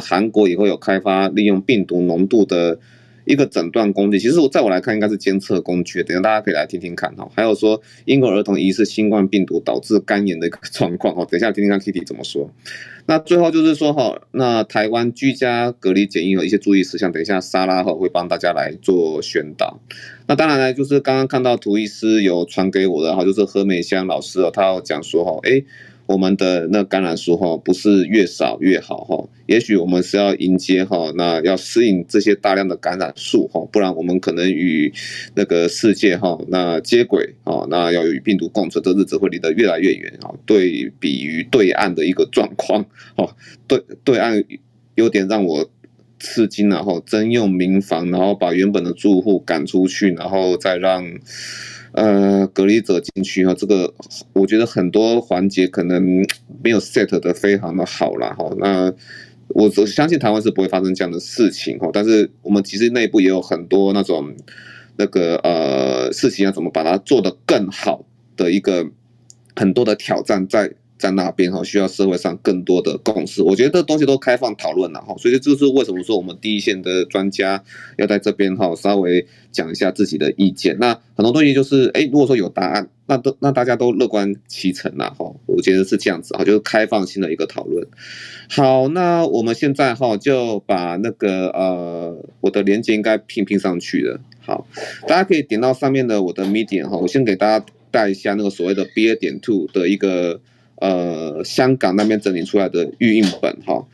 韩国也会有开发利用病毒浓度的一个诊断工具。其实我在我来看，应该是监测工具。等下大家可以来听听看哈。还有说，英国儿童疑似新冠病毒导致肝炎的一个状况哦。等一下听听看 Kitty 怎么说。那最后就是说哈，那台湾居家隔离检疫有一些注意事项，等一下莎拉哈会帮大家来做宣导。那当然呢，就是刚刚看到涂医师有传给我的哈，就是何美香老师哦，他要讲说哈，诶我们的那感染数哈，不是越少越好哈，也许我们是要迎接哈，那要适应这些大量的感染数哈，不然我们可能与那个世界哈那接轨啊，那要与病毒共存，这日子会离得越来越远啊。对比于对岸的一个状况哈，对对岸有点让我吃惊了哈，征用民房，然后把原本的住户赶出去，然后再让。呃，隔离者进去哈，这个我觉得很多环节可能没有 set 的非常的好了哈。那我我相信台湾是不会发生这样的事情哈，但是我们其实内部也有很多那种那个呃事情要怎么把它做得更好的一个很多的挑战在。在那边哈，需要社会上更多的共识。我觉得这东西都开放讨论了哈，所以这是为什么说我们第一线的专家要在这边哈，稍微讲一下自己的意见。那很多东西就是，哎，如果说有答案，那都那大家都乐观其成了哈。我觉得是这样子哈，就是开放性的一个讨论。好，那我们现在哈就把那个呃我的链接应该拼拼上去了。好，大家可以点到上面的我的 media 哈，我先给大家带一下那个所谓的 BA 点 two 的一个。呃，香港那边整理出来的预印本哈，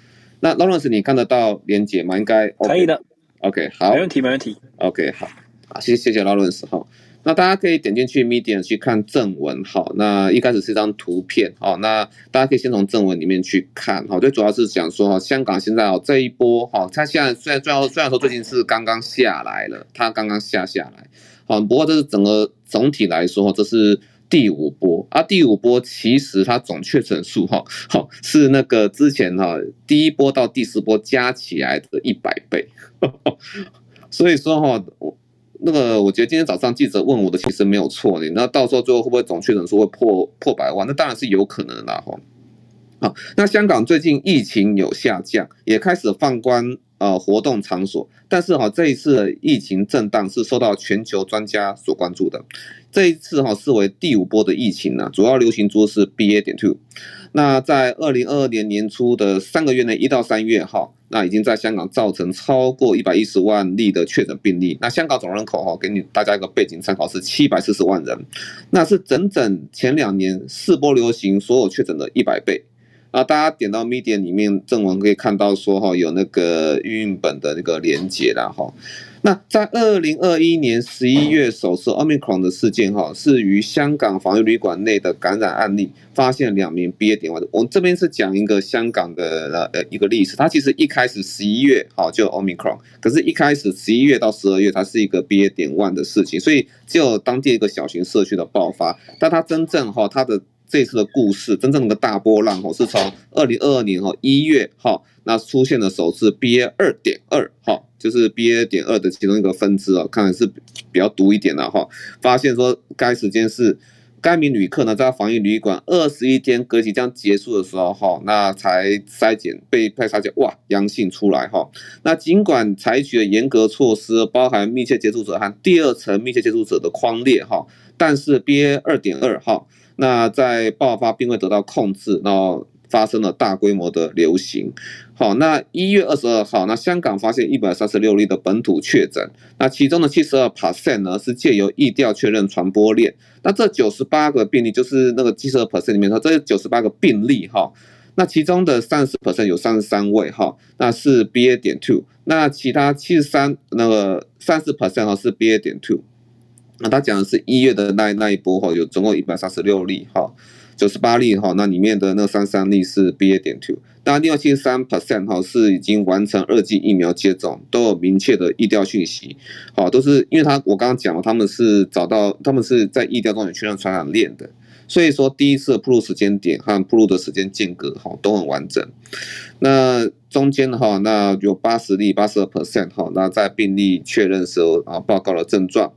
那 Lawrence 你看得到连接吗？应该、OK、可以的。OK，好，没问题，没问题。OK，好，好，谢谢谢谢 Lawrence 哈。那大家可以点进去 Medium 去看正文哈。那一开始是一张图片哦，那大家可以先从正文里面去看哈。最主要是讲说哈，香港现在哦这一波哈，它现在虽然虽然虽然说最近是刚刚下来了，它刚刚下下来，好，不过这是整个总体来说，这是。第五波啊，第五波其实它总确诊数哈，好是那个之前哈第一波到第四波加起来的一百倍，所以说哈，我那个我觉得今天早上记者问我的其实没有错的，那到时候最后会不会总确诊数会破破百万？那当然是有可能的哈。好，那香港最近疫情有下降，也开始放宽。呃，活动场所，但是哈，这一次疫情震荡是受到全球专家所关注的。这一次哈，视为第五波的疫情呢，主要流行株是 BA 点 two。那在二零二二年年初的三个月内，一到三月哈，那已经在香港造成超过一百一十万例的确诊病例。那香港总人口哈，给你大家一个背景参考是七百四十万人，那是整整前两年四波流行所有确诊的一百倍。啊，大家点到 media 里面正文可以看到说哈，有那个预印本的那个连接啦哈。那在二零二一年十一月首次 Omicron 的事件哈，是于香港防疫旅馆内的感染案例，发现两名 BA 点 one。我们这边是讲一个香港的呃一个历史，它其实一开始十一月哈就有 Omicron，可是一开始十一月到十二月它是一个 BA 点 one 的事情，所以只有当地一个小型社区的爆发，但它真正哈它的。这次的故事真正的大波浪哈，是从二零二二年哈一月哈，那出现的首次 BA 二点二哈，就是 BA 点二的其中一个分支啊，看来是比较毒一点的哈。发现说该时间是该名旅客呢在防疫旅馆二十一天隔离将结束的时候哈，那才筛检被派筛检哇阳性出来哈。那尽管采取了严格措施，包含密切接触者和第二层密切接触者的框列哈，但是 BA 二点二哈。那在爆发并未得到控制，然后发生了大规模的流行。好，那一月二十二号，那香港发现一百三十六例的本土确诊，那其中的七十二 percent 呢是借由疫调确认传播链。那这九十八个病例就是那个七十二 percent 里面，它这九十八个病例哈，那其中的三十 percent 有三十三位哈，那是 BA 点 two，那其他七十三那个三十 percent 哈是 BA 点 two。那他讲的是一月的那那一波哈，有总共一百三十六例哈，九十八例哈，那里面的那三十三例是 BA 点 two，当然另外七三 percent 哈是已经完成二剂疫苗接种，都有明确的疫调讯息，好，都是因为他我刚刚讲了，他们是找到他们是在疫调中有确认传染链的，所以说第一次铺路时间点和铺路的时间间隔哈都很完整，那中间的哈那有八十例八十二 percent 哈，那在病例确认时候啊报告了症状。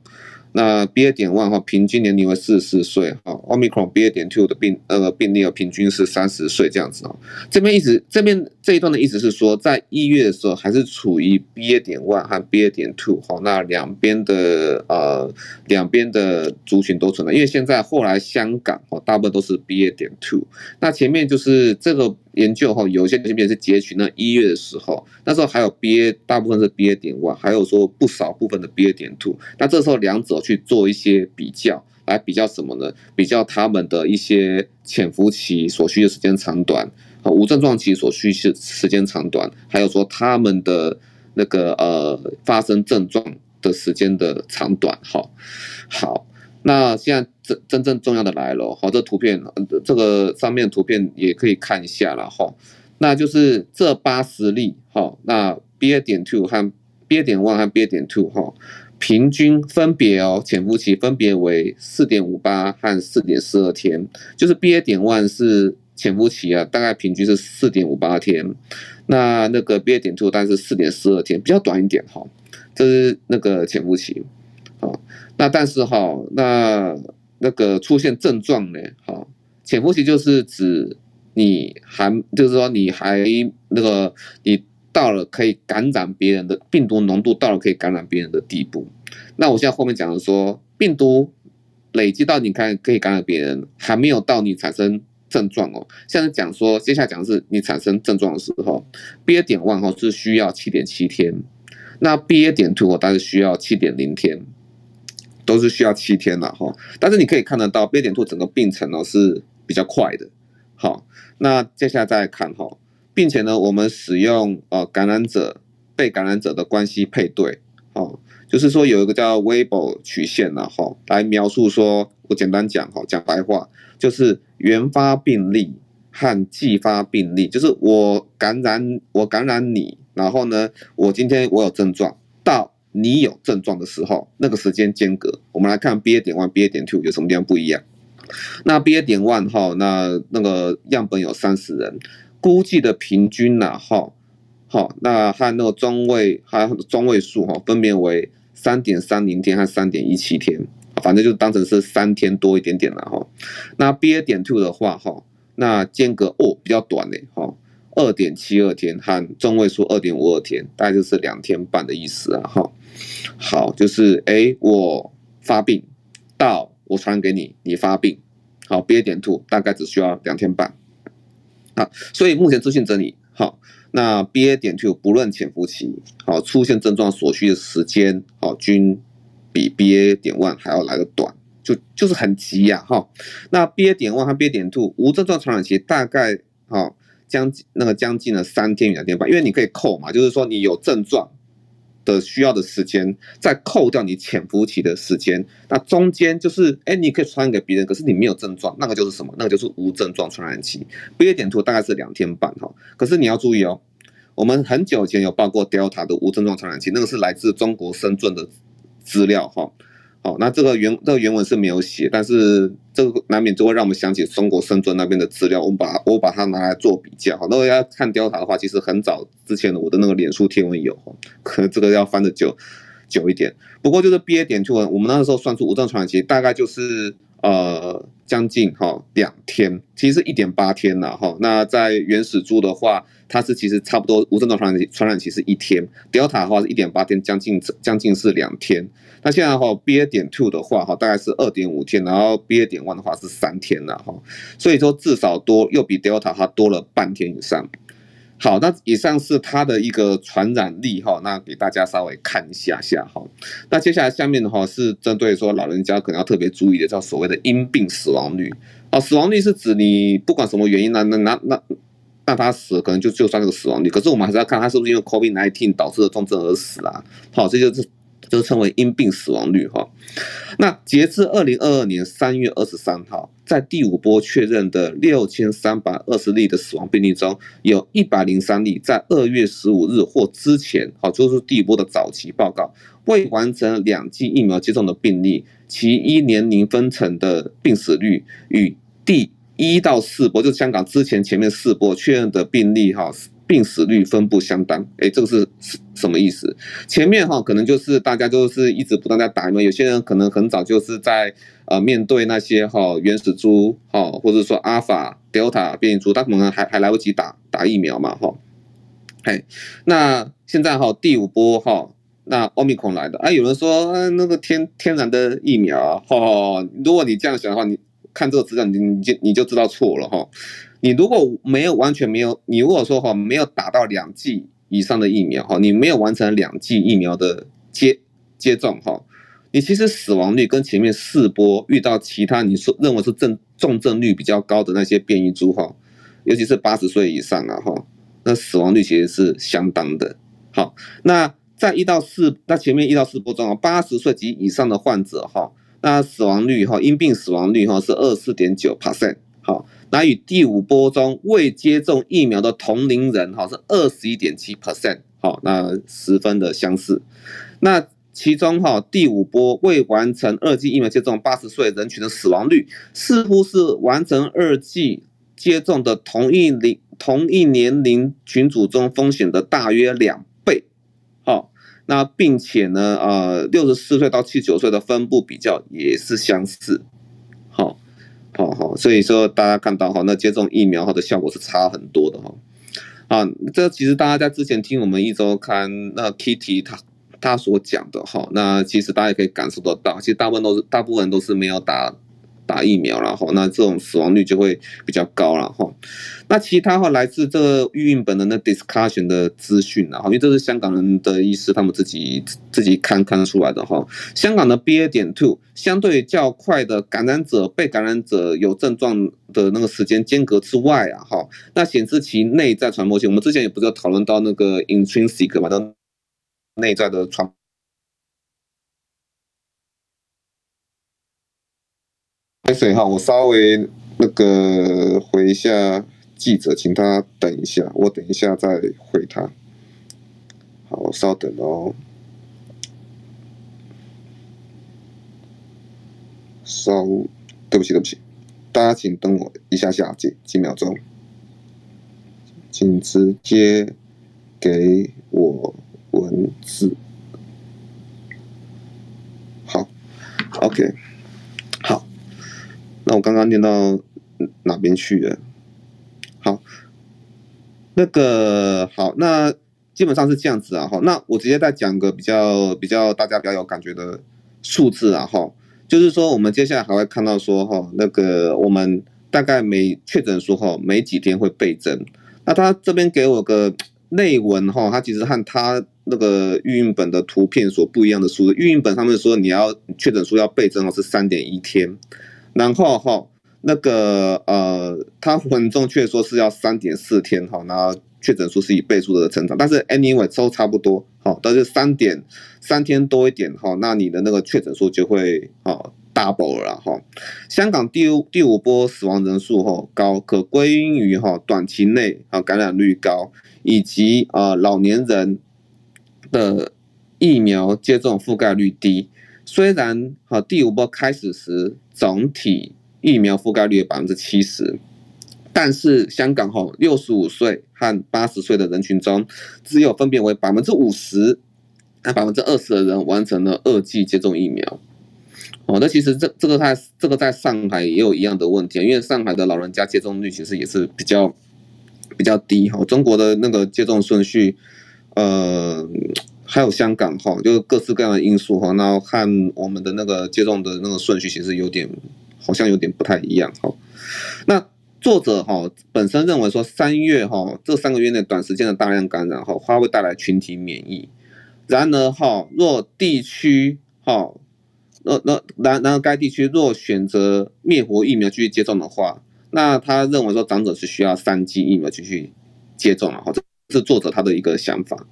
那 BA 点 one 哈，平均年龄为四十四岁哈，Omicron BA 点 two 的病呃病例平均是三十岁这样子哦。这边意思这边这一段的意思是说，在一月的时候还是处于 BA 点 one 和 BA 点 two 哈，那两边的呃两边的族群都存在，因为现在后来香港哈大部分都是 BA 点 two，那前面就是这个。研究哈，有些这边是截取那一月的时候，那时候还有 BA，大部分是 BA 点 one，还有说不少部分的 BA 点 two。那这时候两者去做一些比较，来比较什么呢？比较他们的一些潜伏期所需的时间长短，和无症状期所需是时间长短，还有说他们的那个呃发生症状的时间的长短。好，好。那现在真真正重要的来了，好，这图片，这个上面图片也可以看一下了哈。那就是这八十例，哈，那 BA 点 two 和 BA 点 one 和 BA 点 two 哈，平均分别哦，潜伏期分别为四点五八和四点四二天，就是 BA 点 one 是潜伏期啊，大概平均是四点五八天，那那个 BA 点 two 大概是四点四二天，比较短一点哈，这是那个潜伏期。好，那但是哈，那那个出现症状呢？哈，潜伏期就是指你还就是说你还那个你到了可以感染别人的病毒浓度到了可以感染别人的地步。那我现在后面讲的说，病毒累积到你看可以感染别人，还没有到你产生症状哦。现在讲说，接下来讲的是你产生症状的时候，BA 点 one 哈是需要七点七天，那 BA 点 two 大概需要七点零天。都是需要七天了哈，但是你可以看得到，B 点 two 整个病程呢是比较快的。好，那接下来再看哈，并且呢，我们使用呃感染者被感染者的关系配对，哦，就是说有一个叫 Weibull 曲线了哈来描述说，我简单讲哈，讲白话就是原发病例和继发病例，就是我感染我感染你，然后呢，我今天我有症状。你有症状的时候，那个时间间隔，我们来看 BA 点 one、BA 点 two 有什么地方不一样？那 BA 点 one 哈，那那个样本有三十人，估计的平均呐哈，好，那和那个中位还有中位数哈，分别为三点三零天和三点一七天，反正就当成是三天多一点点了哈。那 BA 点 two 的话哈，那间隔哦比较短嘞哈。二点七二天和中位数二点五二天，大概就是两天半的意思啊。哈，好，就是哎，我发病到我传染给你，你发病，好，BA 点 two 大概只需要两天半。好，所以目前资讯整理，好，那 BA 点 two 不论潜伏期，好，出现症状所需的时间，好，均比 BA 点 one 还要来得短，就就是很急呀。哈，那 BA 点 one 和 BA 点 two 无症状传染期大概，好。将近那个将近了三天与两天半，因为你可以扣嘛，就是说你有症状的需要的时间，再扣掉你潜伏期的时间，那中间就是哎，你可以传染给别人，可是你没有症状，那个就是什么？那个就是无症状传染期。BA 点 two 大概是两天半哈，可是你要注意哦，我们很久以前有报过 Delta 的无症状传染期，那个是来自中国深圳的资料哈。好，那这个原这个原文是没有写，但是这个难免就会让我们想起中国深圳那边的资料。我们把我把它拿来做比较。好，那要看调查的话，其实很早之前的我的那个脸书贴文有，可能这个要翻的久久一点。不过就是毕业点出我们那个时候算出无症状传染期大概就是呃将近哈两天，其实一点八天了哈。那在原始株的话，它是其实差不多无症状传染传染期是一天，Delta 的话是一点八天，将近将近是两天。那现在哈，BA 点 two 的话哈，大概是二点五天，然后 BA 点 one 的话是三天了哈，所以说至少多又比 Delta 它多了半天以上。好，那以上是它的一个传染力哈，那给大家稍微看一下下哈。那接下来下面的话是针对说老人家可能要特别注意的，叫所谓的因病死亡率。哦，死亡率是指你不管什么原因那那那那那他死可能就就算这个死亡率，可是我们还是要看他是不是因为 COVID-19 导致的重症而死啊。好，这就是。就称为因病死亡率哈，那截至二零二二年三月二十三号，在第五波确认的六千三百二十例的死亡病例中，有一百零三例在二月十五日或之前，好，就是第一波的早期报告，未完成两剂疫苗接种的病例，其一年龄分成的病死率与第一到四波，就香港之前前面四波确认的病例哈。病死率分布相当。哎，这个是什么意思？前面哈可能就是大家都是一直不断在打疫苗，有些人可能很早就是在呃面对那些哈原始猪哈，或者说阿尔法、德尔塔变异株，他可能还还来不及打打疫苗嘛哈。哎，那现在哈第五波哈。那奥密克戎来的，哎，有人说，那个天天然的疫苗啊，哈，如果你这样想的话，你看这个资料，你你就你就知道错了哈。你如果没有完全没有，你如果说哈没有打到两剂以上的疫苗哈，你没有完成两剂疫苗的接接种哈，你其实死亡率跟前面四波遇到其他你说认为是症重症率比较高的那些变异株哈，尤其是八十岁以上啊哈，那死亡率其实是相当的。好，那。在一到四，那前面一到四波中啊，八十岁及以上的患者哈，那死亡率哈，因病死亡率哈是二四点九 percent，好，那与第五波中未接种疫苗的同龄人哈是二十一点七 percent，好，那十分的相似。那其中哈，第五波未完成二剂疫苗接种八十岁人群的死亡率，似乎是完成二剂接种的同一龄同一年龄群组中风险的大约两倍。好，那并且呢，呃，六十四岁到七十九岁的分布比较也是相似，好好，所以说大家看到哈，那接种疫苗后的效果是差很多的哈，啊，这其实大家在之前听我们一周刊那 Kitty 他他所讲的哈，那其实大家也可以感受得到，其实大部分都是大部分都是没有打。打疫苗然后，那这种死亡率就会比较高了哈。那其他哈来自这个预印本的那 discussion 的资讯啊，因为这是香港人的医师他们自己自己看看得出来的哈。香港的 BA 点 two 相对较快的感染者被感染者有症状的那个时间间隔之外啊哈，那显示其内在传播性。我们之前也不是有讨论到那个 intrinsic 嘛，的内在的传。所以哈，我稍微那个回一下记者，请他等一下，我等一下再回他。好，稍等哦。稍，对不起，对不起，大家请等我一下下几几秒钟，请直接给我文字。好，OK。那我刚刚念到哪边去了？好，那个好，那基本上是这样子啊。哈，那我直接再讲个比较比较大家比较有感觉的数字啊。哈，就是说我们接下来还会看到说哈，那个我们大概每确诊数哈，每几天会倍增。那他这边给我个 内文哈，它其实和他那个预印本的图片所不一样的数字。预印本上面说你要确诊数要倍增哦，是三点一天。然后哈，那个呃，他稳重却说是要三点四天哈，然后确诊数是以倍数的成长，但是 anyway 都差不多哈，但是三点三天多一点哈，那你的那个确诊数就会啊 double 了哈。香港第五第五波死亡人数哈高，可归因于哈短期内啊感染率高，以及啊老年人的疫苗接种覆盖率低。虽然哈第五波开始时总体疫苗覆盖率百分之七十，但是香港哈六十五岁和八十岁的人群中，只有分别为百分之五十和百分之二十的人完成了二剂接种疫苗。哦，那其实这这个在这个在上海也有一样的问题，因为上海的老人家接种率其实也是比较比较低哈。中国的那个接种顺序，呃。还有香港哈，就是各式各样的因素哈，那和我们的那个接种的那个顺序其实有点，好像有点不太一样哈。那作者哈本身认为说三月哈这三个月内短时间的大量感染哈，它会带来群体免疫。然而哈，若地区哈，那那然然而该地区若选择灭活疫苗继续接种的话，那他认为说长者是需要三剂疫苗继续接种了哈，这是作者他的一个想法。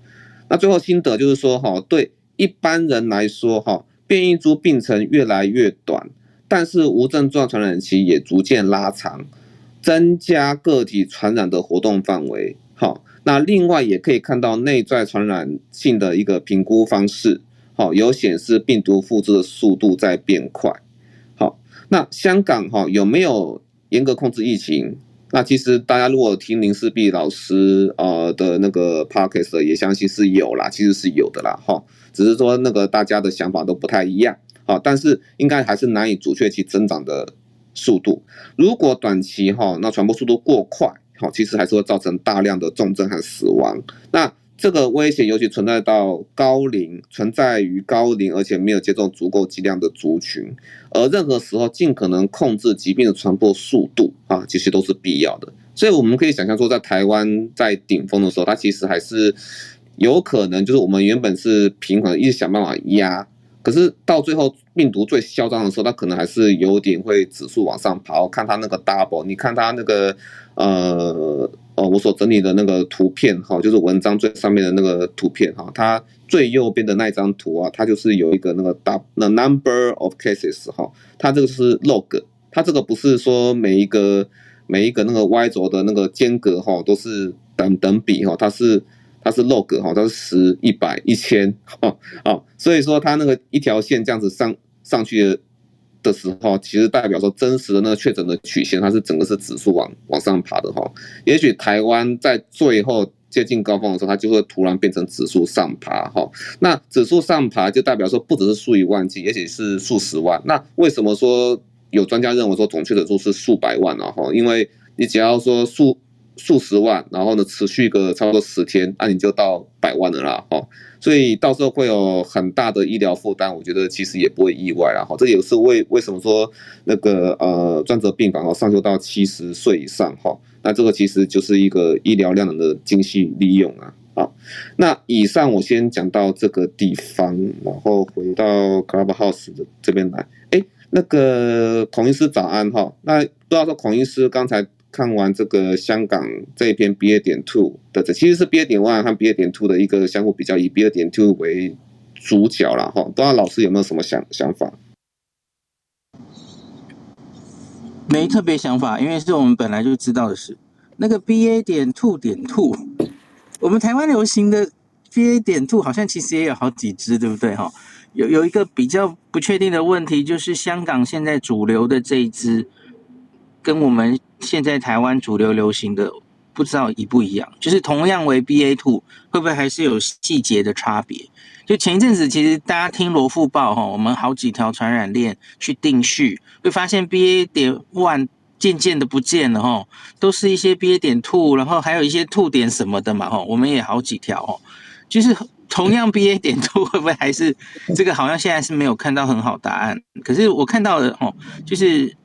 那最后心得就是说，哈，对一般人来说，哈，变异株病程越来越短，但是无症状传染期也逐渐拉长，增加个体传染的活动范围。好，那另外也可以看到内在传染性的一个评估方式，好，有显示病毒复制的速度在变快。好，那香港哈有没有严格控制疫情？那其实大家如果听林世璧老师呃的那个 podcast 也相信是有啦，其实是有的啦哈，只是说那个大家的想法都不太一样啊，但是应该还是难以阻却其增长的速度。如果短期哈那传播速度过快，好，其实还是会造成大量的重症和死亡。那这个危险尤其存在到高龄，存在于高龄而且没有接种足够剂量的族群。而任何时候尽可能控制疾病的传播速度啊，其实都是必要的。所以我们可以想象说，在台湾在顶峰的时候，它其实还是有可能，就是我们原本是平缓，一直想办法压。可是到最后病毒最嚣张的时候，它可能还是有点会指数往上爬。看它那个 double，你看它那个呃呃，我所整理的那个图片哈，就是文章最上面的那个图片哈，它最右边的那张图啊，它就是有一个那个大那 number of cases 哈，它这个是 log，它这个不是说每一个每一个那个 y 轴的那个间隔哈都是等等比哈，它是。它是 log 哈，它是十、一百、一千，哈 啊，所以说它那个一条线这样子上上去的的时候，其实代表说真实的那个确诊的曲线，它是整个是指数往往上爬的哈。也许台湾在最后接近高峰的时候，它就会突然变成指数上爬哈。那指数上爬就代表说不只是数以万计，也许是数十万。那为什么说有专家认为说总确诊数是数百万呢？哈，因为你只要说数。数十万，然后呢，持续个差不多十天，那、你就到百万了，哈，所以到时候会有很大的医疗负担，我觉得其实也不会意外啦，哈，这也是为为什么说那个呃专责病房哦上修到七十岁以上，哈，那这个其实就是一个医疗量能的精细利用啊，好，那以上我先讲到这个地方，然后回到 Clubhouse 的这边来，哎，那个孔医师早安哈，那不知道说孔医师刚才。看完这个香港这一篇 BA 点 two 的，这其实是 BA 点 one 和 BA 点 two 的一个相互比较，以 BA 点 two 为主角了哈。不知道老师有没有什么想想法？没特别想法，因为是我们本来就知道的事。那个 BA 点 two 点 two，我们台湾流行的 BA 点 two 好像其实也有好几支，对不对哈？有有一个比较不确定的问题，就是香港现在主流的这一只。跟我们现在台湾主流流行的不知道一不一样，就是同样为 BA two，会不会还是有细节的差别？就前一阵子，其实大家听罗富报哈，我们好几条传染链去定序，会发现 BA 点 one 渐渐的不见了哈，都是一些 BA 点 two，然后还有一些吐点什么的嘛哈，我们也好几条哦，就是同样 BA 点 two 会不会还是这个？好像现在是没有看到很好答案，可是我看到的哦，就是。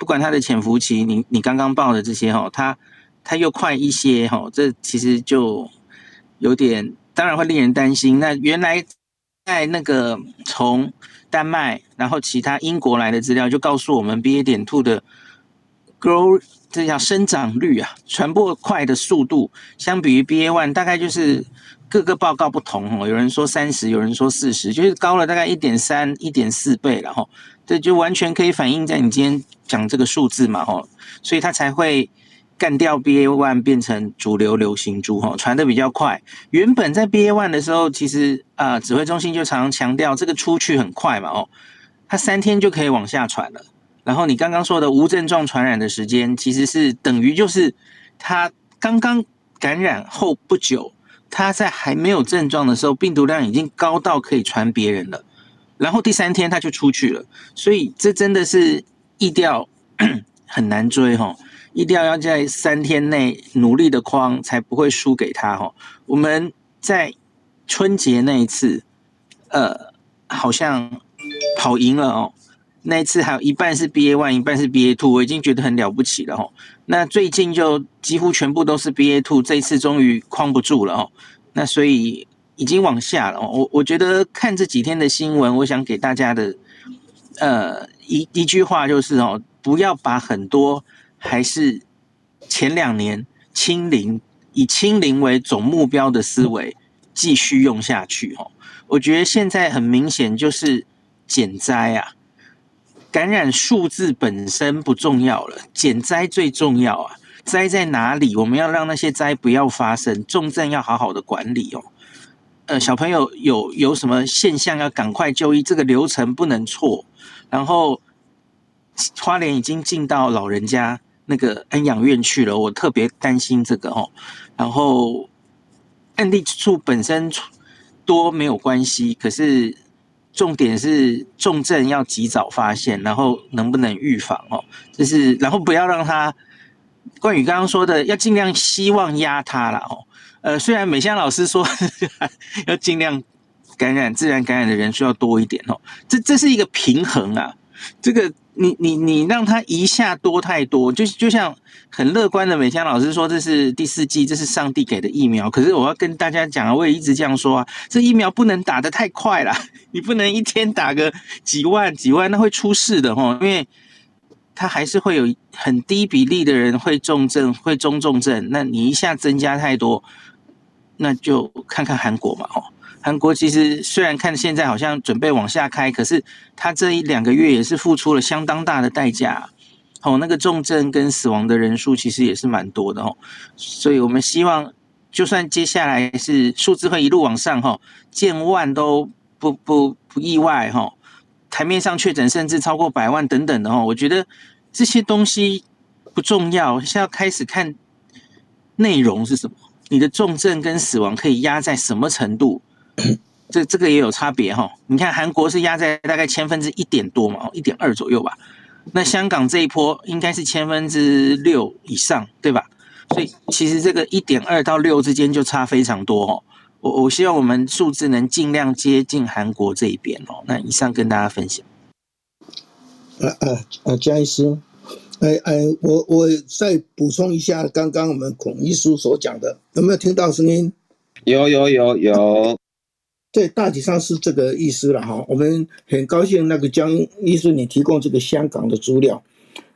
不管它的潜伏期，你你刚刚报的这些哈，它它又快一些哈，这其实就有点，当然会令人担心。那原来在那个从丹麦，然后其他英国来的资料就告诉我们，BA 点 two 的 grow 这叫生长率啊，传播快的速度，相比于 BA one 大概就是各个报告不同哦，有人说三十，有人说四十，就是高了大概一点三、一点四倍了哈。这就完全可以反映在你今天讲这个数字嘛，哈，所以它才会干掉 BA one 变成主流流行株，吼，传的比较快。原本在 BA one 的时候，其实啊、呃，指挥中心就常常强调这个出去很快嘛，哦，它三天就可以往下传了。然后你刚刚说的无症状传染的时间，其实是等于就是它刚刚感染后不久，他在还没有症状的时候，病毒量已经高到可以传别人了。然后第三天他就出去了，所以这真的是疫调 很难追哈，疫调要在三天内努力的框才不会输给他哈。我们在春节那一次，呃，好像跑赢了哦，那一次还有一半是 BA one，一半是 BA two，我已经觉得很了不起了哈。那最近就几乎全部都是 BA two，这一次终于框不住了哦。那所以。已经往下了，我我觉得看这几天的新闻，我想给大家的，呃，一一句话就是哦，不要把很多还是前两年清零，以清零为总目标的思维继续用下去哦。我觉得现在很明显就是减灾啊，感染数字本身不重要了，减灾最重要啊。灾在哪里？我们要让那些灾不要发生，重症要好好的管理哦。呃，小朋友有有什么现象要赶快就医，这个流程不能错。然后花莲已经进到老人家，那个安养院去了，我特别担心这个哦。然后案例数本身多没有关系，可是重点是重症要及早发现，然后能不能预防哦？就是然后不要让他关于刚刚说的，要尽量希望压他了哦。呃，虽然美香老师说 要尽量感染自然感染的人数要多一点哦，这这是一个平衡啊，这个。你你你让他一下多太多，就就像很乐观的美香老师说，这是第四季，这是上帝给的疫苗。可是我要跟大家讲啊，我也一直这样说啊，这疫苗不能打得太快了，你不能一天打个几万几万，那会出事的齁。因为他还是会有很低比例的人会重症，会中重症。那你一下增加太多，那就看看韩国嘛，齁。韩国其实虽然看现在好像准备往下开，可是他这一两个月也是付出了相当大的代价，哦，那个重症跟死亡的人数其实也是蛮多的哦，所以我们希望，就算接下来是数字会一路往上哈，见万都不不不意外哈，台面上确诊甚至超过百万等等的哈，我觉得这些东西不重要，是要开始看内容是什么，你的重症跟死亡可以压在什么程度。这这个也有差别哈，你看韩国是压在大概千分之一点多嘛，一点二左右吧。那香港这一波应该是千分之六以上，对吧？所以其实这个一点二到六之间就差非常多哦。我我希望我们数字能尽量接近韩国这一边哦。那以上跟大家分享。呃呃呃，江医师，哎哎，我我再补充一下刚刚我们孔医师所讲的，有没有听到声音？有有有有。对，大体上是这个意思了哈。我们很高兴那个江医师你提供这个香港的资料。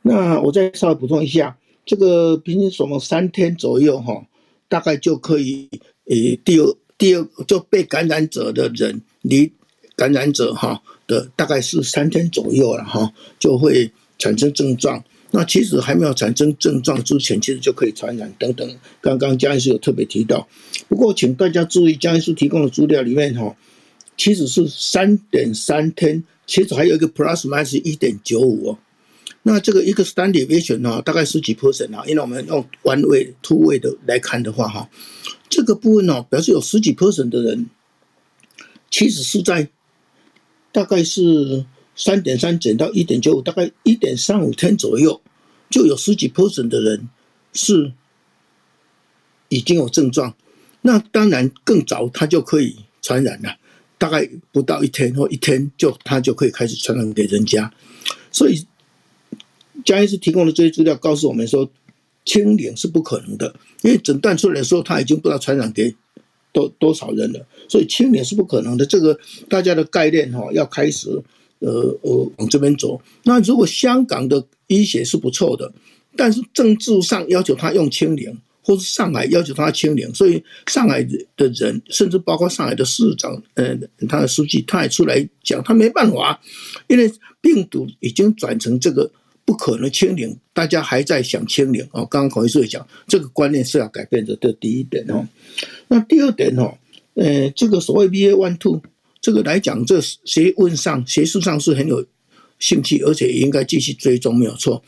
那我再稍微补充一下，这个平均什么三天左右哈，大概就可以诶，第二第二就被感染者的人离感染者哈的大概是三天左右了哈，就会产生症状。那其实还没有产生症状之前，其实就可以传染等等。刚刚江医师有特别提到，不过请大家注意，江医师提供的资料里面哈，其实是三点三天，其实还有一个 plus minus 一点九五哦。那这个一个 standard deviation 呢，大概十几 percent 啊，因为我们用 one way、two way 的来看的话哈，这个部分呢，表示有十几 percent 的人，其实是在大概是。三点三减到一点九五，大概一点三五天左右，就有十几 percent 的人是已经有症状。那当然更早他就可以传染了，大概不到一天或一天就他就可以开始传染给人家。所以江医师提供的这些资料告诉我们说，清零是不可能的，因为诊断出来的时候他已经不知道传染给多多少人了，所以清零是不可能的。这个大家的概念哈要开始。呃呃，往这边走。那如果香港的医学是不错的，但是政治上要求他用清零，或是上海要求他清零，所以上海的人，甚至包括上海的市长，呃，他的书记，他也出来讲，他没办法，因为病毒已经转成这个不可能清零，大家还在想清零哦。刚刚孔医生也讲，这个观念是要改变的，这第一点哦。那第二点哦，呃，这个所谓 BA one two。这个来讲，这学问上、学术上是很有兴趣，而且也应该继续追踪，没有错。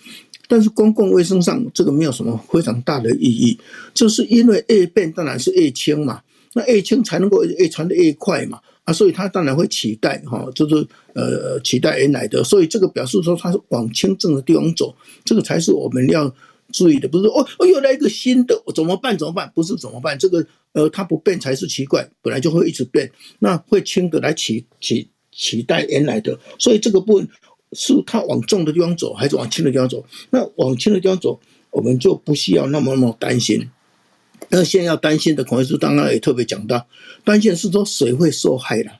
但是公共卫生上，这个没有什么非常大的意义，就是因为越变当然是越轻嘛，那越轻才能够越传的越快嘛，啊，所以它当然会取代哈，就是呃取代原来的，所以这个表示说它是往轻症的地方走，这个才是我们要。注意的不是哦哦，又来一个新的，怎么办？怎么办？不是怎么办？这个呃，它不变才是奇怪，本来就会一直变，那会轻的来取取取代原来的，所以这个部分是它往重的地方走，还是往轻的地方走？那往轻的地方走，我们就不需要那么那么担心。那现在要担心的，孔医师刚刚也特别讲到，担心是说谁会受害了？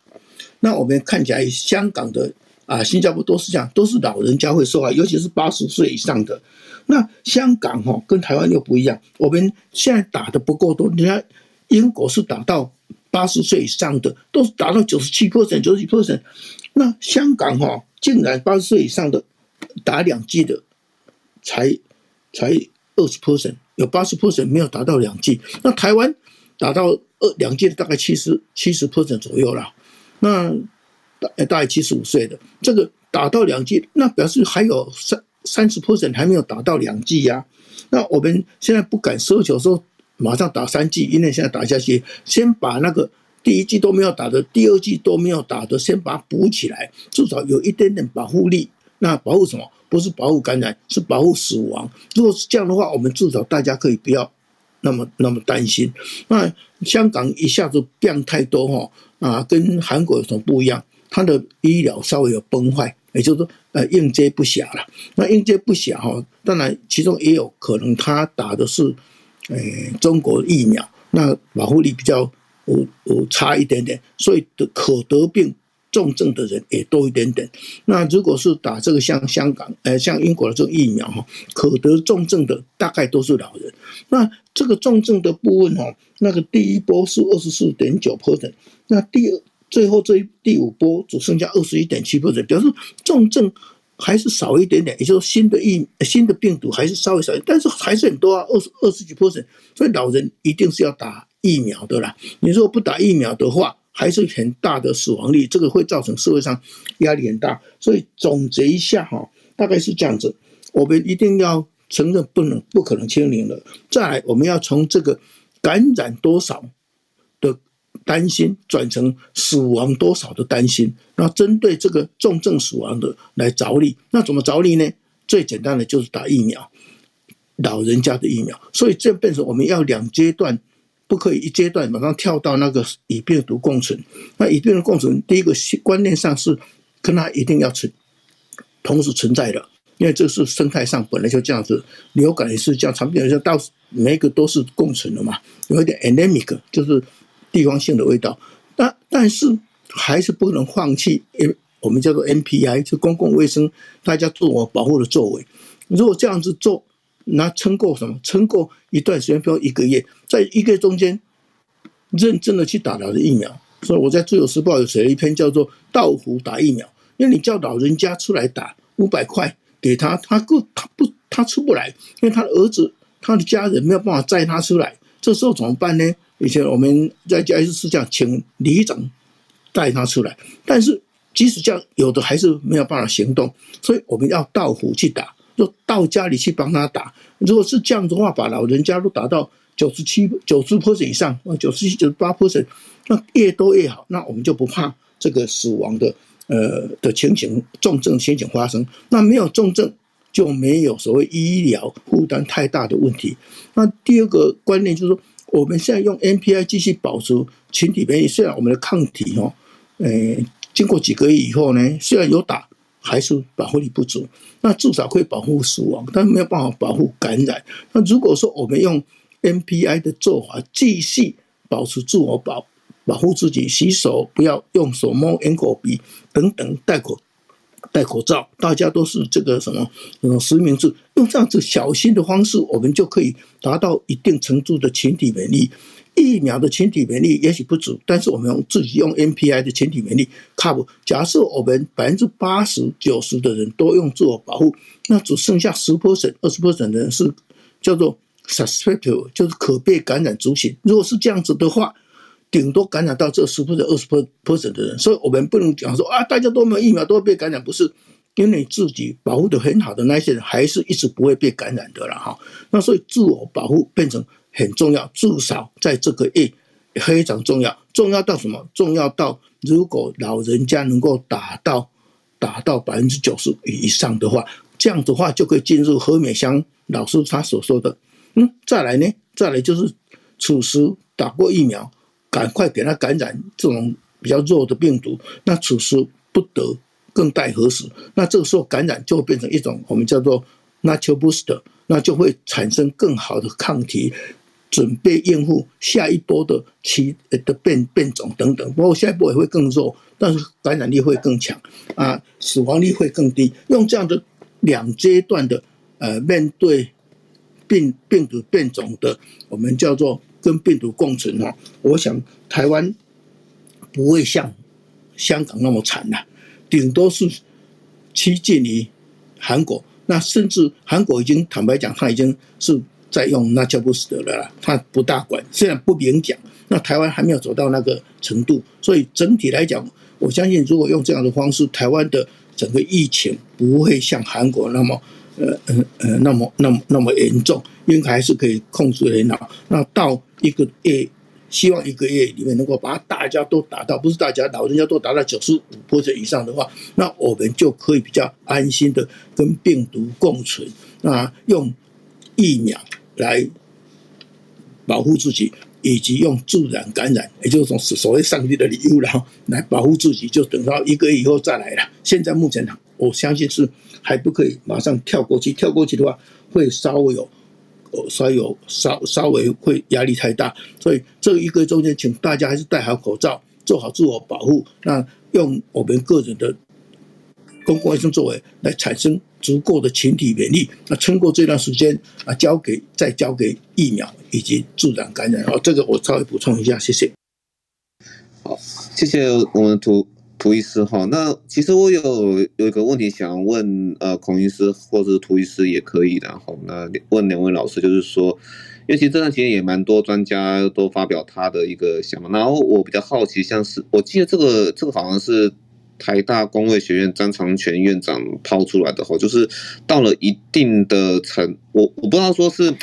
那我们看起来香港的啊，新加坡都是这样，都是老人家会受害，尤其是八十岁以上的。那香港哈跟台湾又不一样，我们现在打的不够多。你看英国是打到八十岁以上的，都是打到九十七 percent、九十几 percent。那香港哈竟然八十岁以上的打两剂的才才二十 percent，有八十 percent 没有达到两剂。那台湾打到二两剂的大概七十七十 percent 左右了。那大大概七十五岁的这个打到两剂，那表示还有三。三十 percent 还没有打到两剂呀。那我们现在不敢奢求说马上打三剂，因为现在打下去，先把那个第一剂都没有打的，第二剂都没有打的，先把它补起来，至少有一点点保护力。那保护什么？不是保护感染，是保护死亡。如果是这样的话，我们至少大家可以不要那么那么担心。那香港一下子变太多哈啊，跟韩国有什么不一样？它的医疗稍微有崩坏，也就是说呃应接不暇了。那应接不暇哈，当然其中也有可能他打的是呃中国疫苗，那保护力比较有有差一点点，所以的可得病。重症的人也多一点点。那如果是打这个像香港、呃像英国的这个疫苗哈，可得重症的大概都是老人。那这个重症的部分哈，那个第一波是二十四点九 percent，那第二最后这一第五波只剩下二十一点七 percent，表示重症还是少一点点，也就是新的疫新的病毒还是稍微少一点，但是还是很多啊，二十二十几 percent。所以老人一定是要打疫苗的啦。你如果不打疫苗的话，还是很大的死亡率，这个会造成社会上压力很大。所以总结一下哈，大概是这样子。我们一定要承认不能不可能清零了。再来，我们要从这个感染多少担心转成死亡多少的担心。那针对这个重症死亡的来着力，那怎么着力呢？最简单的就是打疫苗，老人家的疫苗。所以这变成我们要两阶段。不可以一阶段马上跳到那个与病毒共存。那与病毒共存，第一个观念上是跟它一定要存，同时存在的，因为这是生态上本来就这样子。流感也是这样，传病就到每一个都是共存的嘛，有一点 endemic，就是地方性的味道。但但是还是不能放弃，因为我们叫做 NPI，就公共卫生，大家自我保护的作为。如果这样子做。那撑过什么？撑过一段时间，比如一个月，在一个月中间，认真的去打了疫苗。所以我在《自由时报》有写了一篇叫做“到府打疫苗”，因为你叫老人家出来打五百块给他，他不他不他出不来，因为他的儿子、他的家人没有办法载他出来，这时候怎么办呢？以前我们在家是是这样，请里长带他出来，但是即使这样，有的还是没有办法行动，所以我们要到府去打。就到家里去帮他打，如果是这样的话，把老人家都打到九十七、九十 percent 以上，九十七、九十八 percent，那越多越好，那我们就不怕这个死亡的呃的情形、重症情形发生。那没有重症，就没有所谓医疗负担太大的问题。那第二个观念就是说，我们现在用 NPI 继续保持群体免疫，虽然我们的抗体哦，呃，经过几个月以后呢，虽然有打。还是保护力不足，那至少可以保护死亡，但没有办法保护感染。那如果说我们用 NPI 的做法，继续保持自我保保护自己，洗手，不要用手摸眼口鼻等等，戴口戴口罩，大家都是这个什么嗯实名制，用这样子小心的方式，我们就可以达到一定程度的群体免疫。疫苗的群体免疫也许不足，但是我们用自己用 NPI 的群体免疫 cover。假设我们百分之八十、九十的人都用自我保护，那只剩下十 percent、二十 percent 的人是叫做 susceptible，就是可被感染族群。如果是这样子的话，顶多感染到这十 percent、二十 percent 的人。所以我们不能讲说啊，大家都没有疫苗都会被感染，不是因为自己保护的很好的那些人，还是一直不会被感染的了哈。那所以自我保护变成。很重要，至少在这个月非常重要。重要到什么？重要到如果老人家能够打到打到百分之九十以上的话，这样的话就可以进入何美香老师他所说的。嗯，再来呢？再来就是此时打过疫苗，赶快给他感染这种比较弱的病毒。那此时不得更待何时？那这个时候感染就会变成一种我们叫做 natural booster，那就会产生更好的抗体。准备应付下一波的其的变变种等等，包括下一波也会更弱，但是感染力会更强啊，死亡率会更低。用这样的两阶段的呃面对病病毒变种的，我们叫做跟病毒共存哈。我想台湾不会像香港那么惨了，顶多是趋近于韩国。那甚至韩国已经坦白讲，他已经是。在用那就不死的了，他不大管，虽然不明讲。那台湾还没有走到那个程度，所以整体来讲，我相信如果用这样的方式，台湾的整个疫情不会像韩国那么呃呃呃那么那么那么严重，应该还是可以控制很好。那到一个月，希望一个月里面能够把大家都达到，不是大家老人家都达到九十五或者以上的话，那我们就可以比较安心的跟病毒共存。那用疫苗来保护自己。以及用自然感染，也就是说所谓上帝的礼物，然后来保护自己，就等到一个月以后再来了。现在目前我相信是还不可以马上跳过去，跳过去的话会稍微有，稍有稍稍微会压力太大。所以这一个中间，请大家还是戴好口罩，做好自我保护。那用我们个人的公共卫生作为来产生足够的群体免疫，那撑过这段时间啊，交给再交给疫苗以及自然感染。好，这个我稍微补充一下，谢谢。好，谢谢我们图涂医师哈。那其实我有有一个问题想问呃孔医师或者是涂医师也可以的哈。那问两位老师就是说，因为其实这段时间也蛮多专家都发表他的一个想法，然后我比较好奇，像是我记得这个这个好像是。台大公卫学院张长全院长抛出来的话，就是到了一定的程，我我不知道说是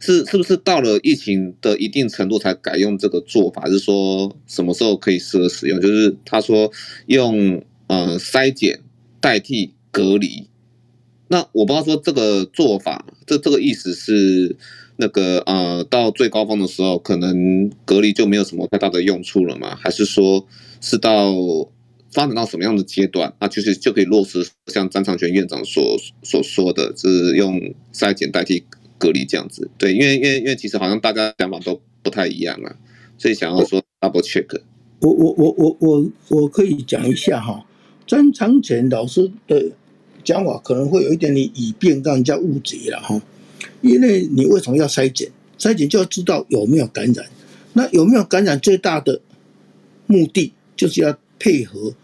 是是不是到了疫情的一定程度才改用这个做法，是说什么时候可以适合使用？就是他说用呃筛检代替隔离，那我不知道说这个做法，这这个意思是那个呃到最高峰的时候，可能隔离就没有什么太大的用处了吗？还是说是到？发展到什么样的阶段，那就是就可以落实像张长全院长所所说的，是用筛检代替隔离这样子。对，因为因为因为其实好像大家想法都不太一样啊，所以想要说 double check。我我我我我我可以讲一下哈，张长全老师的讲法可能会有一点点以便让人家误解了哈，因为你为什么要筛检？筛检就要知道有没有感染，那有没有感染最大的目的就是要配合。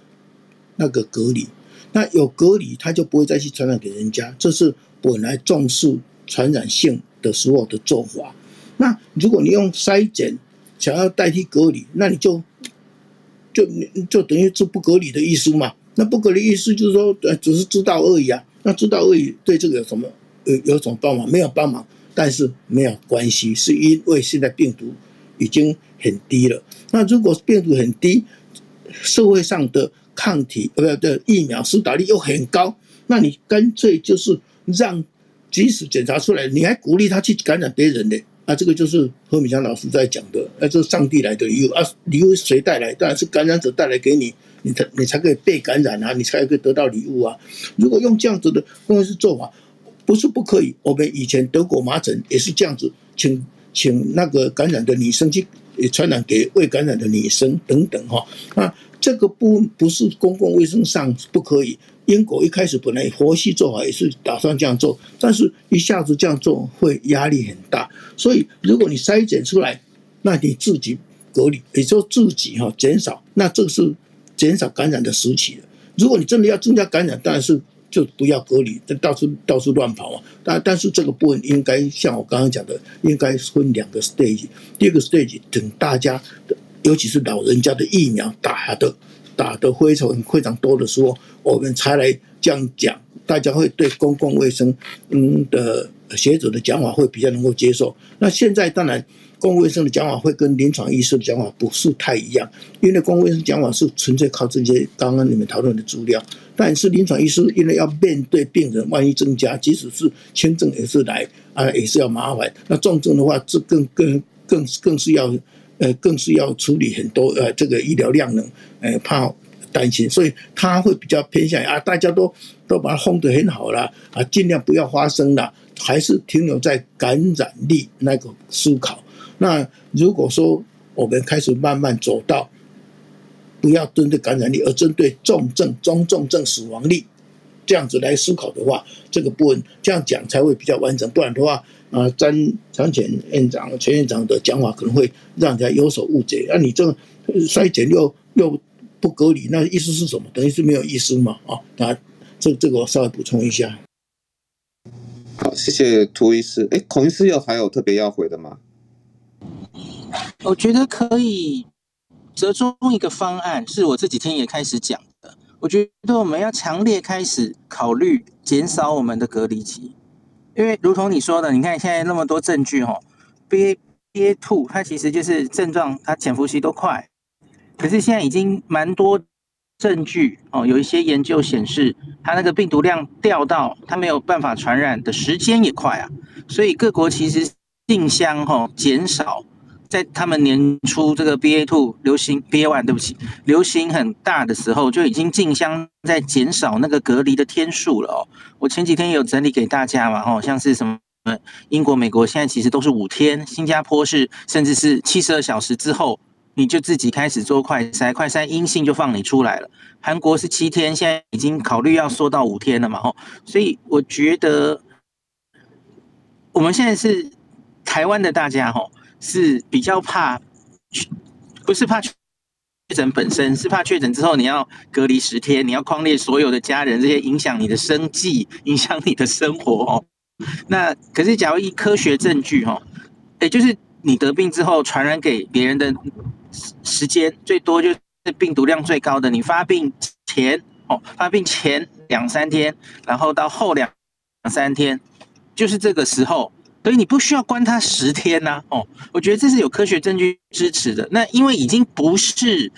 那个隔离，那有隔离，他就不会再去传染给人家。这是本来重视传染性的时候的做法。那如果你用筛检想要代替隔离，那你就就就等于是不隔离的意思嘛？那不隔离意思就是说，呃，只是知道而已啊。那知道而已，对这个有什么有有什么帮忙？没有帮忙，但是没有关系，是因为现在病毒已经很低了。那如果病毒很低，社会上的抗体呃不的疫苗施打率又很高，那你干脆就是让，即使检查出来，你还鼓励他去感染别人呢？啊，这个就是何美香老师在讲的，那这是上帝来的礼物啊，礼物谁带来？当然是感染者带来给你，你才你才可以被感染啊，你才可以得到礼物啊。如果用这样子的公式做法，不是不可以。我们以前德国麻疹也是这样子，请请那个感染的女生去传染给未感染的女生等等哈那。这个不不是公共卫生上不可以。英国一开始本来佛系做法也是打算这样做，但是一下子这样做会压力很大。所以如果你筛检出来，那你自己隔离，也就自己哈减少，那这个是减少感染的时期。如果你真的要增加感染，当然是就不要隔离，就到处到处乱跑啊。但但是这个部分应该像我刚刚讲的，应该分两个 stage。第二个 stage 等大家。尤其是老人家的疫苗打的打的非常非常多的时候，我们才来这样讲，大家会对公共卫生嗯的学者的讲法会比较能够接受。那现在当然公共卫生的讲法会跟临床医师的讲法不是太一样，因为公共卫生讲法是纯粹靠这些刚刚你们讨论的资料，但是临床医师因为要面对病人，万一增加，即使是轻症也是来啊，也是要麻烦。那重症的话，这更更更更是要。呃，更是要处理很多呃，这个医疗量能，呃，怕担心，所以他会比较偏向啊，大家都都把它封得很好了啊，尽量不要发生了，还是停留在感染力那个思考。那如果说我们开始慢慢走到不要针对感染力，而针对重症、中重症死亡率这样子来思考的话，这个部分这样讲才会比较完整，不然的话。啊，张张前院长、全院长的讲法可能会让人家有所误解。那、啊、你这个筛检又又不隔离，那意思是什么？等于是没有意思嘛？啊，那这这个我稍微补充一下。好，谢谢涂医师。哎，孔医师有还有特别要回的吗？我觉得可以折中一个方案，是我这几天也开始讲的。我觉得我们要强烈开始考虑减少我们的隔离期，因为如同你说的，你看现在那么多证据哈，BA BA two 它其实就是症状，它潜伏期都快，可是现在已经蛮多证据哦，有一些研究显示，它那个病毒量掉到它没有办法传染的时间也快啊，所以各国其实竞相哈减少。在他们年初这个 BA two 流行 BA one 对不起，流行很大的时候，就已经竞相在减少那个隔离的天数了哦。我前几天有整理给大家嘛，哦，像是什么英国、美国现在其实都是五天，新加坡是甚至是七十二小时之后你就自己开始做快筛，快筛阴性就放你出来了。韩国是七天，现在已经考虑要缩到五天了嘛，哦，所以我觉得我们现在是台湾的大家，哦。是比较怕，不是怕确诊本身，是怕确诊之后你要隔离十天，你要框列所有的家人，这些影响你的生计，影响你的生活哦。那可是假如以科学证据哈，也就是你得病之后传染给别人的时间最多，就是病毒量最高的，你发病前哦，发病前两三天，然后到后两两三天，就是这个时候。所以你不需要关他十天呐、哦，我觉得这是有科学证据支持的。那因为已经不是，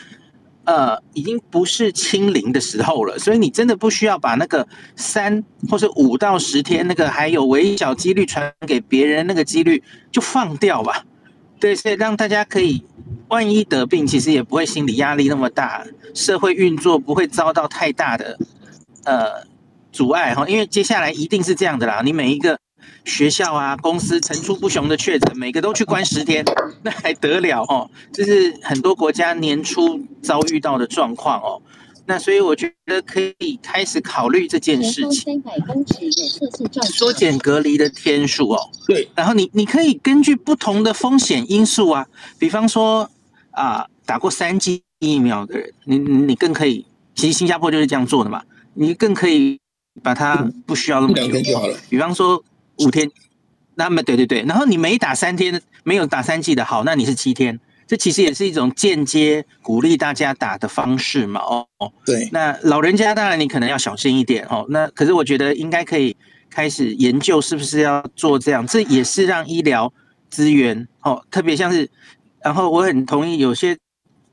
呃，已经不是清零的时候了，所以你真的不需要把那个三或是五到十天那个还有微小几率传给别人那个几率就放掉吧。对，所以让大家可以，万一得病，其实也不会心理压力那么大，社会运作不会遭到太大的呃阻碍哈。因为接下来一定是这样的啦，你每一个。学校啊，公司层出不穷的确诊，每个都去关十天，那还得了哦？这是很多国家年初遭遇到的状况哦。那所以我觉得可以开始考虑这件事情，缩减隔离的天数哦。对，然后你你可以根据不同的风险因素啊，比方说啊，打过三剂疫苗的人，你你更可以，其实新加坡就是这样做的嘛，你更可以把它不需要那么久，就好了。比方说。五天，那么对对对，然后你没打三天，没有打三剂的好，那你是七天，这其实也是一种间接鼓励大家打的方式嘛。哦，对，那老人家当然你可能要小心一点哦。那可是我觉得应该可以开始研究是不是要做这样，这也是让医疗资源哦，特别像是，然后我很同意有些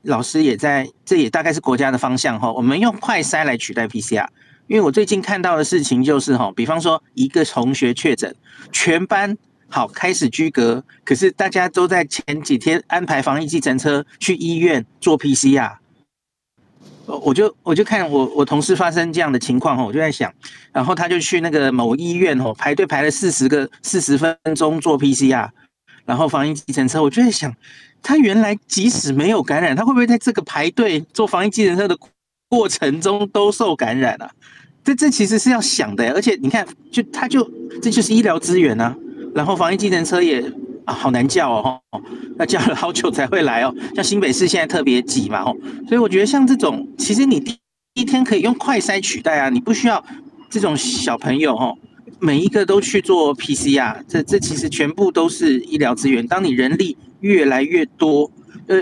老师也在，这也大概是国家的方向哈，我们用快筛来取代 PCR。因为我最近看到的事情就是哈，比方说一个同学确诊，全班好开始居隔，可是大家都在前几天安排防疫计程车去医院做 PCR。我就我就看我我同事发生这样的情况哈，我就在想，然后他就去那个某医院哦，排队排了四十个四十分钟做 PCR，然后防疫计程车，我就在想，他原来即使没有感染，他会不会在这个排队做防疫计程车的过程中都受感染啊？这这其实是要想的，而且你看，就他就这就是医疗资源啊。然后防疫计程车也啊好难叫哦，要叫了好久才会来哦。像新北市现在特别挤嘛，哦，所以我觉得像这种，其实你第一天可以用快筛取代啊，你不需要这种小朋友哦，每一个都去做 PCR，这这其实全部都是医疗资源。当你人力越来越多，呃，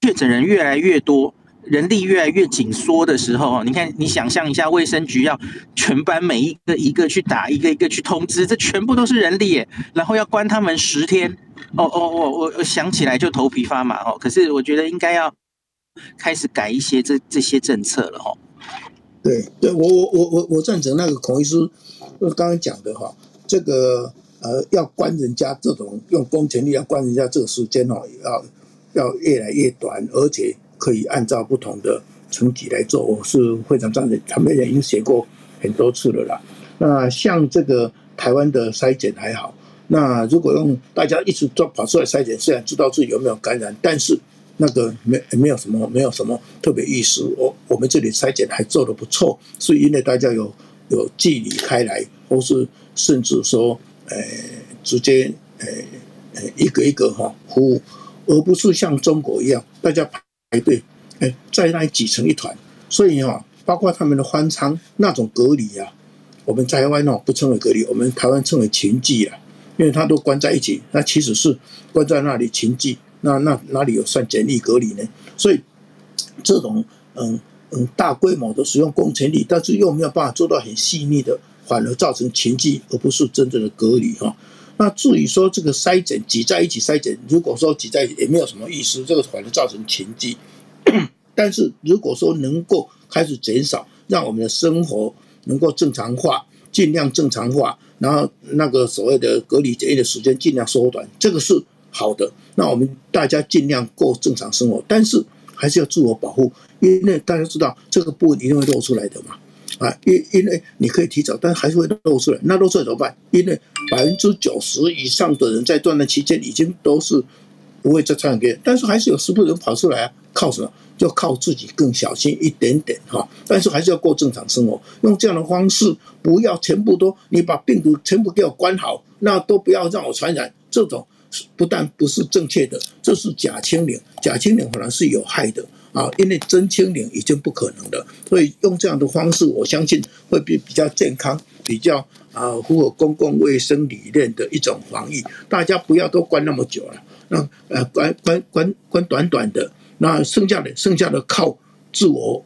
确诊人越来越多。人力越来越紧缩的时候，你看，你想象一下，卫生局要全班每一个一个去打，一个一个去通知，这全部都是人力耶，然后要关他们十天，哦哦，我我我想起来就头皮发麻哦。可是我觉得应该要开始改一些这这些政策了哦。对，对我我我我我赞成那个孔医师刚刚讲的哈，这个呃要关人家这种用公权力要关人家这个时间哦，要要越来越短，而且。可以按照不同的层级来做，我是非常赞成。他们也已经写过很多次了啦。那像这个台湾的筛检还好，那如果用大家一直做跑出来筛检，虽然知道自己有没有感染，但是那个没没有什么没有什么特别意思。我我们这里筛检还做得不错，是因为大家有有距离开来，或是甚至说，呃，直接呃呃一个一个哈服务，而不是像中国一样大家。排队，哎，在那里挤成一团，所以哈，包括他们的方舱那种隔离啊，我们台湾哦不称为隔离，我们台湾称为群聚啊，因为他都关在一起，那其实是关在那里群聚，那那哪里有算简易隔离呢？所以这种嗯嗯大规模的使用工程力，但是又没有办法做到很细腻的，反而造成群聚，而不是真正的隔离哈。那至于说这个筛检挤在一起筛检，如果说挤在一起也没有什么意思，这个反而造成群聚。但是如果说能够开始减少，让我们的生活能够正常化，尽量正常化，然后那个所谓的隔离检疫的时间尽量缩短，这个是好的。那我们大家尽量过正常生活，但是还是要自我保护，因为大家知道这个部分一定会露出来的嘛。啊，因因为你可以提早，但还是会漏出来。那漏出来怎么办？因为百分之九十以上的人在断奶期间已经都是不会再传染给人，但是还是有十部人跑出来啊，靠什么？就靠自己更小心一点点哈。但是还是要过正常生活，用这样的方式，不要全部都你把病毒全部给我关好，那都不要让我传染。这种不但不是正确的，这是假清零，假清零反而是有害的。啊，因为真清零已经不可能了，所以用这样的方式，我相信会比比较健康，比较啊符合公共卫生理念的一种防疫。大家不要都关那么久了，那呃关关关关短短的，那剩下的剩下的靠自我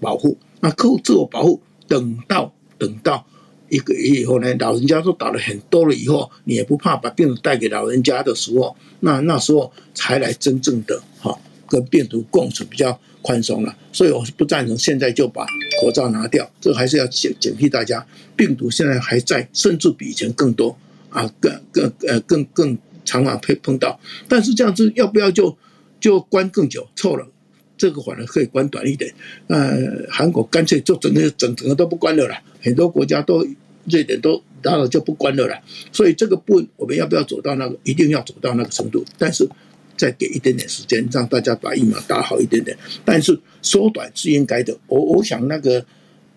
保护，那靠自我保护，等到等到一个月以后呢，老人家都打了很多了以后，你也不怕把病毒带给老人家的时候，那那时候才来真正的哈。跟病毒共处比较宽松了，所以我是不赞成现在就把口罩拿掉，这还是要警警惕大家，病毒现在还在，甚至比以前更多啊，更更呃更更常常会碰到。但是这样子要不要就就关更久？错了，这个反而可以关短一点。呃，韩国干脆就整个整整个都不关了啦，很多国家都瑞典都然后就不关了啦。所以这个不，我们要不要走到那个？一定要走到那个程度，但是。再给一点点时间，让大家把疫苗打好一点点。但是缩短是应该的。我我想那个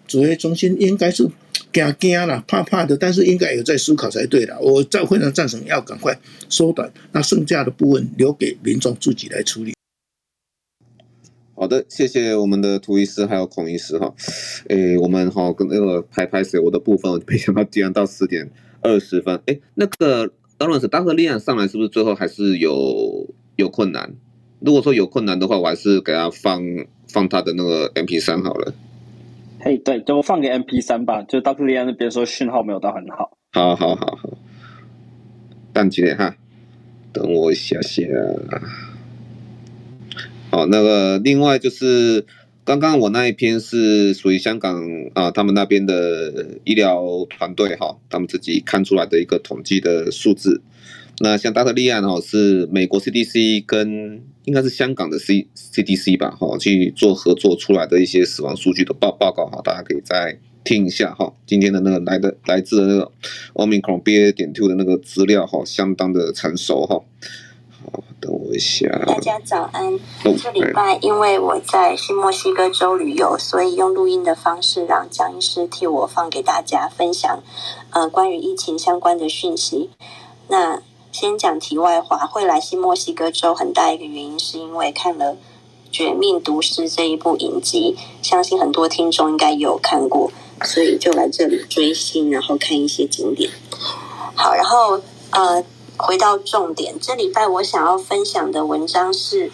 指挥中心应该是惊惊了、怕怕的，但是应该有在思考才对的。我在非常赞成要赶快缩短，那剩下的部分留给民众自己来处理。好的，谢谢我们的涂医师还有孔医师哈。诶，我们哈跟那个拍拍水我的部分，没想到竟然到十点二十分。诶，那个 Lawrence 当时立案上来是不是最后还是有？有困难，如果说有困难的话，我还是给他放放他的那个 MP 三好了。嘿，对，就放给 MP 三吧。就 Dr. 利安那边说讯号没有到很好。好好好好，等几点哈？等我一下下。好，那个另外就是刚刚我那一篇是属于香港啊，他们那边的医疗团队哈，他们自己看出来的一个统计的数字。那像达特利案哦，是美国 CDC 跟应该是香港的 C CDC 吧，哈，去做合作出来的一些死亡数据的报报告哈，大家可以再听一下哈。今天的那个来的来自的那个 Omicron BA 点 two 的那个资料哈，相当的成熟哈。好，等我一下。大家早安。这礼拜因为我在新墨西哥州旅游，所以用录音的方式让江医师替我放给大家分享，呃，关于疫情相关的讯息。那先讲题外话，会来新墨西哥州很大一个原因是因为看了《绝命毒师》这一部影集，相信很多听众应该有看过，所以就来这里追星，然后看一些景点。好，然后呃，回到重点，这礼拜我想要分享的文章是一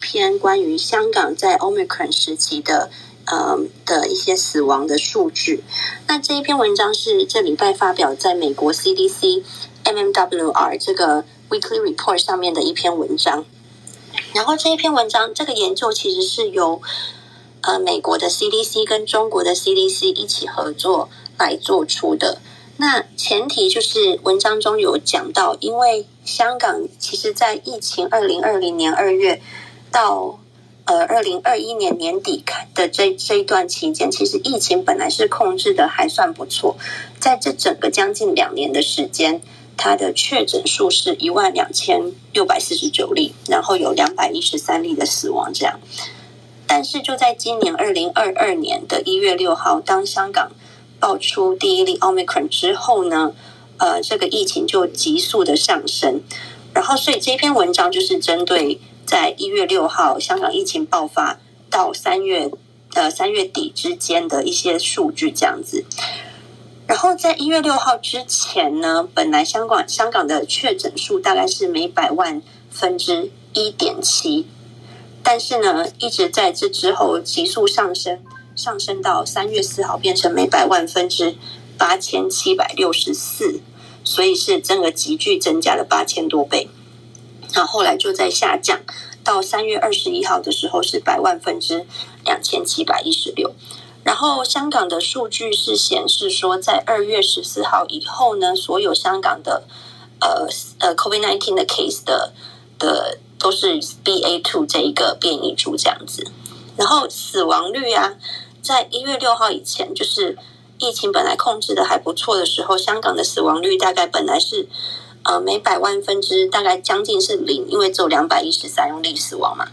篇关于香港在 Omicron 时期的呃的一些死亡的数据。那这一篇文章是这礼拜发表在美国 CDC。MMWR 这个 Weekly Report 上面的一篇文章，然后这一篇文章，这个研究其实是由呃美国的 CDC 跟中国的 CDC 一起合作来做出的。那前提就是文章中有讲到，因为香港其实在疫情二零二零年二月到呃二零二一年年底的这这一段期间，其实疫情本来是控制的还算不错，在这整个将近两年的时间。它的确诊数是一万两千六百四十九例，然后有两百一十三例的死亡，这样。但是就在今年二零二二年的一月六号，当香港爆出第一例 Omicron 之后呢，呃，这个疫情就急速的上升。然后，所以这篇文章就是针对在一月六号香港疫情爆发到三月呃三月底之间的一些数据，这样子。然后在一月六号之前呢，本来香港香港的确诊数大概是每百万分之一点七，但是呢，一直在这之后急速上升，上升到三月四号变成每百万分之八千七百六十四，所以是整个急剧增加了八千多倍。那后来就在下降，到三月二十一号的时候是百万分之两千七百一十六。然后香港的数据是显示说，在二月十四号以后呢，所有香港的呃呃 COVID-19 的 case 的的都是 BA2 这一个变异株这样子。然后死亡率啊，在一月六号以前，就是疫情本来控制的还不错的时候，香港的死亡率大概本来是呃每百万分之大概将近是零，因为只有两百一十三例死亡嘛。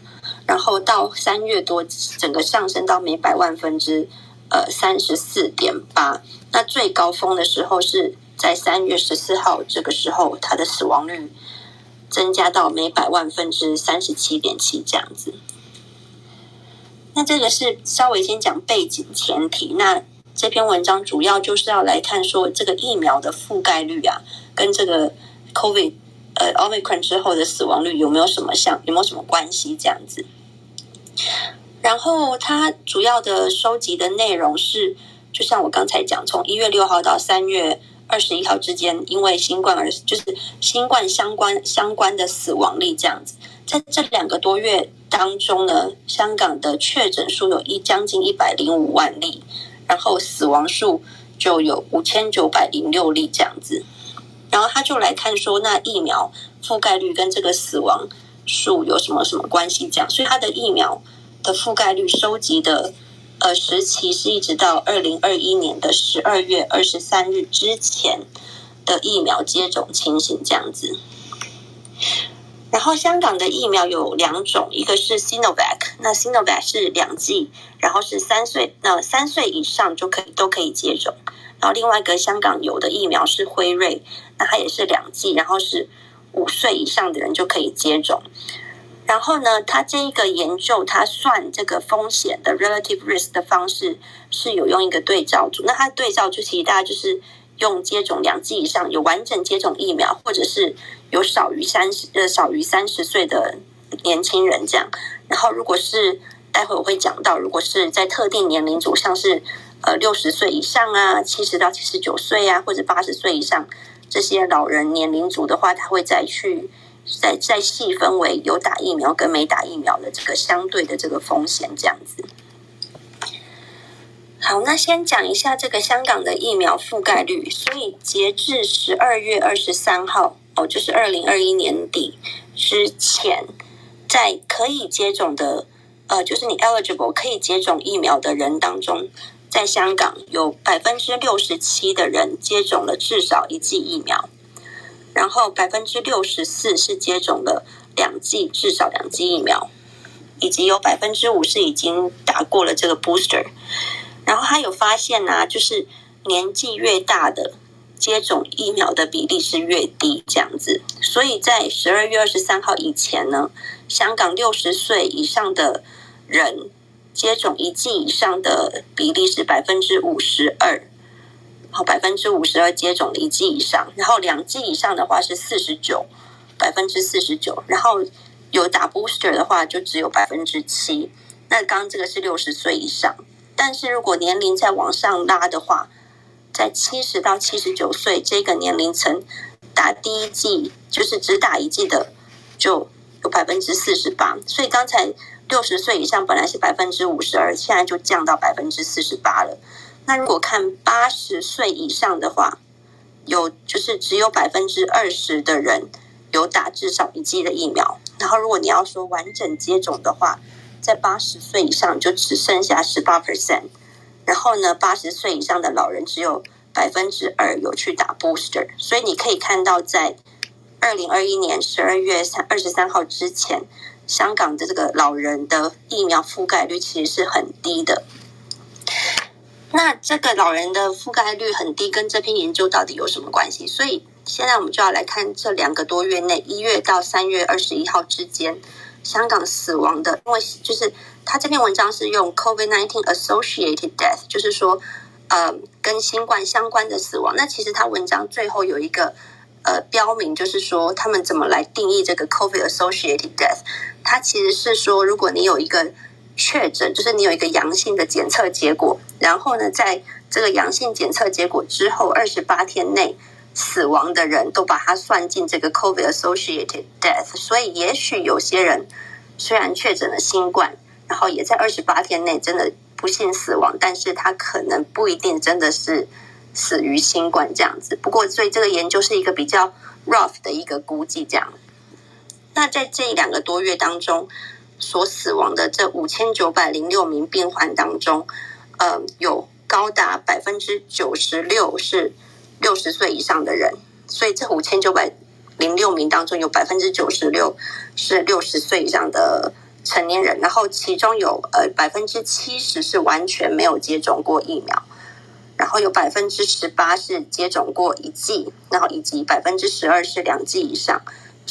然后到三月多，整个上升到每百万分之呃三十四点八。那最高峰的时候是在三月十四号，这个时候它的死亡率增加到每百万分之三十七点七这样子。那这个是稍微先讲背景前提。那这篇文章主要就是要来看说这个疫苗的覆盖率啊，跟这个 COVID 呃 Omicron 之后的死亡率有没有什么像有没有什么关系这样子。然后它主要的收集的内容是，就像我刚才讲，从一月六号到三月二十一号之间，因为新冠而就是新冠相关相关的死亡率这样子，在这两个多月当中呢，香港的确诊数有一将近一百零五万例，然后死亡数就有五千九百零六例这样子，然后他就来看说，那疫苗覆盖率跟这个死亡。数有什么什么关系？这样，所以它的疫苗的覆盖率收集的呃时期是一直到二零二一年的十二月二十三日之前的疫苗接种情形这样子。然后香港的疫苗有两种，一个是 Sinovac，那 Sinovac 是两剂，然后是三岁，那三岁以上就可以都可以接种。然后另外一个香港有的疫苗是辉瑞，那它也是两剂，然后是。五岁以上的人就可以接种，然后呢，他这一个研究，他算这个风险的 relative risk 的方式是有用一个对照组。那他对照就其实大家就是用接种两剂以上有完整接种疫苗，或者是有少于三十呃少于三十岁的年轻人这样。然后如果是待会我会讲到，如果是在特定年龄组，像是呃六十岁以上啊，七十到七十九岁啊，或者八十岁以上。这些老人年龄组的话，他会再去再再细分为有打疫苗跟没打疫苗的这个相对的这个风险这样子。好，那先讲一下这个香港的疫苗覆盖率。所以截至十二月二十三号，哦，就是二零二一年底之前，在可以接种的，呃，就是你 eligible 可以接种疫苗的人当中。在香港有百分之六十七的人接种了至少一剂疫苗，然后百分之六十四是接种了两剂至少两剂疫苗，以及有百分之五是已经打过了这个 booster。然后他有发现呢、啊，就是年纪越大的接种疫苗的比例是越低，这样子。所以在十二月二十三号以前呢，香港六十岁以上的人。接种一剂以上的比例是百分之五十二，好，百分之五十二接种了一剂以上，然后两剂以上的话是四十九，百分之四十九，然后有打 booster 的话就只有百分之七。那刚刚这个是六十岁以上，但是如果年龄再往上拉的话，在七十到七十九岁这个年龄层打第一剂就是只打一剂的就有百分之四十八，所以刚才。六十岁以上本来是百分之五十二，现在就降到百分之四十八了。那如果看八十岁以上的话，有就是只有百分之二十的人有打至少一剂的疫苗。然后如果你要说完整接种的话，在八十岁以上就只剩下十八 percent。然后呢，八十岁以上的老人只有百分之二有去打 booster。所以你可以看到，在二零二一年十二月三二十三号之前。香港的这个老人的疫苗覆盖率其实是很低的。那这个老人的覆盖率很低，跟这篇研究到底有什么关系？所以现在我们就要来看这两个多月内，一月到三月二十一号之间，香港死亡的，因为就是他这篇文章是用 COVID nineteen associated death，就是说，呃，跟新冠相关的死亡。那其实他文章最后有一个。呃标明，就是说他们怎么来定义这个 COVID associated death？它其实是说，如果你有一个确诊，就是你有一个阳性的检测结果，然后呢，在这个阳性检测结果之后二十八天内死亡的人都把它算进这个 COVID associated death。所以，也许有些人虽然确诊了新冠，然后也在二十八天内真的不幸死亡，但是他可能不一定真的是死于新冠这样子。不过，所以这个研究是一个比较 rough 的一个估计，这样。那在这两个多月当中，所死亡的这五千九百零六名病患当中，呃，有高达百分之九十六是六十岁以上的人，所以这五千九百零六名当中有百分之九十六是六十岁以上的成年人，然后其中有呃百分之七十是完全没有接种过疫苗，然后有百分之十八是接种过一剂，然后以及百分之十二是两剂以上。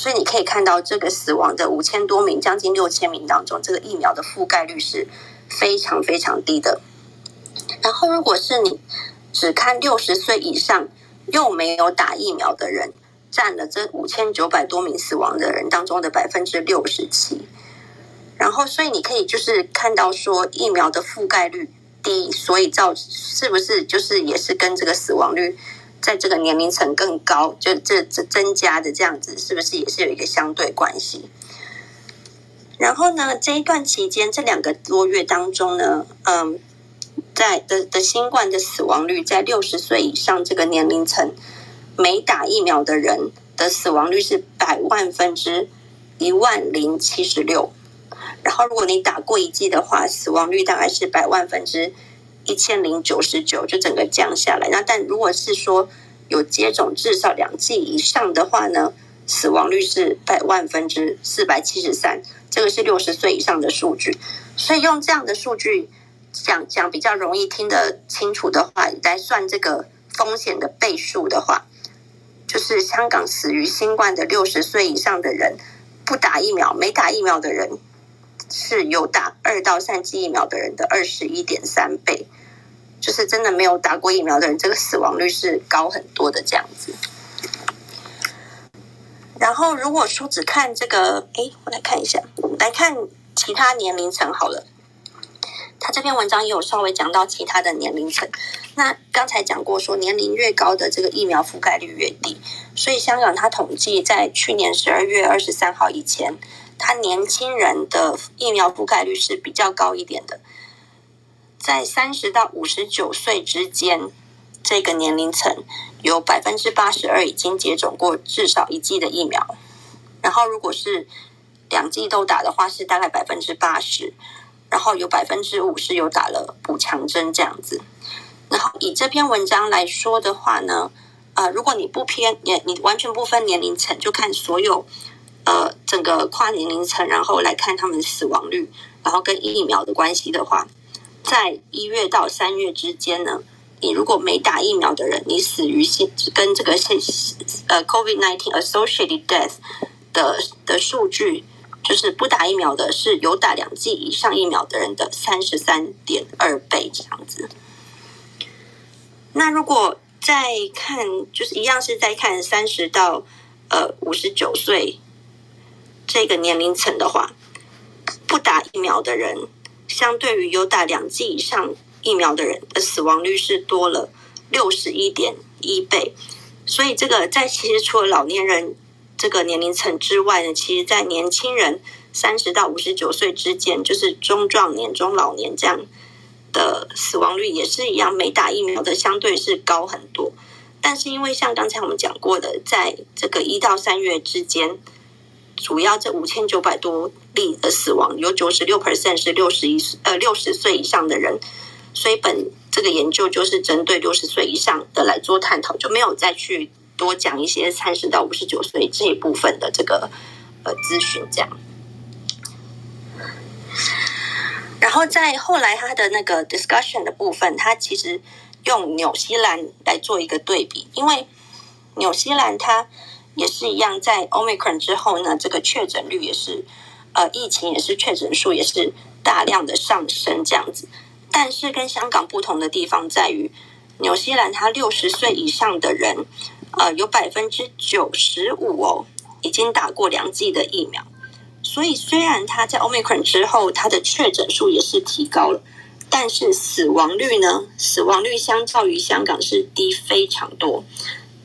所以你可以看到，这个死亡的五千多名，将近六千名当中，这个疫苗的覆盖率是非常非常低的。然后，如果是你只看六十岁以上又没有打疫苗的人，占了这五千九百多名死亡的人当中的百分之六十七。然后，所以你可以就是看到说，疫苗的覆盖率低，所以造是不是就是也是跟这个死亡率？在这个年龄层更高，就这这增加的这样子，是不是也是有一个相对关系？然后呢，这一段期间这两个多月当中呢，嗯，在的的新冠的死亡率在六十岁以上这个年龄层没打疫苗的人的死亡率是百万分之一万零七十六，然后如果你打过一剂的话，死亡率大概是百万分之。一千零九十九就整个降下来，那但如果是说有接种至少两剂以上的话呢，死亡率是百万分之四百七十三，这个是六十岁以上的数据。所以用这样的数据讲讲比较容易听得清楚的话，来算这个风险的倍数的话，就是香港死于新冠的六十岁以上的人，不打疫苗、没打疫苗的人，是有打二到三剂疫苗的人的二十一点三倍。就是真的没有打过疫苗的人，这个死亡率是高很多的这样子。然后如果说只看这个，哎，我来看一下，来看其他年龄层好了。他这篇文章也有稍微讲到其他的年龄层。那刚才讲过说，年龄越高的这个疫苗覆盖率越低，所以香港它统计在去年十二月二十三号以前，他年轻人的疫苗覆盖率是比较高一点的。在三十到五十九岁之间，这个年龄层有百分之八十二已经接种过至少一剂的疫苗，然后如果是两剂都打的话，是大概百分之八十，然后有百分之五是有打了补强针这样子。然后以这篇文章来说的话呢，呃，如果你不偏你完全不分年龄层，就看所有呃整个跨年龄层，然后来看他们死亡率，然后跟疫苗的关系的话。在一月到三月之间呢，你如果没打疫苗的人，你死于新跟这个呃 COVID-19 associated death 的的数据，就是不打疫苗的，是有打两剂以上疫苗的人的三十三点二倍这样子。那如果再看，就是一样是在看三十到呃五十九岁这个年龄层的话，不打疫苗的人。相对于有打两剂以上疫苗的人的死亡率是多了六十一点一倍，所以这个在其实除了老年人这个年龄层之外呢，其实在年轻人三十到五十九岁之间，就是中壮年、中老年这样的死亡率也是一样，没打疫苗的相对是高很多。但是因为像刚才我们讲过的，在这个一到三月之间。主要这五千九百多例的死亡，有九十六 percent 是六十一岁呃六十岁以上的人，所以本这个研究就是针对六十岁以上的来做探讨，就没有再去多讲一些三十到五十九岁这一部分的这个呃咨询这样。然后在后来他的那个 discussion 的部分，他其实用纽西兰来做一个对比，因为纽西兰它。也是一样，在 Omicron 之后呢，这个确诊率也是，呃，疫情也是确诊数也是大量的上升这样子。但是跟香港不同的地方在于，纽西兰它六十岁以上的人，呃，有百分之九十五哦，已经打过两剂的疫苗。所以虽然它在 Omicron 之后，它的确诊数也是提高了，但是死亡率呢？死亡率相较于香港是低非常多，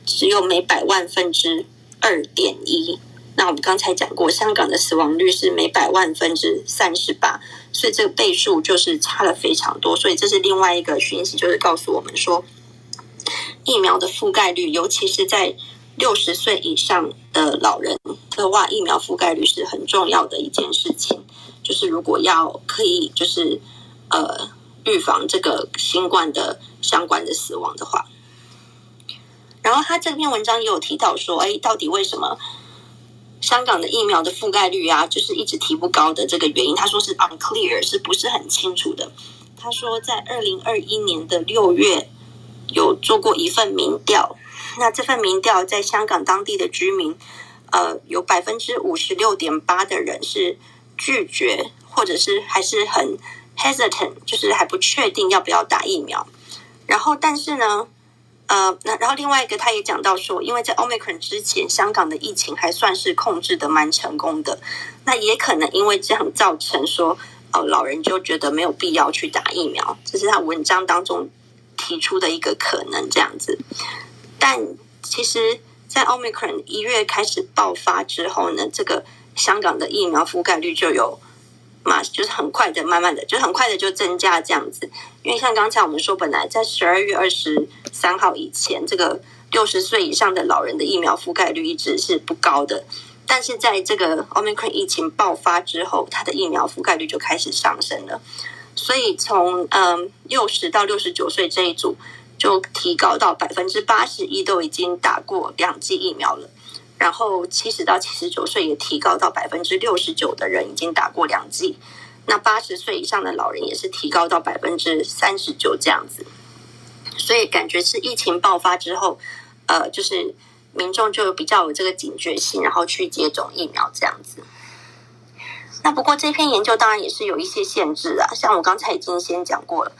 只有每百万分之二点一。那我们刚才讲过，香港的死亡率是每百万分之三十八，所以这个倍数就是差了非常多。所以这是另外一个讯息，就是告诉我们说，疫苗的覆盖率，尤其是在六十岁以上的老人的话，疫苗覆盖率是很重要的一件事情。就是如果要可以，就是呃预防这个新冠的相关的死亡的话，然后他这篇文章也有提到说，哎，到底为什么？香港的疫苗的覆盖率啊，就是一直提不高的这个原因，他说是 unclear，是不是很清楚的？他说在二零二一年的六月有做过一份民调，那这份民调在香港当地的居民，呃，有百分之五十六点八的人是拒绝，或者是还是很 hesitant，就是还不确定要不要打疫苗。然后，但是呢？呃，那然后另外一个，他也讲到说，因为在 Omicron 之前，香港的疫情还算是控制的蛮成功的，那也可能因为这样造成说，呃，老人就觉得没有必要去打疫苗，这是他文章当中提出的一个可能这样子。但其实，在 Omicron 一月开始爆发之后呢，这个香港的疫苗覆盖率就有。嘛，就是很快的，慢慢的，就很快的就增加这样子。因为像刚才我们说，本来在十二月二十三号以前，这个六十岁以上的老人的疫苗覆盖率一直是不高的。但是在这个 Omicron 疫情爆发之后，它的疫苗覆盖率就开始上升了。所以从嗯六十到六十九岁这一组，就提高到百分之八十一都已经打过两剂疫苗了。然后七十到七十九岁也提高到百分之六十九的人已经打过两剂，那八十岁以上的老人也是提高到百分之三十九这样子，所以感觉是疫情爆发之后，呃，就是民众就比较有这个警觉性，然后去接种疫苗这样子。那不过这篇研究当然也是有一些限制啊，像我刚才已经先讲过了，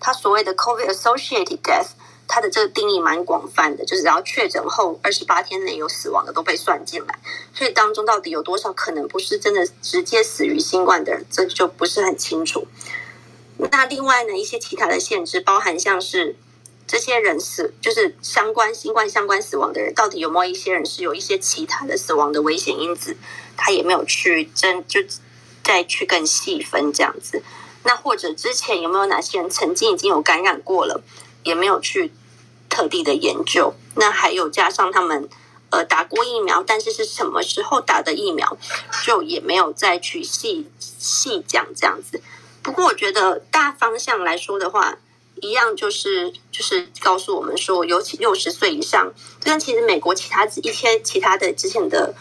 它所谓的 COVID associated death。它的这个定义蛮广泛的，就是只要确诊后二十八天内有死亡的都被算进来，所以当中到底有多少可能不是真的直接死于新冠的人，这就不是很清楚。那另外呢，一些其他的限制，包含像是这些人死，就是相关新冠相关死亡的人，到底有没有一些人是有一些其他的死亡的危险因子，他也没有去真就再去更细分这样子。那或者之前有没有哪些人曾经已经有感染过了？也没有去特地的研究，那还有加上他们呃打过疫苗，但是是什么时候打的疫苗，就也没有再去细细讲这样子。不过我觉得大方向来说的话，一样就是就是告诉我们说，尤其六十岁以上，这跟其实美国其他一些其他的之前的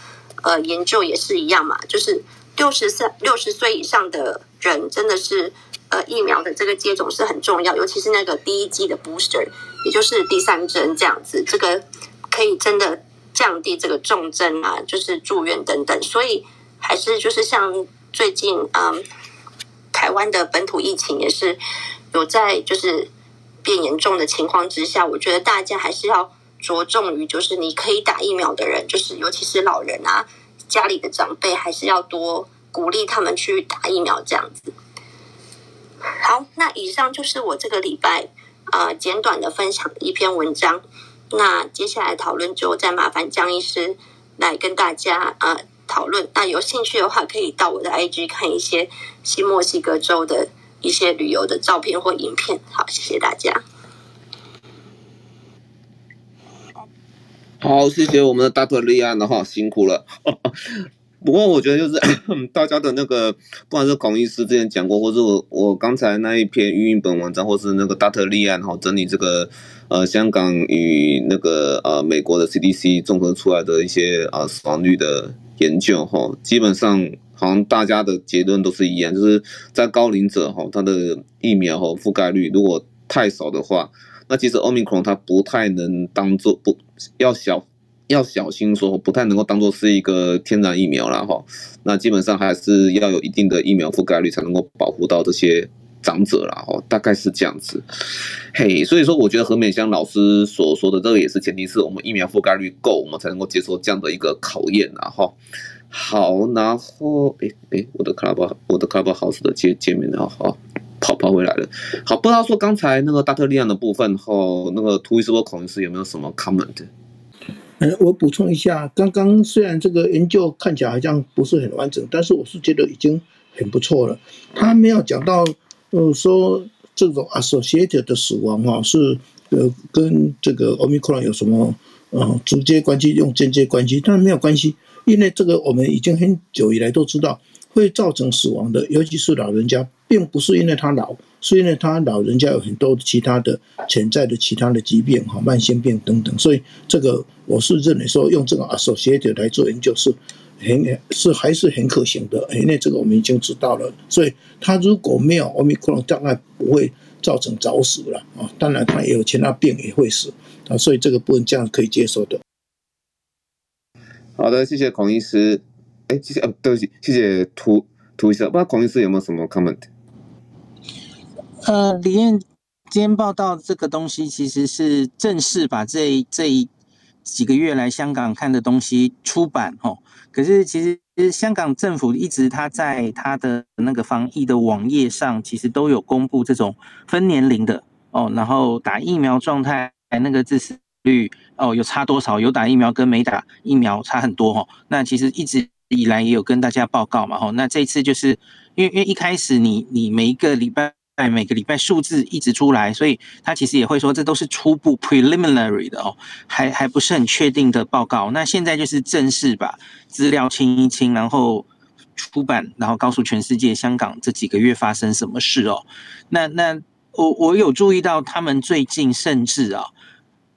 呃研究也是一样嘛，就是六十岁六十岁以上的人真的是。呃，疫苗的这个接种是很重要，尤其是那个第一剂的 booster，也就是第三针这样子，这个可以真的降低这个重症啊，就是住院等等。所以还是就是像最近，嗯，台湾的本土疫情也是有在就是变严重的情况之下，我觉得大家还是要着重于就是你可以打疫苗的人，就是尤其是老人啊，家里的长辈，还是要多鼓励他们去打疫苗这样子。好，那以上就是我这个礼拜呃简短的分享一篇文章。那接下来讨论就再麻烦江医师来跟大家呃讨论。那有兴趣的话，可以到我的 IG 看一些新墨西哥州的一些旅游的照片或影片。好，谢谢大家。好，谢谢我们的 Dr. 利安的话，辛苦了。不过我觉得就是 大家的那个，不管是孔医师之前讲过，或是我我刚才那一篇运营本文章，或是那个 Dr. 莉安哈整理这个呃香港与那个呃美国的 CDC 综合出来的一些呃死亡率的研究哈，基本上好像大家的结论都是一样，就是在高龄者哈，他的疫苗和覆盖率如果太少的话，那其实 Omicron 它不太能当做不要小。要小心说，不太能够当做是一个天然疫苗了哈。那基本上还是要有一定的疫苗覆盖率，才能够保护到这些长者了哈，大概是这样子。嘿，所以说我觉得何美香老师所说的这个也是前提是我们疫苗覆盖率够，我们才能够接受这样的一个考验了，哈。好，然后诶诶，我的 Club 我的 Clubhouse 的界界面啊，好跑跑回来了。好，不知道说刚才那个大特利安的部分后，那个图医师或孔医师有没有什么 comment？嗯，我补充一下，刚刚虽然这个研究看起来好像不是很完整，但是我是觉得已经很不错了。他没有讲到，呃，说这种 associated 的死亡哈是呃跟这个 Omicron 有什么呃直接关系，用间接关系，但没有关系。因为这个我们已经很久以来都知道，会造成死亡的，尤其是老人家，并不是因为他老，所以呢他老人家有很多其他的潜在的其他的疾病哈，慢性病等等。所以这个我是认为说用这个 associate 来做研究是很是还是很可行的，因为这个我们已经知道了。所以他如果没有 Omicron，大概不会造成早死了啊。当然他也有其他病也会死啊，所以这个部分这样可以接受的。好的，谢谢孔医师。哎，谢谢，呃，对不起，谢谢涂涂医生。不知道孔医师有没有什么 comment？呃，李燕今天报道这个东西，其实是正式把这这几个月来香港看的东西出版哦。可是其实香港政府一直他在他的那个防疫的网页上，其实都有公布这种分年龄的哦，然后打疫苗状态那个致死率。哦，有差多少？有打疫苗跟没打疫苗差很多哈。那其实一直以来也有跟大家报告嘛哈。那这次就是因为因为一开始你你每一个礼拜在每个礼拜数字一直出来，所以他其实也会说这都是初步 preliminary 的哦，还还不是很确定的报告。那现在就是正式把资料清一清，然后出版，然后告诉全世界香港这几个月发生什么事哦。那那我我有注意到他们最近甚至啊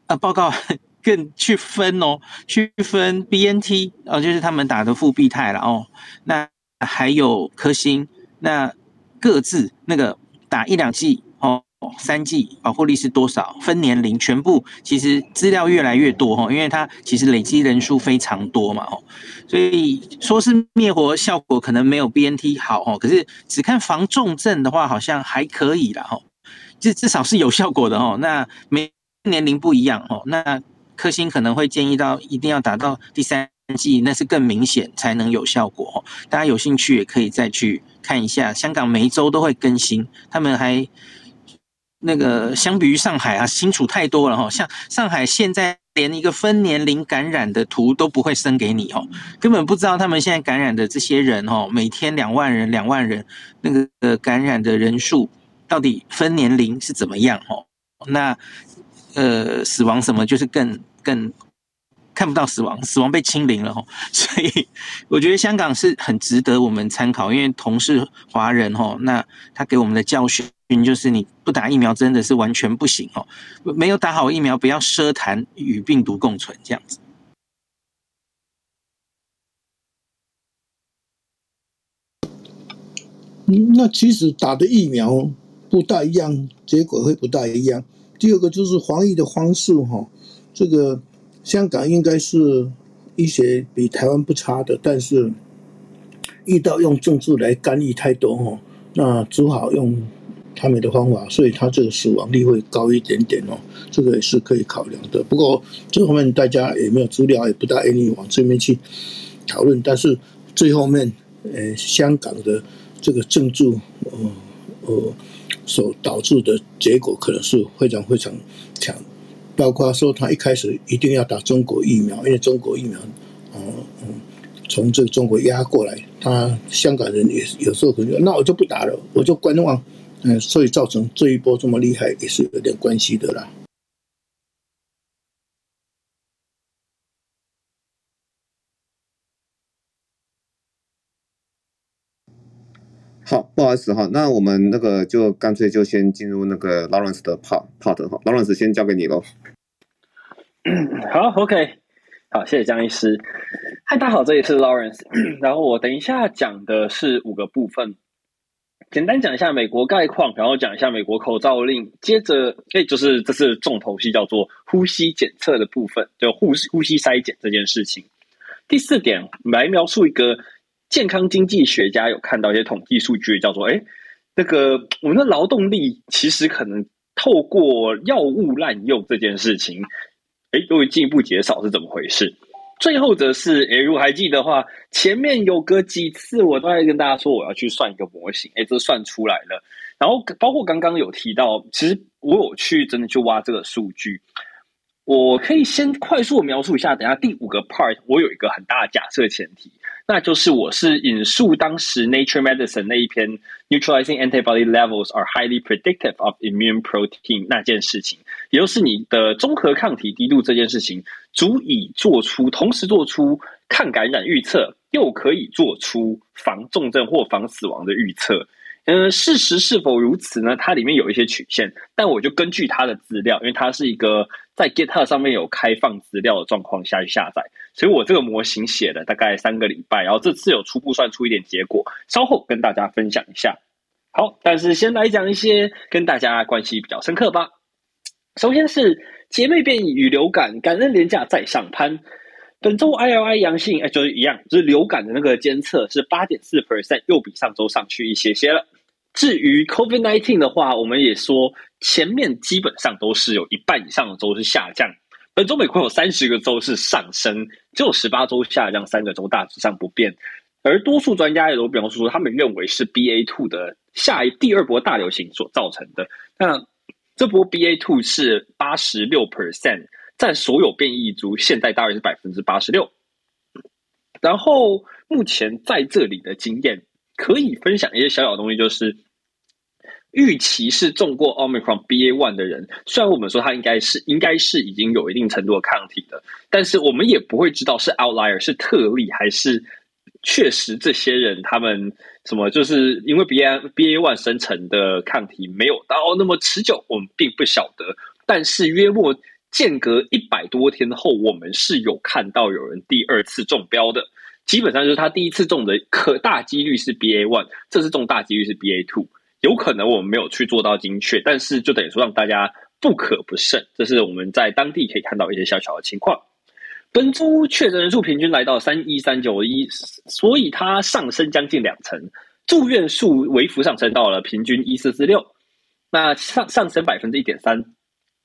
啊报告。更去分哦，去分 BNT 哦，就是他们打的复必泰了哦。那还有科兴，那各自那个打一两剂哦，三剂保护力是多少？分年龄，全部其实资料越来越多哈，因为它其实累积人数非常多嘛哦，所以说是灭活效果可能没有 BNT 好哦，可是只看防重症的话，好像还可以了哦，至至少是有效果的哦。那每年龄不一样哦，那。科兴可能会建议到一定要打到第三剂，那是更明显才能有效果哦。大家有兴趣也可以再去看一下，香港每一周都会更新，他们还那个相比于上海啊，清楚太多了哈。像上海现在连一个分年龄感染的图都不会生给你哦，根本不知道他们现在感染的这些人哦，每天两万人两万人，那个感染的人数到底分年龄是怎么样哦？那呃死亡什么就是更。更看不到死亡，死亡被清零了哈，所以我觉得香港是很值得我们参考，因为同是华人哈，那他给我们的教训就是你不打疫苗真的是完全不行哦，没有打好疫苗，不要奢谈与病毒共存这样子。那其实打的疫苗不大一样，结果会不大一样。第二个就是防疫的方式哈。这个香港应该是医学比台湾不差的，但是遇到用政治来干预太多哦，那只好用他们的方法，所以他这个死亡率会高一点点哦，这个也是可以考量的。不过这后面大家也没有资料，也不大愿意往这边去讨论。但是最后面，呃，香港的这个政治呃呃所导致的结果，可能是非常非常强。包括说他一开始一定要打中国疫苗，因为中国疫苗，嗯嗯，从这个中国压过来，他香港人也有时候可能，那我就不打了，我就观望，嗯，所以造成这一波这么厉害，也是有点关系的啦。好，不好意思哈，那我们那个就干脆就先进入那个 Lawrence 的 part part 哈，Lawrence 先交给你喽。好，OK，好，谢谢江医师。嗨，大家好，这里是 Lawrence。然后我等一下讲的是五个部分，简单讲一下美国概况，然后讲一下美国口罩令，接着哎，就是这是重头戏，叫做呼吸检测的部分，就呼呼吸筛检这件事情。第四点，来描述一个健康经济学家有看到一些统计数据，叫做哎，那个我们的劳动力其实可能透过药物滥用这件事情，哎，又会进一步减少是怎么回事？最后则是，诶，如果还记得的话，前面有个几次我都在跟大家说我要去算一个模型，诶，这算出来了。然后包括刚刚有提到，其实我有去真的去挖这个数据。我可以先快速描述一下，等下第五个 part 我有一个很大的假设前提，那就是我是引述当时 Nature Medicine 那一篇 Neutralizing antibody levels are highly predictive of immune protein 那件事情，也就是你的综合抗体低度这件事情，足以做出同时做出抗感染预测，又可以做出防重症或防死亡的预测。嗯，事实是否如此呢？它里面有一些曲线，但我就根据它的资料，因为它是一个在 GitHub 上面有开放资料的状况下去下载，所以我这个模型写了大概三个礼拜，然后这次有初步算出一点结果，稍后跟大家分享一下。好，但是先来讲一些跟大家关系比较深刻吧。首先是姐妹变异与流感，感恩廉价再上攀。本周 ILI 阳性，哎，就是一样，就是流感的那个监测是八点四 percent，又比上周上去一些些了。至于 COVID-19 的话，我们也说前面基本上都是有一半以上的周是下降。本周美国有三十个周是上升，只有十八周下降，三个周大致上不变。而多数专家也都表示说，他们认为是 BA two 的下一第二波大流行所造成的。那这波 BA two 是八十六 percent。占所有变异株，现在大约是百分之八十六。然后目前在这里的经验，可以分享一些小小东西，就是预期是中过 Omicron BA one 的人，虽然我们说他应该是应该是已经有一定程度的抗体的，但是我们也不会知道是 outlier 是特例，还是确实这些人他们什么，就是因为 BA BA one 生成的抗体没有到那么持久，我们并不晓得。但是约莫。间隔一百多天后，我们是有看到有人第二次中标的，基本上就是他第一次中的可大几率是 BA one，这次中大几率是 BA two，有可能我们没有去做到精确，但是就等于说让大家不可不慎，这是我们在当地可以看到一些小小的情况。本周确诊人数平均来到三一三九一，所以它上升将近两成，住院数微幅上升到了平均一四四六，那上上升百分之一点三。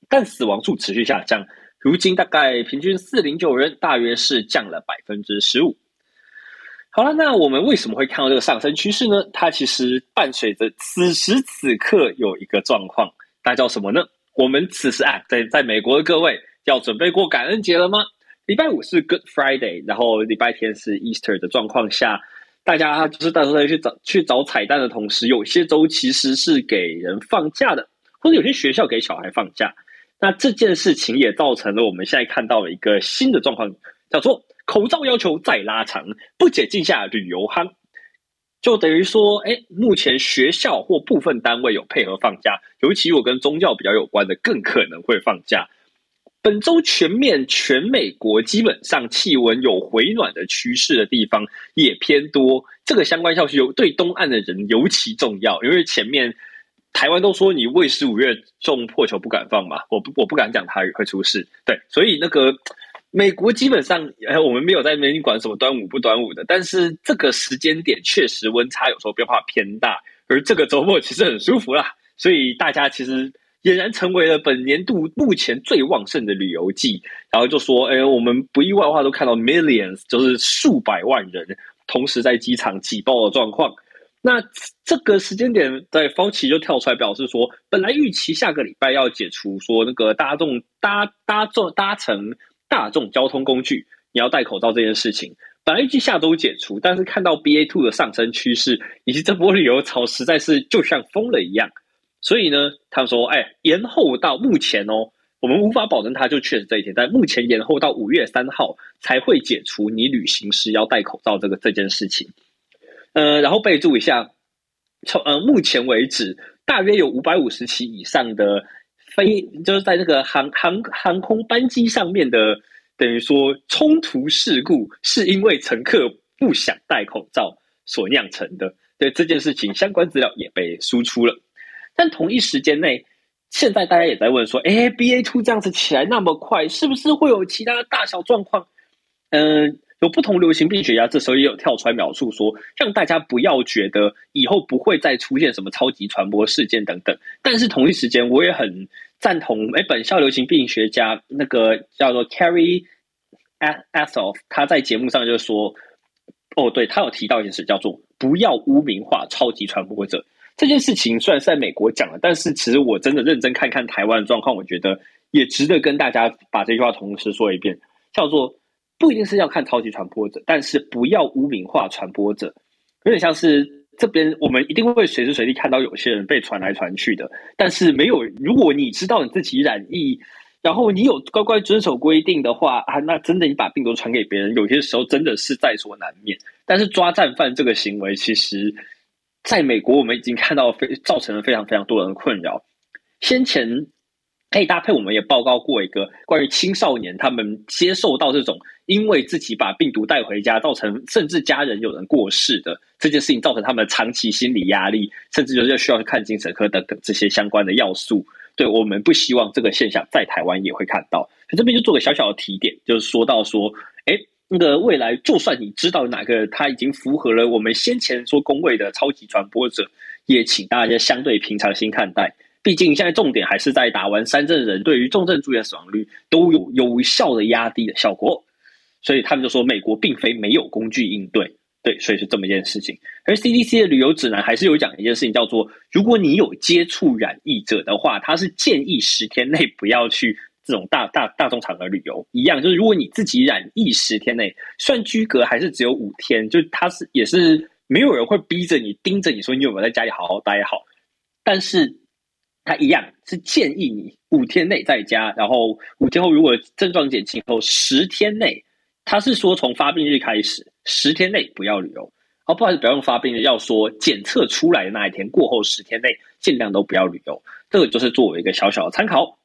但死亡数持续下降，如今大概平均四零九人，大约是降了百分之十五。好了，那我们为什么会看到这个上升趋势呢？它其实伴随着此时此刻有一个状况，那叫什么呢？我们此时啊，在在美国的各位要准备过感恩节了吗？礼拜五是 Good Friday，然后礼拜天是 Easter 的状况下，大家就是到时候去找去找彩蛋的同时，有些州其实是给人放假的，或者有些学校给小孩放假。那这件事情也造成了我们现在看到了一个新的状况，叫做口罩要求再拉长，不解禁下旅游夯，就等于说，哎，目前学校或部分单位有配合放假，尤其我跟宗教比较有关的，更可能会放假。本周全面全美国基本上气温有回暖的趋势的地方也偏多，这个相关消息有对东岸的人尤其重要，因为前面。台湾都说你未十五月中破球不敢放嘛，我不我不敢讲台语会出事，对，所以那个美国基本上，哎，我们没有在那边管什么端午不端午的，但是这个时间点确实温差有时候变化偏大，而这个周末其实很舒服啦，所以大家其实俨然成为了本年度目前最旺盛的旅游季，然后就说，哎，我们不意外的话都看到 millions，就是数百万人同时在机场挤爆的状况。那这个时间点，在 Fauci 就跳出来表示说，本来预期下个礼拜要解除说那个大众搭搭坐搭乘大众交通工具你要戴口罩这件事情，本来预计下周解除，但是看到 BA two 的上升趋势以及这波旅游潮实在是就像疯了一样，所以呢，他说，哎，延后到目前哦，我们无法保证它就确实这一天，但目前延后到五月三号才会解除你旅行时要戴口罩这个这件事情。呃，然后备注一下，从呃目前为止，大约有五百五十起以上的飞，就是在这个航航航空班机上面的，等于说冲突事故，是因为乘客不想戴口罩所酿成的。对这件事情，相关资料也被输出了。但同一时间内，现在大家也在问说，哎，BA two 这样子起来那么快，是不是会有其他的大小状况？嗯、有不同流行病学家这时候也有跳出来描述说，让大家不要觉得以后不会再出现什么超级传播事件等等。但是同一时间，我也很赞同，哎，本校流行病学家那个叫做 Carrie Asoff，他在节目上就说，哦，对，他有提到一件事，叫做不要污名化超级传播者。这件事情虽然是在美国讲了，但是其实我真的认真看看台湾的状况，我觉得也值得跟大家把这句话同时说一遍，叫做不一定是要看超级传播者，但是不要污名化传播者。有点像是这边我们一定会随时随地看到有些人被传来传去的，但是没有，如果你知道你自己染疫，然后你有乖乖遵守规定的话啊，那真的你把病毒传给别人，有些时候真的是在所难免。但是抓战犯这个行为，其实。在美国，我们已经看到非造成了非常非常多人的困扰。先前可以搭配，我们也报告过一个关于青少年他们接受到这种因为自己把病毒带回家，造成甚至家人有人过世的这件事情，造成他们长期心理压力，甚至就是需要去看精神科等等这些相关的要素。对，我们不希望这个现象在台湾也会看到。这边就做个小小的提点，就是说到说，哎。那个未来，就算你知道哪个他已经符合了我们先前说公卫的超级传播者，也请大家相对平常心看待。毕竟现在重点还是在打完三针人，对于重症住院死亡率都有有效的压低的效果。所以他们就说，美国并非没有工具应对，对，所以是这么一件事情。而 CDC 的旅游指南还是有讲一件事情，叫做如果你有接触染疫者的话，他是建议十天内不要去。这种大大大众场合旅游一样，就是如果你自己染疫十天内算居隔还是只有五天，就他是也是没有人会逼着你盯着你说你有没有在家里好好待好，但是他一样是建议你五天内在家，然后五天后如果症状减轻后十天内，他是说从发病日开始十天内不要旅游，哦，不好意思，不要用发病日，要说检测出来的那一天过后十天内尽量都不要旅游，这个就是作为一个小小的参考。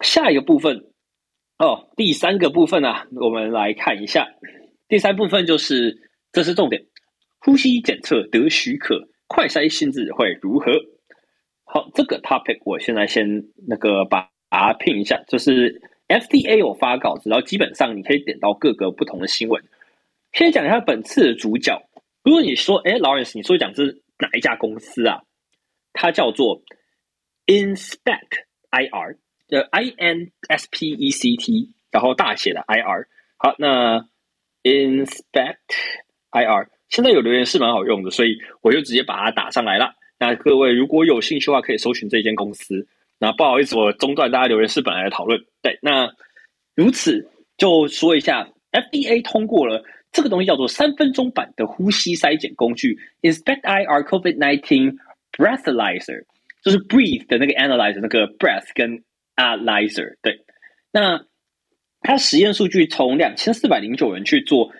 下一个部分哦，第三个部分啊，我们来看一下。第三部分就是，这是重点，呼吸检测得许可，快筛性质会如何？好，这个 topic 我现在先那个把它拼一下，就是 FDA 有发稿子，然后基本上你可以点到各个不同的新闻。先讲一下本次的主角，如果你说，哎，Lawrence，你说讲这是哪一家公司啊？它叫做 Inspectir R 的 I N S P E C T，然后大写的 I R。好，那 Inspect I R 现在有留言是蛮好用的，所以我就直接把它打上来了。那各位如果有兴趣的话，可以搜寻这间公司。那不好意思，我中断大家留言是本来的讨论。对，那如此就说一下，F D A 通过了这个东西，叫做三分钟版的呼吸筛检工具 Inspect I R COVID nineteen Breathalyzer。就是 breathe 的那个 analyzer，那个 breath 跟 analyzer 对，那它实验数据从两千四百零九人去做，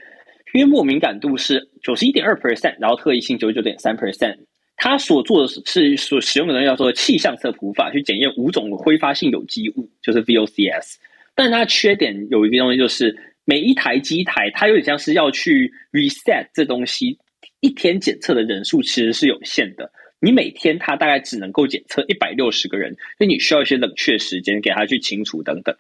约莫敏感度是九十一点二 percent，然后特异性九十九点三 percent。它所做的是所使用的东西叫做气象色谱法去检验五种挥发性有机物，就是 VOCs。但它缺点有一个东西，就是每一台机台它有点像是要去 reset 这东西，一天检测的人数其实是有限的。你每天它大概只能够检测一百六十个人，所以你需要一些冷却时间给它去清除等等。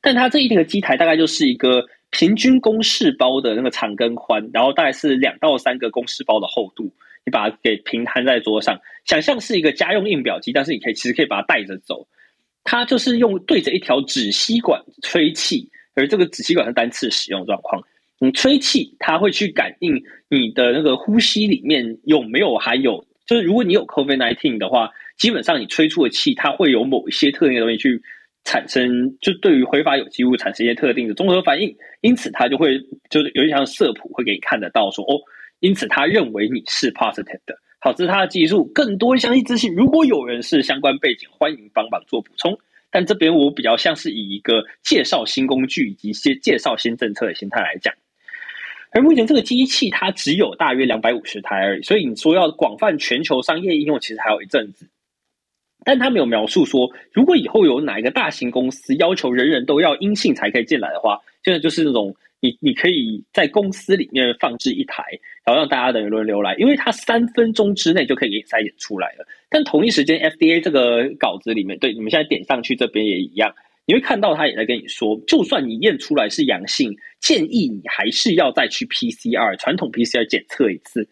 但它这一个机台大概就是一个平均公式包的那个长跟宽，然后大概是两到三个公式包的厚度。你把它给平摊在桌上，想象是一个家用印表机，但是你可以其实可以把它带着走。它就是用对着一条纸吸管吹气，而这个纸吸管是单次使用状况。你吹气，它会去感应你的那个呼吸里面有没有含有。就是如果你有 COVID-19 的话，基本上你吹出的气，它会有某一些特定的东西去产生，就对于挥发有机物产生一些特定的综合反应，因此它就会就是有点像色谱会给你看得到说哦，因此他认为你是 positive 的。好，这是他的技术。更多详细资讯，如果有人是相关背景，欢迎帮忙做补充。但这边我比较像是以一个介绍新工具以及一些介绍新政策的心态来讲。而目前这个机器它只有大约两百五十台而已，所以你说要广泛全球商业应用，其实还有一阵子。但他没有描述说，如果以后有哪一个大型公司要求人人都要阴性才可以进来的话，现在就是那种你你可以在公司里面放置一台，然后让大家等于轮流来，因为它三分钟之内就可以给你筛选出来了。但同一时间，FDA 这个稿子里面，对，你们现在点上去这边也一样。你会看到他也在跟你说，就算你验出来是阳性，建议你还是要再去 PCR 传统 PCR 检测一次，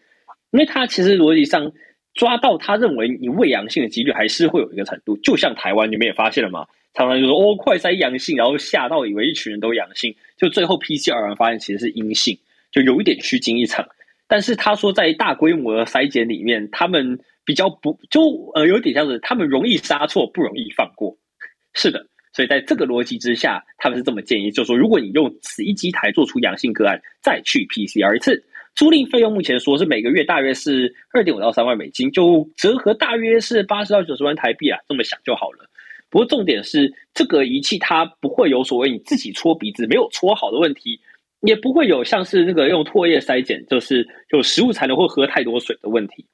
因为他其实逻辑上抓到他认为你未阳性的几率还是会有一个程度，就像台湾你们也发现了嘛，常常就说哦快筛阳性，然后吓到以为一群人都阳性，就最后 PCR 发现其实是阴性，就有一点虚惊一场。但是他说在大规模的筛检里面，他们比较不就呃有点像是他们容易杀错，不容易放过，是的。所以在这个逻辑之下，他们是这么建议，就是说，如果你用此一机台做出阳性个案，再去 PCR 一次，租赁费用目前说是每个月大约是二点五到三万美金，就折合大约是八十到九十万台币啊，这么想就好了。不过重点是，这个仪器它不会有所谓你自己搓鼻子没有搓好的问题，也不会有像是那个用唾液筛检，就是有食物残留或喝太多水的问题，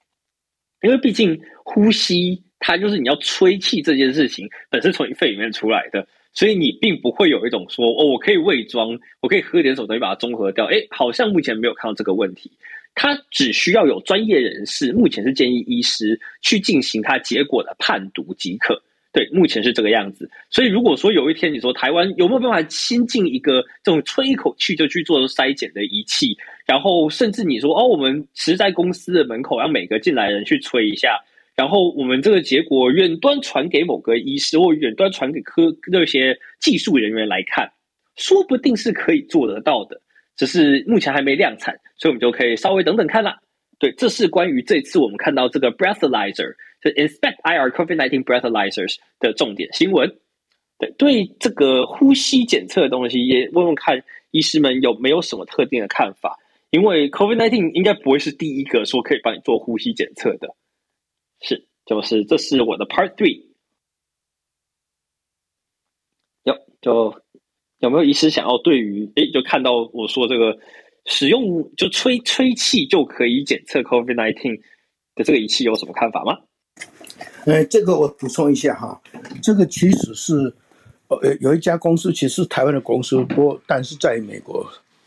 因为毕竟呼吸。它就是你要吹气这件事情，本身从你肺里面出来的，所以你并不会有一种说哦，我可以伪装，我可以喝点什么东西把它中和掉。诶，好像目前没有看到这个问题。它只需要有专业人士，目前是建议医师去进行它结果的判读即可。对，目前是这个样子。所以如果说有一天你说台湾有没有办法新进一个这种吹一口气就去做筛检的仪器，然后甚至你说哦，我们实在公司的门口让每个进来人去吹一下。然后我们这个结果远端传给某个医师，或远端传给科那些技术人员来看，说不定是可以做得到的，只是目前还没量产，所以我们就可以稍微等等看啦。对，这是关于这次我们看到这个 breathalyzer，就 inspect IR COVID-19 breathalyzers 的重点新闻。对，对这个呼吸检测的东西，也问问看医师们有没有什么特定的看法，因为 COVID-19 应该不会是第一个说可以帮你做呼吸检测的。是，就是这是我的 Part Three。有就有没有医师想要对于诶，就看到我说这个使用就吹吹气就可以检测 COVID-19 的这个仪器有什么看法吗？呃，这个我补充一下哈，这个其实是呃有一家公司，其实是台湾的公司，不过但是在美国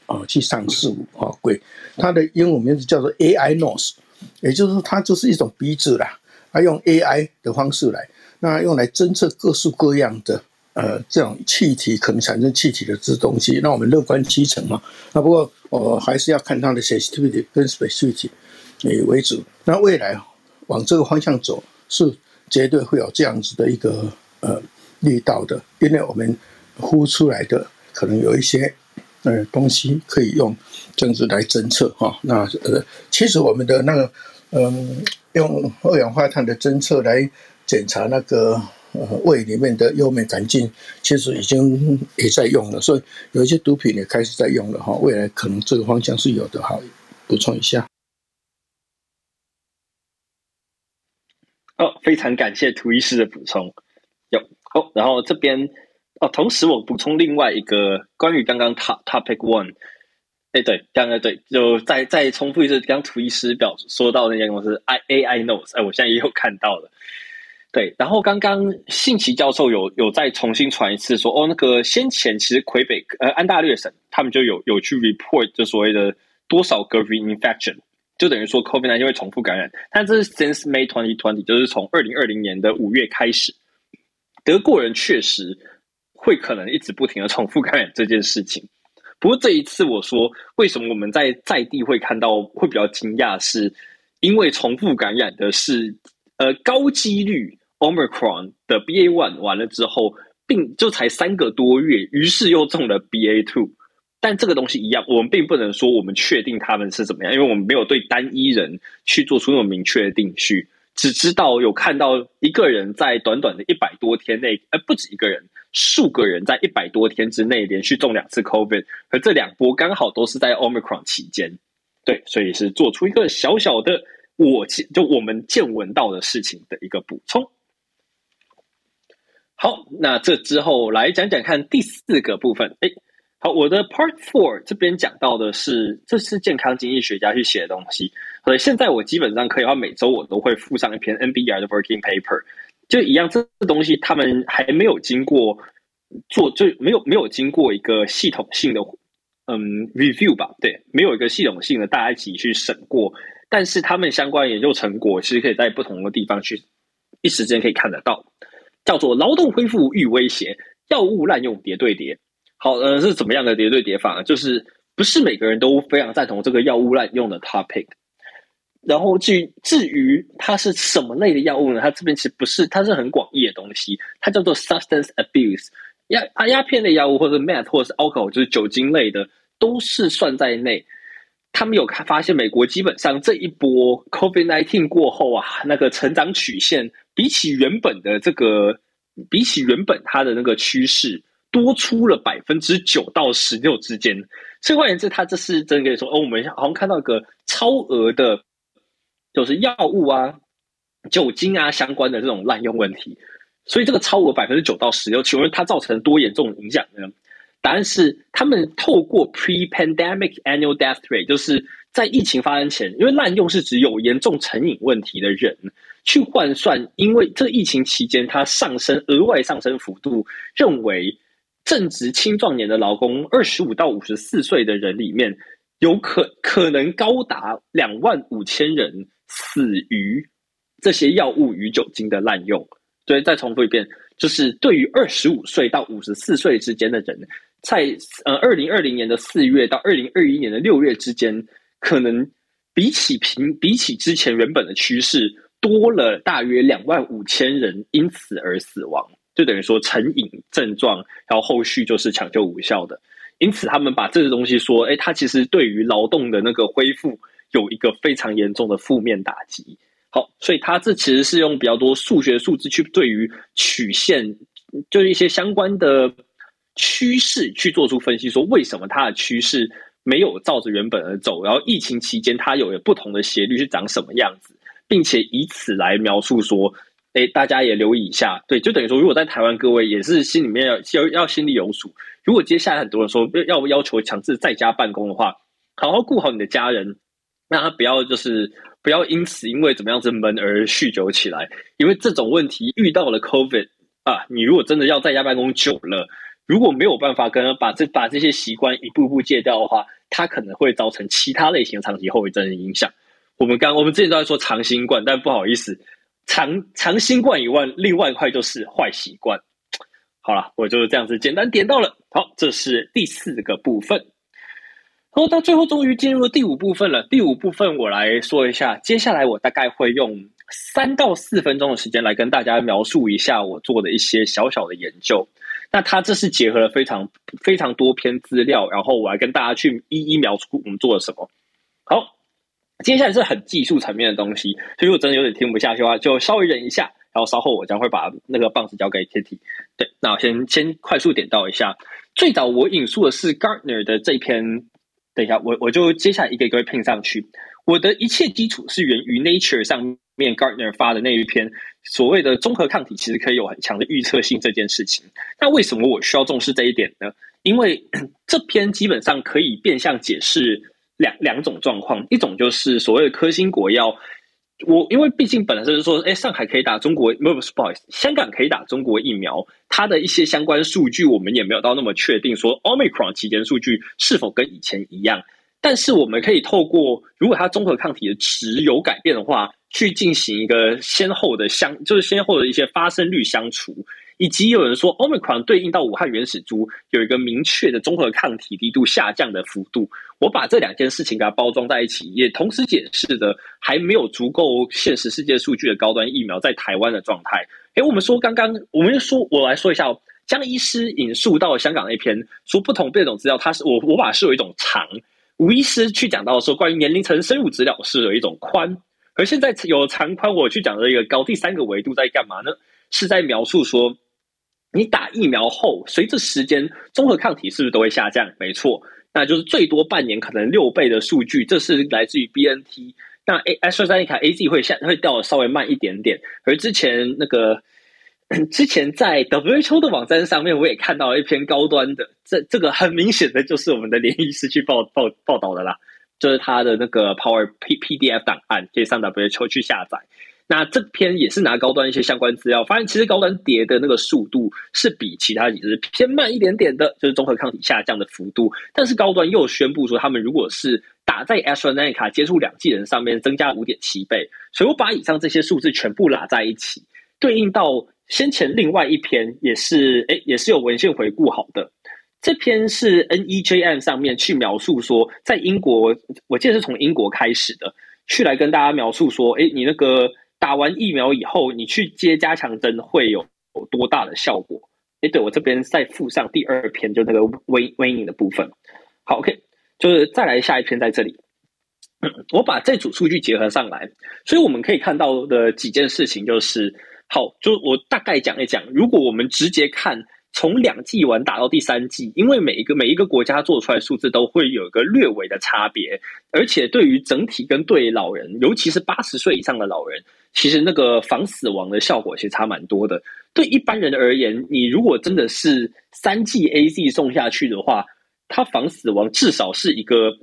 啊、呃、去上市啊贵，它的英文名字叫做 AI Nose，也就是它就是一种鼻子啦。他用 AI 的方式来，那用来侦测各式各样的呃这种气体可能产生气体的这东西，那我们乐观其成嘛。那不过我、呃、还是要看它的 sensitivity 跟 specificity 为主。那未来往这个方向走，是绝对会有这样子的一个呃力道的，因为我们呼出来的可能有一些呃东西可以用这样子来侦测哈。那呃，其实我们的那个嗯。用二氧化碳的侦测来检查那个呃胃里面的幽门杆菌，其实已经也在用了，所以有一些毒品也开始在用了哈。未来可能这个方向是有的哈。补充一下。哦，非常感谢涂医师的补充。有哦，然后这边哦，同时我补充另外一个关于刚刚 top topic one。哎，对，刚刚对，就再再重复一次，刚涂医师表说到那间公司 I AI knows，哎，我现在也有看到了。对，然后刚刚信奇教授有有再重新传一次说，哦，那个先前其实魁北呃安大略省他们就有有去 report 就所谓的多少个 reinfection，就等于说 COVID-19 会重复感染，但这是 since May twenty 就是从二零二零年的五月开始，德国人确实会可能一直不停的重复感染这件事情。不过这一次我说，为什么我们在在地会看到会比较惊讶，是因为重复感染的是呃高几率 Omicron 的 BA one 完了之后，并就才三个多月，于是又中了 BA two。但这个东西一样，我们并不能说我们确定他们是怎么样，因为我们没有对单一人去做出那种明确的定序，只知道有看到一个人在短短的一百多天内，呃，不止一个人。数个人在一百多天之内连续中两次 COVID，而这两波刚好都是在 Omicron 期间，对，所以是做出一个小小的我见就我们见闻到的事情的一个补充。好，那这之后来讲讲看第四个部分。哎，好，我的 Part Four 这边讲到的是，这是健康经济学家去写的东西。所以现在我基本上可以话，每周我都会附上一篇 NBR 的 Working Paper。就一样，这东西他们还没有经过做，就没有没有经过一个系统性的嗯 review 吧？对，没有一个系统性的大家一起去审过。但是他们相关研究成果其实可以在不同的地方去一时间可以看得到，叫做劳动恢复遇威胁，药物滥用叠对叠。好，呃，是怎么样的叠对叠法呢？就是不是每个人都非常赞同这个药物滥用的 topic。然后至于至于它是什么类的药物呢？它这边其实不是，它是很广义的东西，它叫做 substance abuse。鸦啊鸦片类药物或者 meth 或者是 alcohol，就是酒精类的，都是算在内。他们有看发现，美国基本上这一波 COVID-19 过后啊，那个成长曲线比起原本的这个，比起原本它的那个趋势，多出了百分之九到十六之间。所以换言之，它这是真的可以说，哦，我们好像看到一个超额的。就是药物啊、酒精啊相关的这种滥用问题，所以这个超额百分之九到十六，请问它造成多严重的影响呢？答案是，他们透过 pre-pandemic annual death rate，就是在疫情发生前，因为滥用是指有严重成瘾问题的人，去换算，因为这疫情期间它上升额外上升幅度，认为正值青壮年的劳工，二十五到五十四岁的人里面，有可可能高达两万五千人。死于这些药物与酒精的滥用。对，再重复一遍，就是对于二十五岁到五十四岁之间的人，在呃二零二零年的四月到二零二一年的六月之间，可能比起平比起之前原本的趋势，多了大约两万五千人因此而死亡，就等于说成瘾症状，然后后续就是抢救无效的。因此，他们把这个东西说，哎，它其实对于劳动的那个恢复。有一个非常严重的负面打击。好，所以它这其实是用比较多数学数字去对于曲线，就是一些相关的趋势去做出分析，说为什么它的趋势没有照着原本而走，然后疫情期间它有不同的斜率是长什么样子，并且以此来描述说，哎，大家也留意一下，对，就等于说，如果在台湾各位也是心里面要要要心里有数，如果接下来很多人说要要求强制在家办公的话，好好顾好你的家人。让他不要就是不要因此因为怎么样子闷而酗酒起来，因为这种问题遇到了 COVID 啊，你如果真的要在家办公久了，如果没有办法跟把这把这些习惯一步步戒掉的话，它可能会造成其他类型的长期后遗症的影响。我们刚我们之前都在说长新冠，但不好意思，长长新冠以外，另外一块就是坏习惯。好了，我就这样子简单点到了。好，这是第四个部分。然后到最后，终于进入了第五部分了。第五部分，我来说一下。接下来，我大概会用三到四分钟的时间来跟大家描述一下我做的一些小小的研究。那它这是结合了非常非常多篇资料，然后我来跟大家去一一描述我们做了什么。好，接下来是很技术层面的东西，所以如果真的有点听不下去的话，就稍微忍一下。然后稍后我将会把那个棒子交给 Kitty。对，那我先先快速点到一下。最早我引述的是 Gartner 的这篇。等一下，我我就接下来一个一个拼上去。我的一切基础是源于 Nature 上面 Gartner 发的那一篇所谓的综合抗体，其实可以有很强的预测性这件事情。那为什么我需要重视这一点呢？因为 这篇基本上可以变相解释两两种状况，一种就是所谓的科兴国药。我因为毕竟本来就是说，哎，上海可以打中国，不不不好意思，香港可以打中国疫苗，它的一些相关数据我们也没有到那么确定，说 Omicron 期间数据是否跟以前一样。但是我们可以透过，如果它综合抗体的值有改变的话，去进行一个先后的相，就是先后的一些发生率相除。以及有人说，Omicron 对应到武汉原始株有一个明确的综合抗体力度下降的幅度。我把这两件事情给它包装在一起，也同时解释的还没有足够现实世界数据的高端疫苗在台湾的状态。诶，我们说刚刚，我们说，我来说一下哦，江医师引述到香港那篇说不同变种资料，它是我我把它视为一种长。吴医师去讲到说，关于年龄层生物资料是有一种宽，而现在有长宽，我去讲的一个高。第三个维度在干嘛呢？是在描述说。你打疫苗后，随着时间，综合抗体是不是都会下降？没错，那就是最多半年可能六倍的数据，这是来自于 BNT。那 AstraZeneca AZ 会下会掉的稍微慢一点点。而之前那个之前在 WHO 的网站上面，我也看到一篇高端的，这这个很明显的就是我们的连医师去报报报道的啦，就是他的那个 Power P PDF 档案，可以上 WHO 去下载。那这篇也是拿高端一些相关资料，发现其实高端跌的那个速度是比其他几支偏慢一点点的，就是综合抗体下降的幅度。但是高端又宣布说，他们如果是打在 AstraZeneca 接触两剂人上面，增加五点七倍。所以我把以上这些数字全部拉在一起，对应到先前另外一篇也是，哎，也是有文献回顾好的。这篇是 NEJM 上面去描述说，在英国，我记得是从英国开始的，去来跟大家描述说，哎，你那个打完疫苗以后，你去接加强针会有多大的效果？哎，对，我这边再附上第二篇，就那个微微影的部分。好，OK，就是再来下一篇在这里。我把这组数据结合上来，所以我们可以看到的几件事情就是，好，就我大概讲一讲，如果我们直接看从两剂完打到第三剂，因为每一个每一个国家做出来数字都会有一个略微的差别，而且对于整体跟对老人，尤其是八十岁以上的老人，其实那个防死亡的效果其实差蛮多的。对一般人而言，你如果真的是三剂 AZ 送下去的话，它防死亡至少是一个。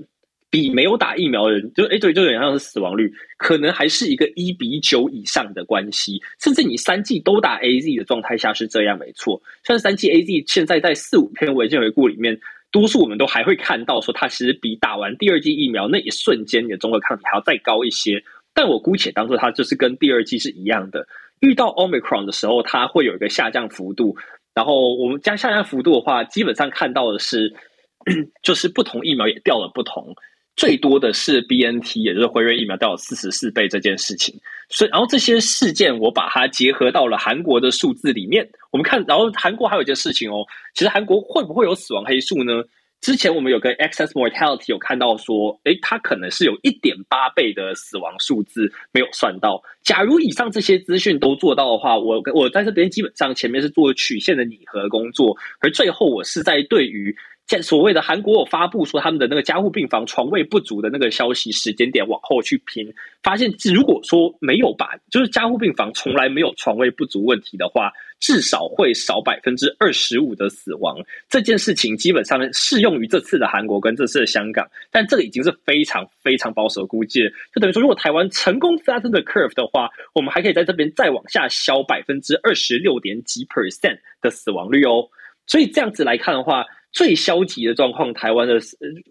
比没有打疫苗的人，就哎对，就有点像是死亡率，可能还是一个一比九以上的关系，甚至你三剂都打 AZ 的状态下是这样，没错。像三剂 AZ 现在在四五篇文献回顾里面，多数我们都还会看到说它其实比打完第二剂疫苗那一瞬间你的中和抗体还要再高一些，但我姑且当做它就是跟第二剂是一样的。遇到 Omicron 的时候，它会有一个下降幅度，然后我们加下降幅度的话，基本上看到的是，就是不同疫苗也掉了不同。最多的是 BNT，也就是辉瑞疫苗掉了四十四倍这件事情，所以然后这些事件我把它结合到了韩国的数字里面，我们看，然后韩国还有一件事情哦，其实韩国会不会有死亡黑数呢？之前我们有个 excess mortality 有看到说，诶，它可能是有一点八倍的死亡数字没有算到。假如以上这些资讯都做到的话，我我在这边基本上前面是做曲线的拟合工作，而最后我是在对于。在所谓的韩国有发布说他们的那个加护病房床位不足的那个消息时间点往后去拼，发现如果说没有把就是加护病房从来没有床位不足问题的话，至少会少百分之二十五的死亡。这件事情基本上适用于这次的韩国跟这次的香港，但这个已经是非常非常保守估计了。就等于说，如果台湾成功 flatten the curve 的话，我们还可以在这边再往下消百分之二十六点几 percent 的死亡率哦。所以这样子来看的话。最消极的状况，台湾的，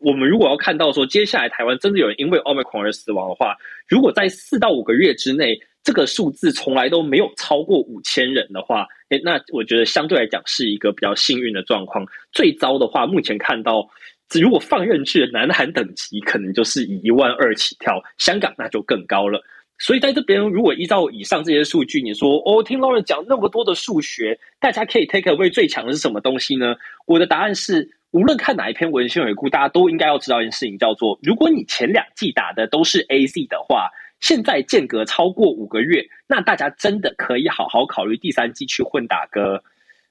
我们如果要看到说，接下来台湾真的有人因为 Omicron 而死亡的话，如果在四到五个月之内，这个数字从来都没有超过五千人的话，诶，那我觉得相对来讲是一个比较幸运的状况。最糟的话，目前看到，如果放任去南韩等级，可能就是以一万二起跳，香港那就更高了。所以在这边，如果依照以上这些数据，你说哦，听 Lawrence 讲那么多的数学，大家可以 take away 最强的是什么东西呢？我的答案是，无论看哪一篇文献回顾，大家都应该要知道一件事情，叫做如果你前两季打的都是 AZ 的话，现在间隔超过五个月，那大家真的可以好好考虑第三季去混打个。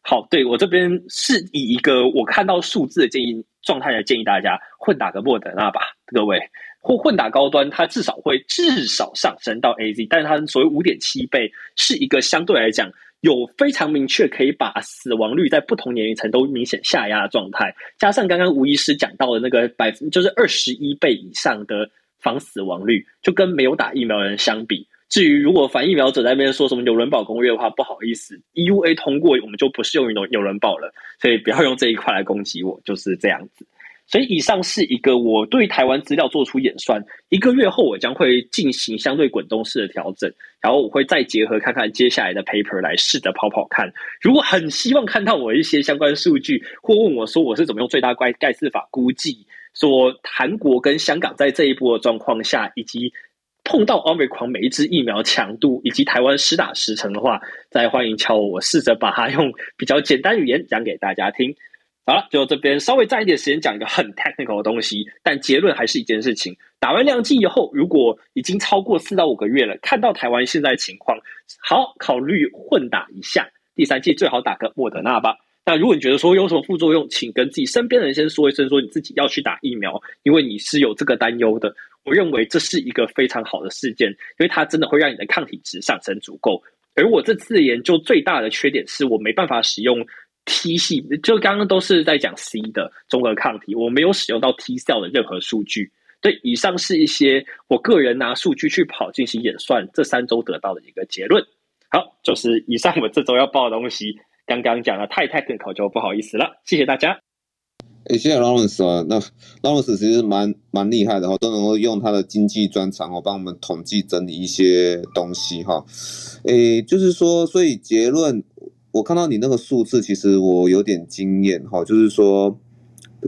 好，对，我这边是以一个我看到数字的建议状态来建议大家混打个莫德纳吧，各位。或混打高端，它至少会至少上升到 AZ，但是它所谓五点七倍是一个相对来讲有非常明确可以把死亡率在不同年龄层都明显下压的状态，加上刚刚吴医师讲到的那个百分就是二十一倍以上的防死亡率，就跟没有打疫苗的人相比。至于如果反疫苗者在那边说什么纽伦堡公约的话，不好意思，EUA 通过我们就不适用于纽纽伦堡了，所以不要用这一块来攻击我，就是这样子。所以以上是一个我对台湾资料做出演算，一个月后我将会进行相对滚动式的调整，然后我会再结合看看接下来的 paper 来试着跑跑看。如果很希望看到我一些相关数据，或问我说我是怎么用最大概盖茨法估计，说韩国跟香港在这一波的状况下，以及碰到 Omicron 每一支疫苗强度，以及台湾施打时程的话，再欢迎敲我，我试着把它用比较简单语言讲给大家听。好了，就这边稍微占一点时间讲一个 很 technical 的东西，但结论还是一件事情：打完两剂以后，如果已经超过四到五个月了，看到台湾现在情况，好考虑混打一下。第三剂最好打个莫德纳吧。那如果你觉得说有什么副作用，请跟自己身边的人先说一声，说你自己要去打疫苗，因为你是有这个担忧的。我认为这是一个非常好的事件，因为它真的会让你的抗体值上升足够。而我这次的研究最大的缺点是我没办法使用。T 系就刚刚都是在讲 C 的中和抗体，我没有使用到 T cell 的任何数据。对，以上是一些我个人拿数据去跑进行演算，这三周得到的一个结论。好，就是以上我这周要报的东西。刚刚讲的太 technical 就不好意思了，谢谢大家。哎，谢谢 Lawrence 啊，那 Lawrence 其实蛮蛮厉害的哈，都能够用他的经济专长哦，帮我们统计整理一些东西哈。诶，就是说，所以结论我看到你那个数字，其实我有点惊艳哈，就是说，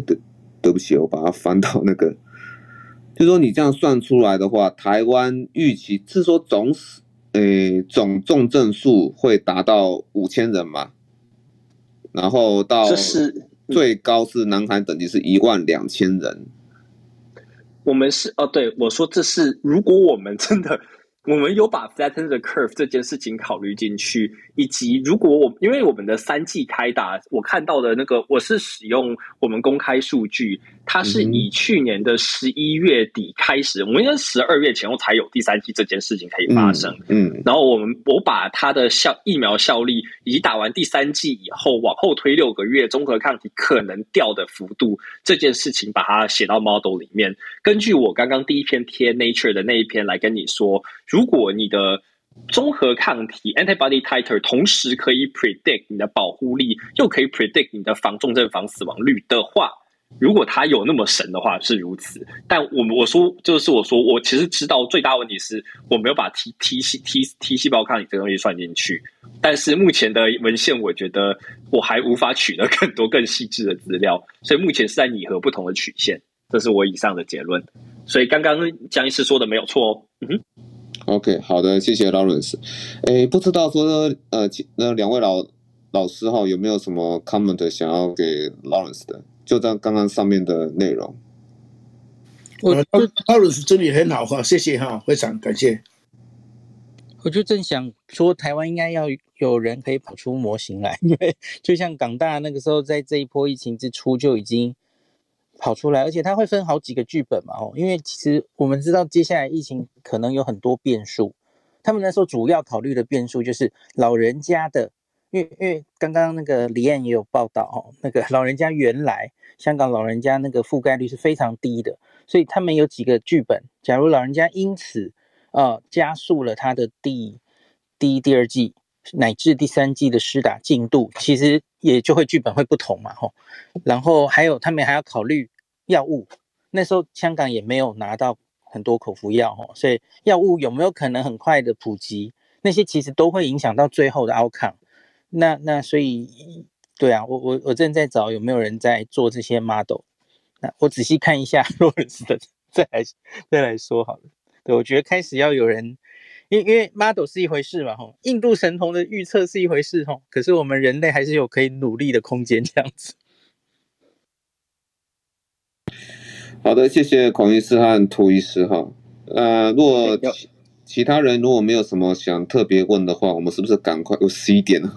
对，对不起，我把它翻到那个，就是说你这样算出来的话，台湾预期是说总死，诶，总重症数会达到五千人嘛，然后到最高是南海等级是一万两千人。我们是哦，对，我说这是如果我们真的。我们有把 flatten the curve 这件事情考虑进去，以及如果我因为我们的三季开打，我看到的那个我是使用我们公开数据，它是以去年的十一月底开始，嗯、我们应该十二月前后才有第三季这件事情可以发生。嗯，嗯然后我们我把它的效疫苗效力以及打完第三季以后往后推六个月，中和抗体可能掉的幅度这件事情，把它写到 model 里面。根据我刚刚第一篇贴 Nature 的那一篇来跟你说。如果你的综合抗体 antibody titer 同时可以 predict 你的保护力，又可以 predict 你的防重症、防死亡率的话，如果它有那么神的话是如此。但我我说就是我说我其实知道最大问题是我没有把 T T T T 细胞抗体这东西算进去。但是目前的文献，我觉得我还无法取得更多更细致的资料，所以目前是在拟合不同的曲线。这是我以上的结论。所以刚刚江医师说的没有错哦。嗯哼。OK，好的，谢谢 Lawrence。哎，不知道说呃，那两位老老师哈，有没有什么 comment 想要给 Lawrence 的？就在刚刚上面的内容。我 Lawrence 真的很好哈，谢谢哈，非常感谢。我就正想说，台湾应该要有人可以跑出模型来，因为就像港大那个时候，在这一波疫情之初就已经。跑出来，而且它会分好几个剧本嘛，哦，因为其实我们知道接下来疫情可能有很多变数，他们那时候主要考虑的变数就是老人家的，因为因为刚刚那个李安也有报道哦，那个老人家原来香港老人家那个覆盖率是非常低的，所以他们有几个剧本，假如老人家因此呃加速了他的第第一、第二季乃至第三季的施打进度，其实。也就会剧本会不同嘛，吼，然后还有他们还要考虑药物，那时候香港也没有拿到很多口服药，吼，所以药物有没有可能很快的普及，那些其实都会影响到最后的 outcome。那那所以，对啊，我我我正在找有没有人在做这些 model，那我仔细看一下 洛伦斯的，再来再来说好了。对，我觉得开始要有人。因因为 model 是一回事嘛，吼，印度神童的预测是一回事，吼，可是我们人类还是有可以努力的空间，这样子。好的，谢谢孔医师和涂医师，哈，呃，如果其其他人如果没有什么想特别问的话，我们是不是赶快有十一点了，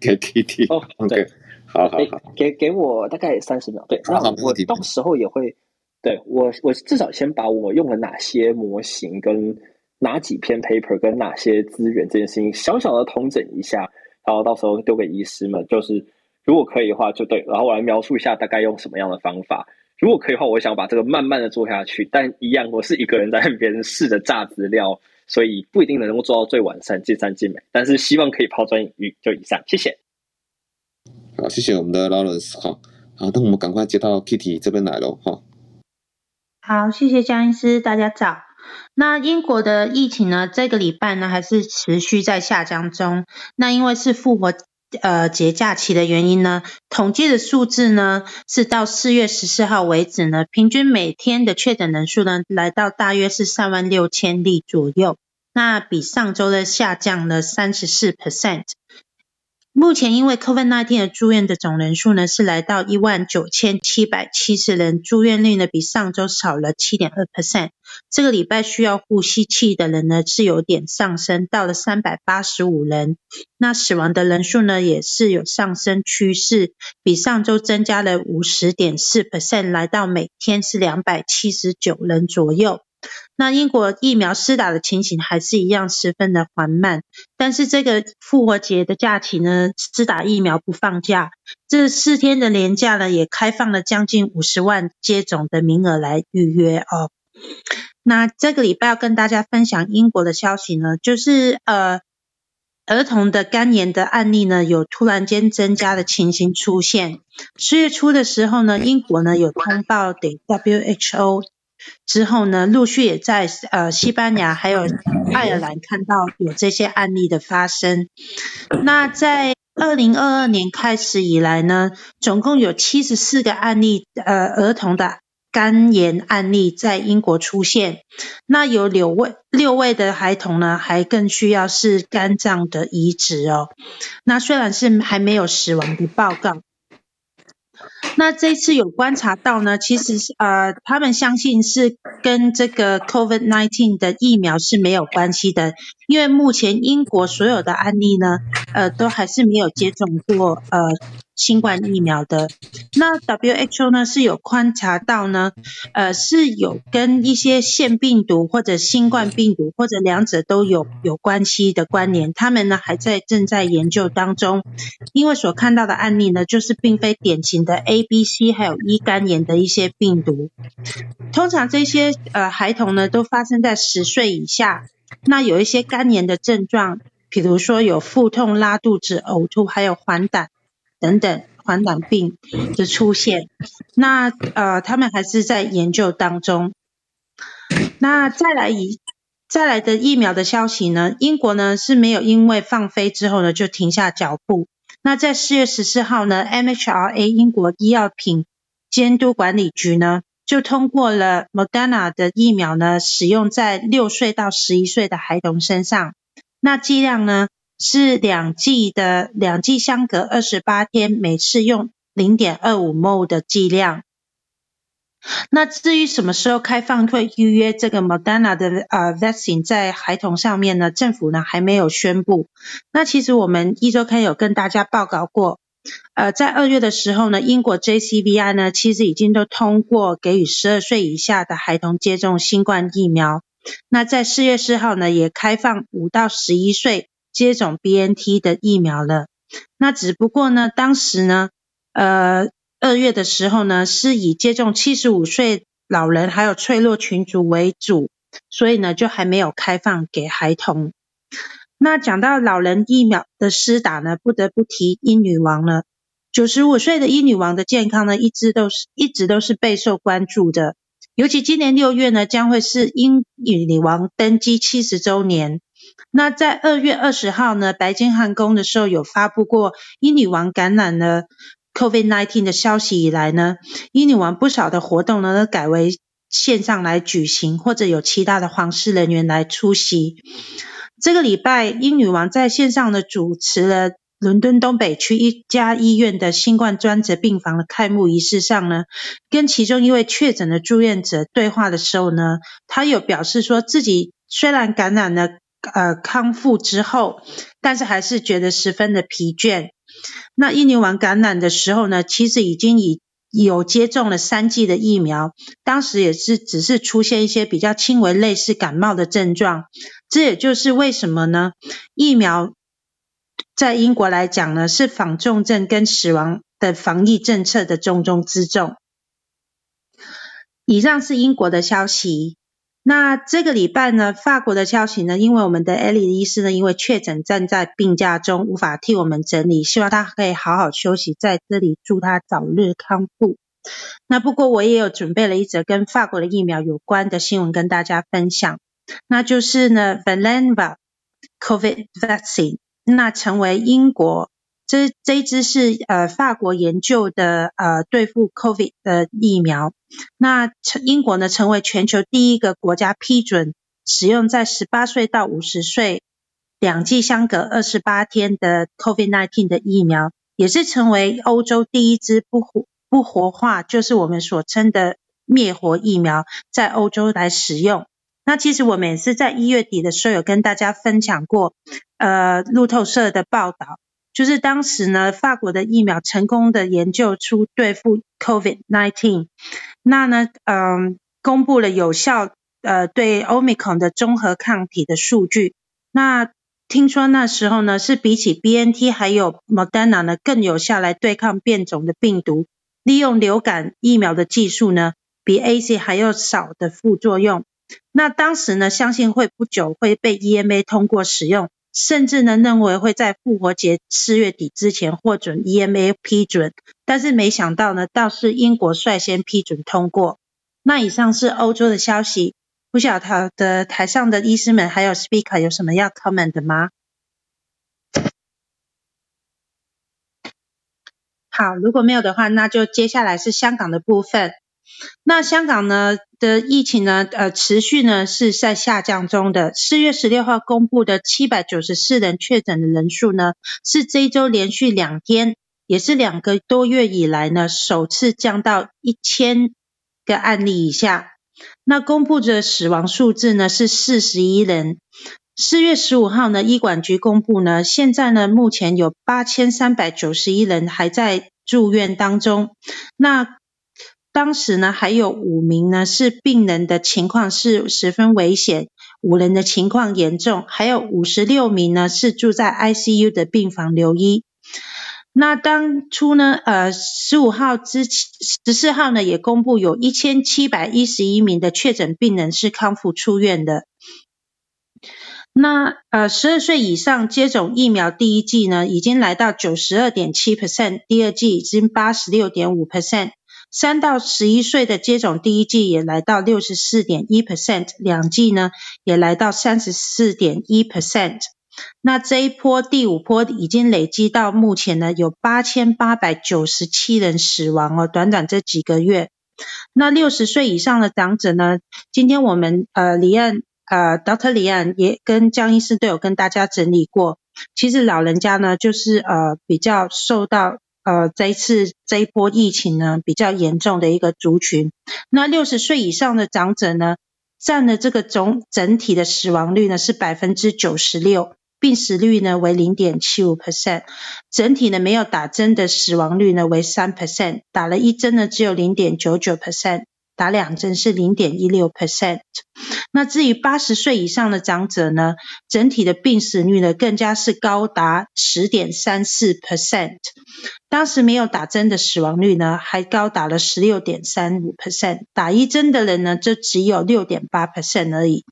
给 Kitty？哦 对，好好好，给给我大概三十秒，对，那我到时候也会，对我我至少先把我用了哪些模型跟。哪几篇 paper 跟哪些资源这件事情，小小的统整一下，然后到时候丢给医师们，就是如果可以的话就对，然后我来描述一下大概用什么样的方法。如果可以的话，我想把这个慢慢的做下去，但一样我是一个人在跟别人试着榨资料，所以不一定能够做到最完善、尽善尽美，但是希望可以抛砖引玉。就以上，谢谢。好，谢谢我们的 Lawrence。好，好，那我们赶快接到 Kitty 这边来喽。哈，好，谢谢江医师，大家早。那英国的疫情呢，这个礼拜呢还是持续在下降中。那因为是复活呃节假期的原因呢，统计的数字呢是到四月十四号为止呢，平均每天的确诊人数呢来到大约是三万六千例左右。那比上周的下降了三十四 percent。目前因为 COVID-19 的住院的总人数呢是来到一万九千七百七十人，住院率呢比上周少了七点二 percent。这个礼拜需要呼吸器的人呢是有点上升，到了三百八十五人。那死亡的人数呢也是有上升趋势，比上周增加了五十点四 percent，来到每天是两百七十九人左右。那英国疫苗施打的情形还是一样十分的缓慢，但是这个复活节的假期呢，施打疫苗不放假，这四天的连假呢，也开放了将近五十万接种的名额来预约哦。那这个礼拜要跟大家分享英国的消息呢，就是呃，儿童的肝炎的案例呢，有突然间增加的情形出现。十月初的时候呢，英国呢有通报给 WHO。之后呢，陆续也在呃西班牙，还有爱尔兰，看到有这些案例的发生。那在二零二二年开始以来呢，总共有七十四个案例，呃，儿童的肝炎案例在英国出现。那有六位六位的孩童呢，还更需要是肝脏的移植哦。那虽然是还没有死亡的报告。那这次有观察到呢，其实是呃，他们相信是跟这个 COVID nineteen 的疫苗是没有关系的，因为目前英国所有的案例呢，呃，都还是没有接种过呃新冠疫苗的。那 WHO 呢是有观察到呢，呃，是有跟一些腺病毒或者新冠病毒或者两者都有有关系的关联，他们呢还在正在研究当中，因为所看到的案例呢，就是并非典型的 A。B、C 还有 E 肝炎的一些病毒，通常这些呃孩童呢都发生在十岁以下。那有一些肝炎的症状，比如说有腹痛、拉肚子、呕吐，还有黄疸等等黄疸病的出现。那呃他们还是在研究当中。那再来一再来的疫苗的消息呢，英国呢是没有因为放飞之后呢就停下脚步。那在四月十四号呢，MHRA 英国医药品监督管理局呢，就通过了 Moderna 的疫苗呢，使用在六岁到十一岁的孩童身上。那剂量呢是两剂的，两剂相隔二十八天，每次用零点二五 ml 的剂量。那至于什么时候开放会预约这个 Moderna 的呃 vaccine 在孩童上面呢？政府呢还没有宣布。那其实我们一周刊有跟大家报告过，呃，在二月的时候呢，英国 JCVI 呢其实已经都通过给予十二岁以下的孩童接种新冠疫苗。那在四月四号呢，也开放五到十一岁接种 BNT 的疫苗了。那只不过呢，当时呢，呃。二月的时候呢，是以接种七十五岁老人还有脆弱群组为主，所以呢就还没有开放给孩童。那讲到老人疫苗的施打呢，不得不提英女王了。九十五岁的英女王的健康呢，一直都是一直都是备受关注的。尤其今年六月呢，将会是英女王登基七十周年。那在二月二十号呢，白金汉宫的时候有发布过英女王感染了。COVID-19 的消息以来呢，英女王不少的活动呢都改为线上来举行，或者有其他的皇室人员来出席。这个礼拜，英女王在线上呢主持了伦敦东北区一家医院的新冠专责病房的开幕仪式上呢，跟其中一位确诊的住院者对话的时候呢，她有表示说自己虽然感染了，呃，康复之后，但是还是觉得十分的疲倦。那英女王感染的时候呢，其实已经已有接种了三剂的疫苗，当时也是只是出现一些比较轻微类似感冒的症状。这也就是为什么呢？疫苗在英国来讲呢，是防重症跟死亡的防疫政策的重中之重。以上是英国的消息。那这个礼拜呢，法国的消息呢，因为我们的艾莉医师呢，因为确诊站在病假中，无法替我们整理，希望他可以好好休息，在这里祝他早日康复。那不过我也有准备了一则跟法国的疫苗有关的新闻跟大家分享，那就是呢 v a l e n v a COVID vaccine，那成为英国。这这一支是呃法国研究的呃对付 COVID 的疫苗，那英国呢成为全球第一个国家批准使用在十八岁到五十岁两剂相隔二十八天的 COVID-19 的疫苗，也是成为欧洲第一支不活不活化，就是我们所称的灭活疫苗，在欧洲来使用。那其实我们也是在一月底的时候有跟大家分享过，呃路透社的报道。就是当时呢，法国的疫苗成功的研究出对付 COVID-19，那呢，嗯，公布了有效呃对 Omicron 的综合抗体的数据。那听说那时候呢，是比起 BNT 还有 Moderna 呢更有效来对抗变种的病毒。利用流感疫苗的技术呢，比 AZ 还要少的副作用。那当时呢，相信会不久会被 EMA 通过使用。甚至呢，认为会在复活节四月底之前获准 EMA 批准，但是没想到呢，倒是英国率先批准通过。那以上是欧洲的消息，不晓得台上的医师们还有 speaker 有什么要 comment 的吗？好，如果没有的话，那就接下来是香港的部分。那香港呢的疫情呢，呃，持续呢是在下降中的。四月十六号公布的七百九十四人确诊的人数呢，是这一周连续两天，也是两个多月以来呢首次降到一千个案例以下。那公布的死亡数字呢是四十一人。四月十五号呢，医管局公布呢，现在呢目前有八千三百九十一人还在住院当中。那当时呢，还有五名呢是病人的情况是十分危险，五人的情况严重，还有五十六名呢是住在 ICU 的病房留医。那当初呢，呃，十五号之十四号呢也公布有一千七百一十一名的确诊病人是康复出院的。那呃，十二岁以上接种疫苗第一剂呢，已经来到九十二点七 percent，第二剂已经八十六点五 percent。三到十一岁的接种第一剂也来到六十四点一 percent，两剂呢也来到三十四点一 percent。那这一波第五波已经累积到目前呢有八千八百九十七人死亡哦，短短这几个月。那六十岁以上的长者呢，今天我们呃李安呃 Dr. 李安也跟江医师都有跟大家整理过，其实老人家呢就是呃比较受到。呃，这一次这一波疫情呢，比较严重的一个族群。那六十岁以上的长者呢，占了这个总整体的死亡率呢是百分之九十六，病死率呢为零点七五 percent，整体呢没有打针的死亡率呢为三 percent，打了一针呢只有零点九九 percent。打两针是零点一六 percent，那至于八十岁以上的长者呢，整体的病死率呢更加是高达十点三四 percent，当时没有打针的死亡率呢还高达了十六点三五 percent，打一针的人呢就只有六点八 percent 而已。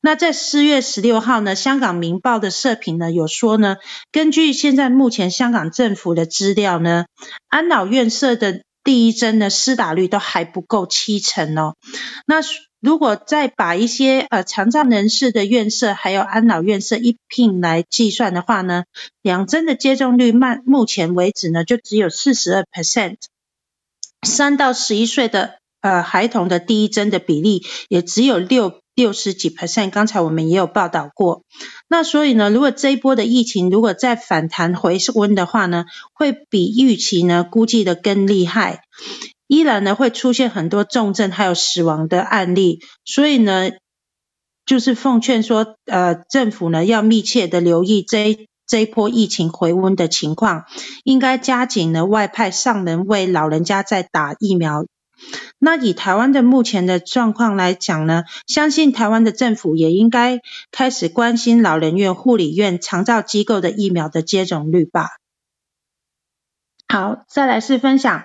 那在四月十六号呢，香港明报的社评呢有说呢，根据现在目前香港政府的资料呢，安老院舍的第一针的施打率都还不够七成哦。那如果再把一些呃残障人士的院舍还有安老院舍一并来计算的话呢，两针的接种率慢目前为止呢就只有四十二 percent。三到十一岁的呃孩童的第一针的比例也只有六。六十几 percent，刚才我们也有报道过。那所以呢，如果这一波的疫情如果再反弹回温的话呢，会比预期呢估计的更厉害。依然呢会出现很多重症还有死亡的案例。所以呢，就是奉劝说，呃，政府呢要密切的留意这一这一波疫情回温的情况，应该加紧呢外派上人为老人家在打疫苗。那以台湾的目前的状况来讲呢，相信台湾的政府也应该开始关心老人院、护理院、长照机构的疫苗的接种率吧。好，再来是分享，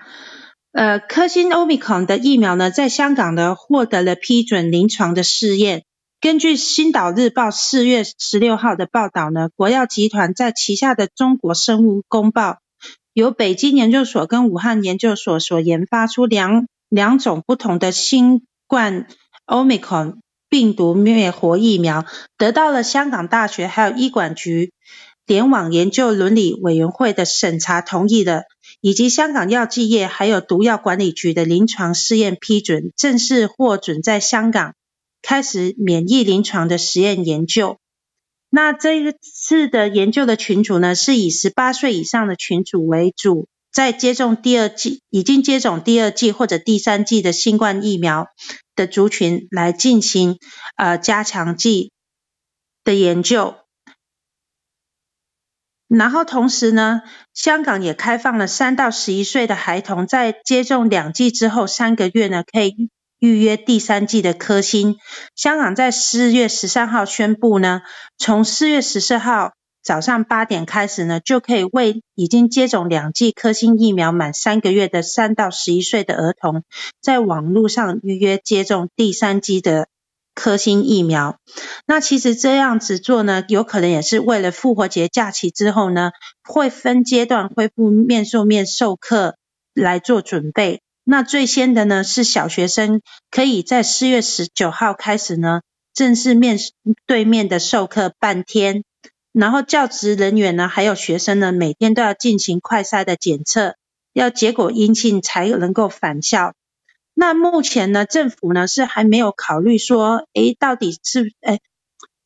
呃，科兴 Omicron 的疫苗呢，在香港呢获得了批准临床的试验。根据《星岛日报》四月十六号的报道呢，国药集团在旗下的中国生物公报，由北京研究所跟武汉研究所所研发出两。两种不同的新冠 Omicron 病毒灭活疫苗，得到了香港大学还有医管局联网研究伦理委员会的审查同意的，以及香港药剂业还有毒药管理局的临床试验批准，正式获准在香港开始免疫临床的实验研究。那这一次的研究的群组呢，是以十八岁以上的群组为主。在接种第二剂、已经接种第二剂或者第三剂的新冠疫苗的族群来进行呃加强剂的研究，然后同时呢，香港也开放了三到十一岁的孩童在接种两剂之后三个月呢，可以预约第三剂的科兴。香港在四月十三号宣布呢，从四月十四号。早上八点开始呢，就可以为已经接种两剂科兴疫苗满三个月的三到十一岁的儿童，在网络上预约接种第三剂的科兴疫苗。那其实这样子做呢，有可能也是为了复活节假期之后呢，会分阶段恢复面授面授课来做准备。那最先的呢，是小学生可以在四月十九号开始呢，正式面对面的授课半天。然后教职人员呢，还有学生呢，每天都要进行快筛的检测，要结果阴性才能够返校。那目前呢，政府呢是还没有考虑说，诶，到底是诶，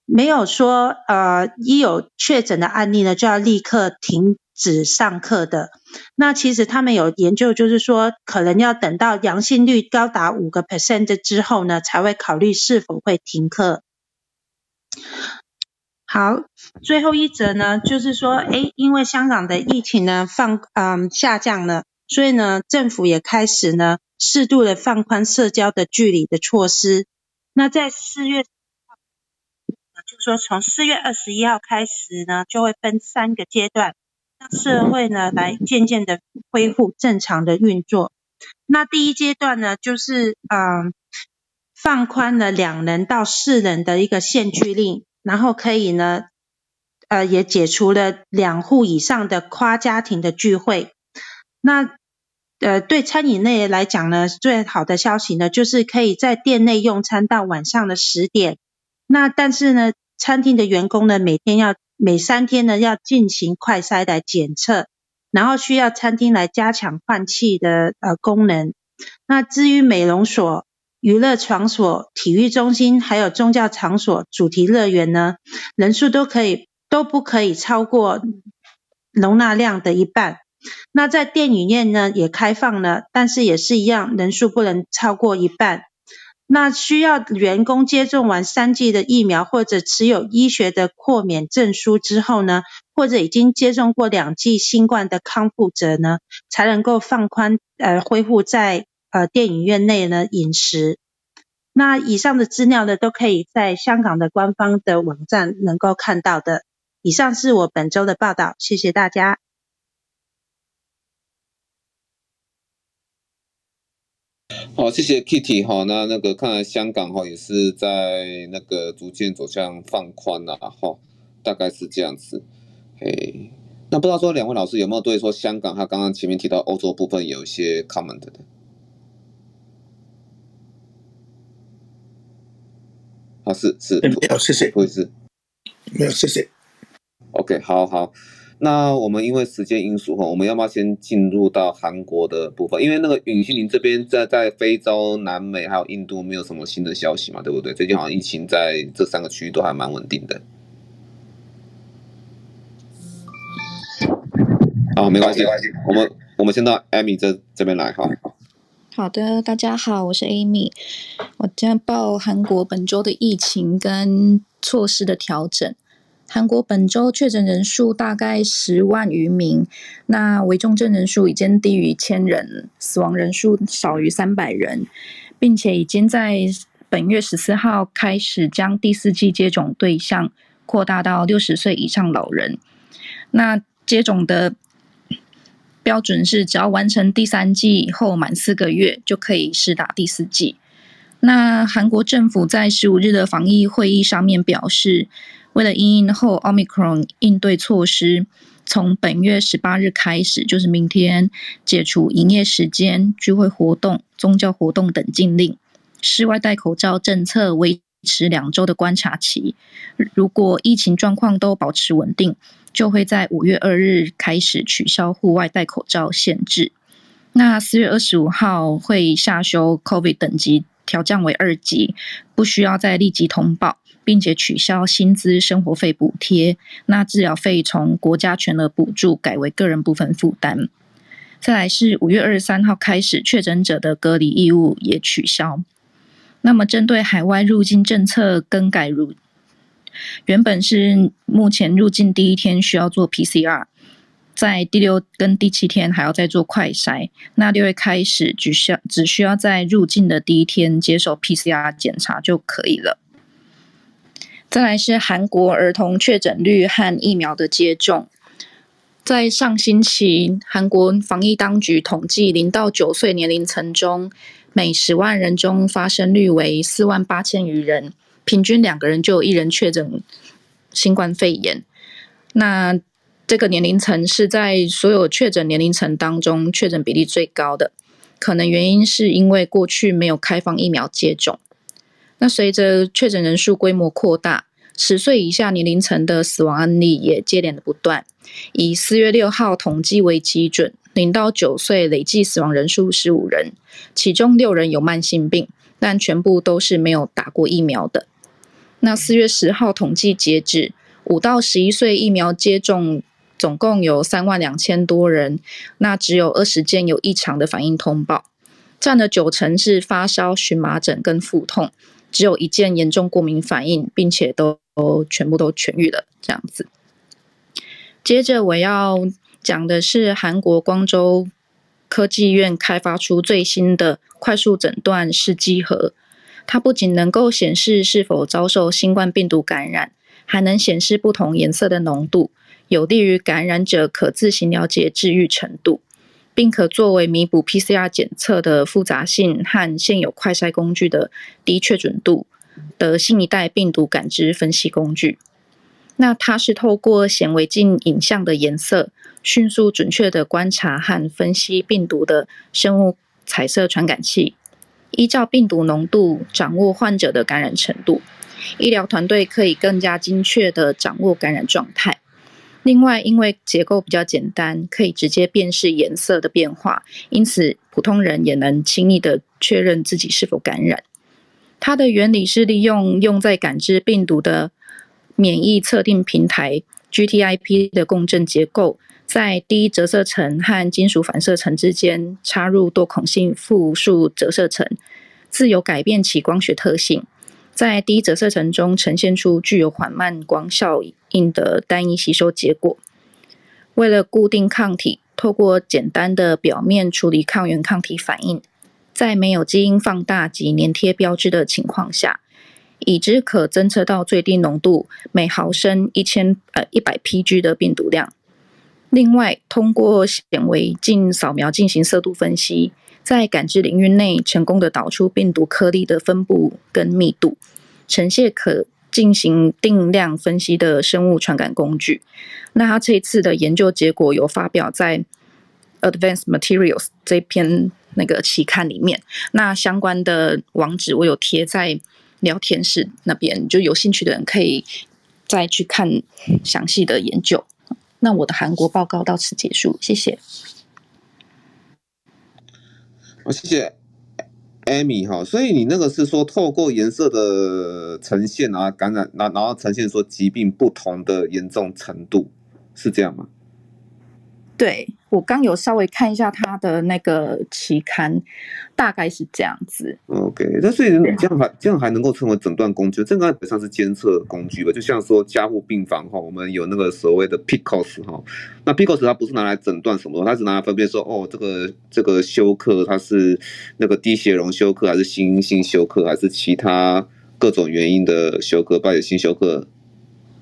没有说呃，一有确诊的案例呢，就要立刻停止上课的。那其实他们有研究，就是说，可能要等到阳性率高达五个 percent 之后呢，才会考虑是否会停课。好，最后一则呢，就是说，诶，因为香港的疫情呢放嗯下降了，所以呢，政府也开始呢适度的放宽社交的距离的措施。那在四月，就说从四月二十一号开始呢，就会分三个阶段，让社会呢来渐渐的恢复正常的运作。那第一阶段呢，就是嗯放宽了两人到四人的一个限聚令。然后可以呢，呃，也解除了两户以上的跨家庭的聚会。那呃，对餐饮类来讲呢，最好的消息呢，就是可以在店内用餐到晚上的十点。那但是呢，餐厅的员工呢，每天要每三天呢要进行快筛来检测，然后需要餐厅来加强换气的呃功能。那至于美容所。娱乐场所、体育中心，还有宗教场所、主题乐园呢，人数都可以都不可以超过容纳量的一半。那在电影院呢也开放了，但是也是一样，人数不能超过一半。那需要员工接种完三剂的疫苗，或者持有医学的豁免证书之后呢，或者已经接种过两剂新冠的康复者呢，才能够放宽呃恢复在。呃，电影院内呢饮食，那以上的资料呢，都可以在香港的官方的网站能够看到的。以上是我本周的报道，谢谢大家。好，谢谢 Kitty 哈。那那个看来香港哈也是在那个逐渐走向放宽了哈，大概是这样子。嘿，那不知道说两位老师有没有对说香港他刚刚前面提到欧洲部分有一些 comment 的？啊，是是，没有，谢谢，不好意思，没有，谢谢。OK，好好，那我们因为时间因素哈，我们要不要先进入到韩国的部分？因为那个允熙，您这边在在非洲、南美还有印度没有什么新的消息嘛，对不对？最近好像疫情在这三个区域都还蛮稳定的。啊，没关系，没关系，我们我们先到 Amy 这这边来哈。好好的，大家好，我是 Amy。我将报韩国本周的疫情跟措施的调整。韩国本周确诊人数大概十万余名，那危重症人数已经低于千人，死亡人数少于三百人，并且已经在本月十四号开始将第四季接种对象扩大到六十岁以上老人。那接种的。标准是只要完成第三剂后满四个月就可以施打第四剂。那韩国政府在十五日的防疫会议上面表示，为了因应后奥密克戎应对措施，从本月十八日开始，就是明天解除营业时间、聚会活动、宗教活动等禁令，室外戴口罩政策维持两周的观察期。如果疫情状况都保持稳定，就会在五月二日开始取消户外戴口罩限制。那四月二十五号会下修 COVID 等级，调降为二级，不需要再立即通报，并且取消薪资生活费补贴。那治疗费从国家全额补助改为个人部分负担。再来是五月二十三号开始，确诊者的隔离义务也取消。那么针对海外入境政策更改如。原本是目前入境第一天需要做 PCR，在第六跟第七天还要再做快筛。那六月开始只需要只需要在入境的第一天接受 PCR 检查就可以了。再来是韩国儿童确诊率和疫苗的接种，在上星期韩国防疫当局统计，零到九岁年龄层中，每十万人中发生率为四万八千余人。平均两个人就有一人确诊新冠肺炎，那这个年龄层是在所有确诊年龄层当中确诊比例最高的，可能原因是因为过去没有开放疫苗接种。那随着确诊人数规模扩大，十岁以下年龄层的死亡案例也接连的不断。以四月六号统计为基准，零到九岁累计死亡人数十五人，其中六人有慢性病，但全部都是没有打过疫苗的。那四月十号统计截止，五到十一岁疫苗接种总共有三万两千多人，那只有二十件有异常的反应通报，占了九成是发烧、荨麻疹跟腹痛，只有一件严重过敏反应，并且都全部都痊愈了，这样子。接着我要讲的是韩国光州科技院开发出最新的快速诊断试剂盒，它不仅能够显示是否遭受新冠病毒感染，还能显示不同颜色的浓度，有利于感染者可自行了解治愈程度，并可作为弥补 PCR 检测的复杂性和现有快筛工具的低确准度的新一代病毒感知分析工具。那它是透过显微镜影像的颜色，迅速准确地观察和分析病毒的生物彩色传感器，依照病毒浓度掌握患者的感染程度。医疗团队可以更加精确地掌握感染状态。另外，因为结构比较简单，可以直接辨识颜色的变化，因此普通人也能轻易地确认自己是否感染。它的原理是利用用在感知病毒的。免疫测定平台 GTIP 的共振结构，在低折射层和金属反射层之间插入多孔性复数折射层，自由改变其光学特性。在低折射层中呈现出具有缓慢光效应的单一吸收结果。为了固定抗体，透过简单的表面处理抗原抗体反应，在没有基因放大及粘贴标志的情况下。已知可侦测到最低浓度每毫升一千呃一百 pg 的病毒量。另外，通过显微镜扫描进行色度分析，在感知领域内成功的导出病毒颗粒的分布跟密度，呈现可进行定量分析的生物传感工具。那他这一次的研究结果有发表在 Advanced Materials 这篇那个期刊里面。那相关的网址我有贴在。聊天室那边，就有兴趣的人可以再去看详细的研究。那我的韩国报告到此结束，谢谢。好，谢谢，Amy 哈。所以你那个是说，透过颜色的呈现啊，感染，然然后呈现说疾病不同的严重程度，是这样吗？对，我刚有稍微看一下他的那个期刊，大概是这样子。OK，那所以这样还这样还能够称为诊断工具？这个本上是监测工具吧？就像说加护病房哈，我们有那个所谓的 PICOS 哈，那 PICOS 它不是拿来诊断什么，它是拿来分辨说哦，这个这个休克它是那个低血容休克，还是心因性休克，还是其他各种原因的休克，败血性休克。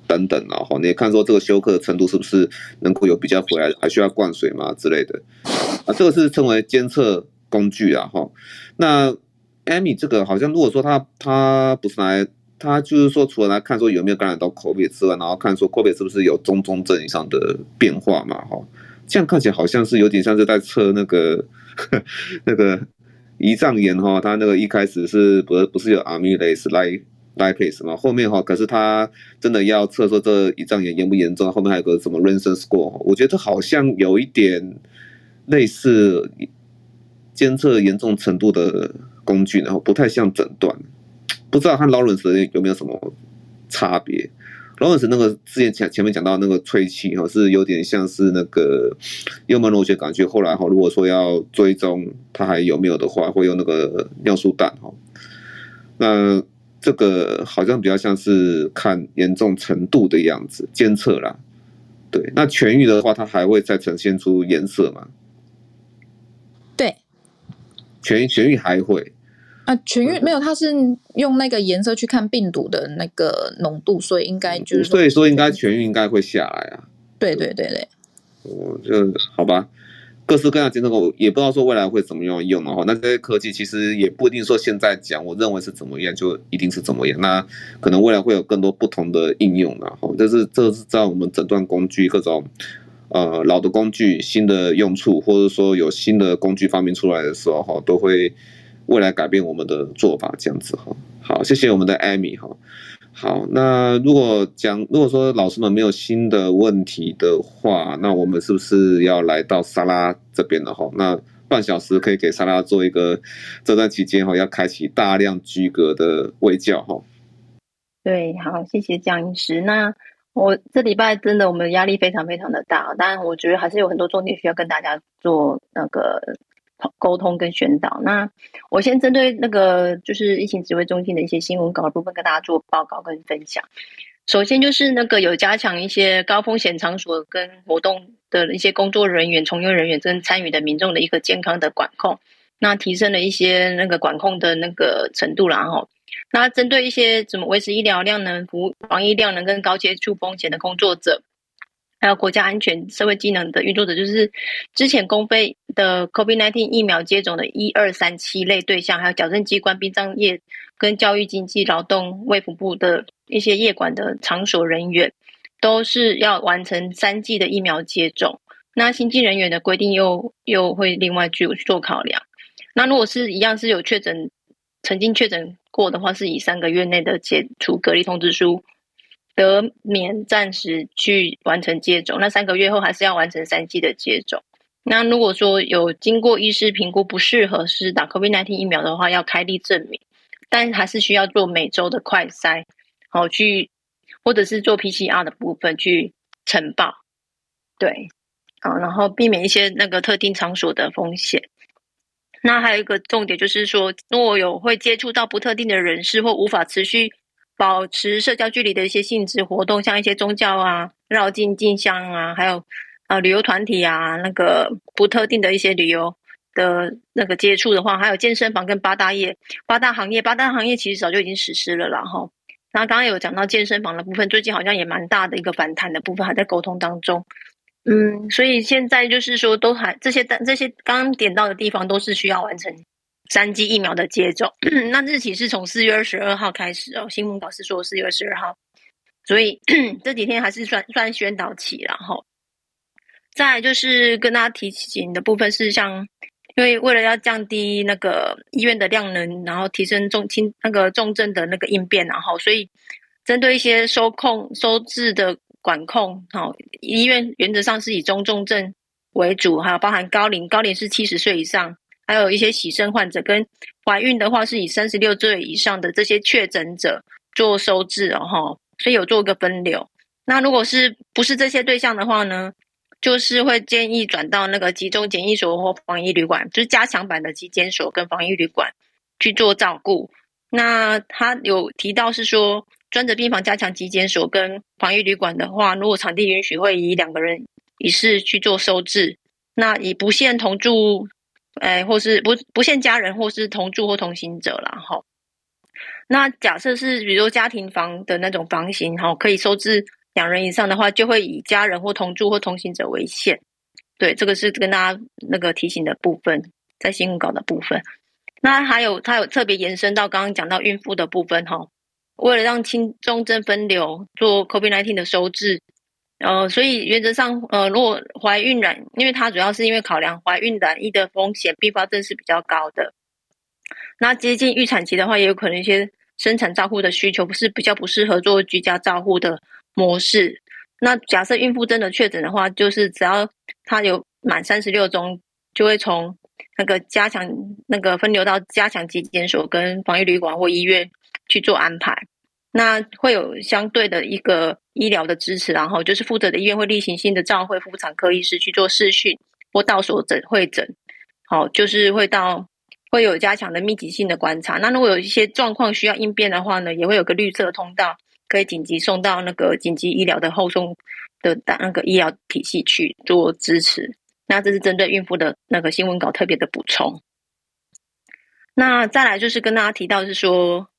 等等，然后你也看说这个休克的程度是不是能够有比较回来，还需要灌水吗之类的？啊，这个是称为监测工具啊，哈。那 Amy 这个好像如果说他他不是来，他就是说除了来看说有没有感染到 COVID 之外，然后看说 COVID 是不是有中中症以上的变化嘛，哈。这样看起来好像是有点像是在测那个 那个胰脏炎哈，他那个一开始是不是不是有 Amylase 来。Lipase 嘛，后面哈，可是他真的要测说这胰脏炎严不严重，后面还有个什么 Ransom score，我觉得好像有一点类似监测严重程度的工具，然后不太像诊断，不知道和 Lawrence 有没有什么差别？Lawrence 那个之前前前面讲到那个吹气哈，是有点像是那个幽门螺旋杆菌，后来哈，如果说要追踪它还有没有的话，会用那个尿素氮哈，那。这个好像比较像是看严重程度的样子监测啦，对。那痊愈的话，它还会再呈现出颜色吗？对，痊愈痊愈还会啊，痊愈没有，它是用那个颜色去看病毒的那个浓度，所以应该就是，所以说应该痊愈应该会下来啊。对对对对，我就好吧。各式各样的监测我也不知道说未来会怎么样用的话，那这些科技其实也不一定说现在讲，我认为是怎么样就一定是怎么样。那可能未来会有更多不同的应用的哈，这是这是在我们诊断工具各种呃老的工具新的用处，或者说有新的工具发明出来的时候哈，都会未来改变我们的做法这样子哈。好，谢谢我们的 Amy 哈。好，那如果讲，如果说老师们没有新的问题的话，那我们是不是要来到莎拉这边了哈？那半小时可以给莎拉做一个这段期间哈，要开启大量居格的卫教哈。对，好，谢谢江医师。那我这礼拜真的我们压力非常非常的大，但我觉得还是有很多重点需要跟大家做那个。沟通跟宣导。那我先针对那个就是疫情指挥中心的一些新闻稿的部分，跟大家做报告跟分享。首先就是那个有加强一些高风险场所跟活动的一些工作人员、从业人员跟参与的民众的一个健康的管控，那提升了一些那个管控的那个程度，然后那针对一些怎么维持医疗量能、服防疫量能跟高接触风险的工作者。还有国家安全、社会机能的运作者，就是之前公费的 COVID-19 疫苗接种的一二三七类对象，还有矫正机关、殡葬业跟教育、经济、劳动、卫福部的一些业管的场所人员，都是要完成三剂的疫苗接种。那新进人员的规定又又会另外去做考量。那如果是一样是有确诊、曾经确诊过的话，是以三个月内的解除隔离通知书。得免暂时去完成接种，那三个月后还是要完成三剂的接种。那如果说有经过医师评估不适合施打 COVID-19 疫苗的话，要开立证明，但还是需要做每周的快筛，好去或者是做 PCR 的部分去呈报。对，好，然后避免一些那个特定场所的风险。那还有一个重点就是说，如果有会接触到不特定的人士或无法持续。保持社交距离的一些性质活动，像一些宗教啊、绕境进香啊，还有呃旅游团体啊，那个不特定的一些旅游的那个接触的话，还有健身房跟八大业、八大行业、八大行业其实早就已经实施了啦，然后，那刚刚有讲到健身房的部分，最近好像也蛮大的一个反弹的部分，还在沟通当中。嗯，所以现在就是说，都还这些这些刚点到的地方，都是需要完成。三剂疫苗的接种，那日期是从四月二十二号开始哦。新闻稿是说四月二十二号，所以 这几天还是算算宣导期，然后再就是跟大家提醒的部分是像，因为为了要降低那个医院的量能，然后提升重轻那个重症的那个应变，然后所以针对一些收控收治的管控，好，医院原则上是以中重症为主，还有包含高龄，高龄是七十岁以上。还有一些洗肾患者跟怀孕的话，是以三十六岁以上的这些确诊者做收治哦，哈，所以有做个分流。那如果是不是这些对象的话呢，就是会建议转到那个集中检疫所或防疫旅馆，就是加强版的集检所跟防疫旅馆去做照顾。那他有提到是说，专责病房加强集检所跟防疫旅馆的话，如果场地允许，会以两个人一室去做收治，那以不限同住。哎，或是不不限家人，或是同住或同行者啦。哈。那假设是比如说家庭房的那种房型，哈，可以收治两人以上的话，就会以家人或同住或同行者为限。对，这个是跟大家那个提醒的部分，在新闻稿的部分。那还有，它有特别延伸到刚刚讲到孕妇的部分，哈，为了让轻重症分流，做 COVID-19 的收治。呃，所以原则上，呃，如果怀孕染，因为它主要是因为考量怀孕染疫的风险并发症是比较高的。那接近预产期的话，也有可能一些生产照护的需求不是比较不适合做居家照护的模式。那假设孕妇真的确诊的话，就是只要她有满三十六周，就会从那个加强那个分流到加强疾检所跟防疫旅馆或医院去做安排。那会有相对的一个医疗的支持，然后就是负责的医院会例行性的照会妇产科医师去做视讯或到所诊会诊，好，就是会到会有加强的密集性的观察。那如果有一些状况需要应变的话呢，也会有个绿色通道，可以紧急送到那个紧急医疗的后送的那个医疗体系去做支持。那这是针对孕妇的那个新闻稿特别的补充。那再来就是跟大家提到是说。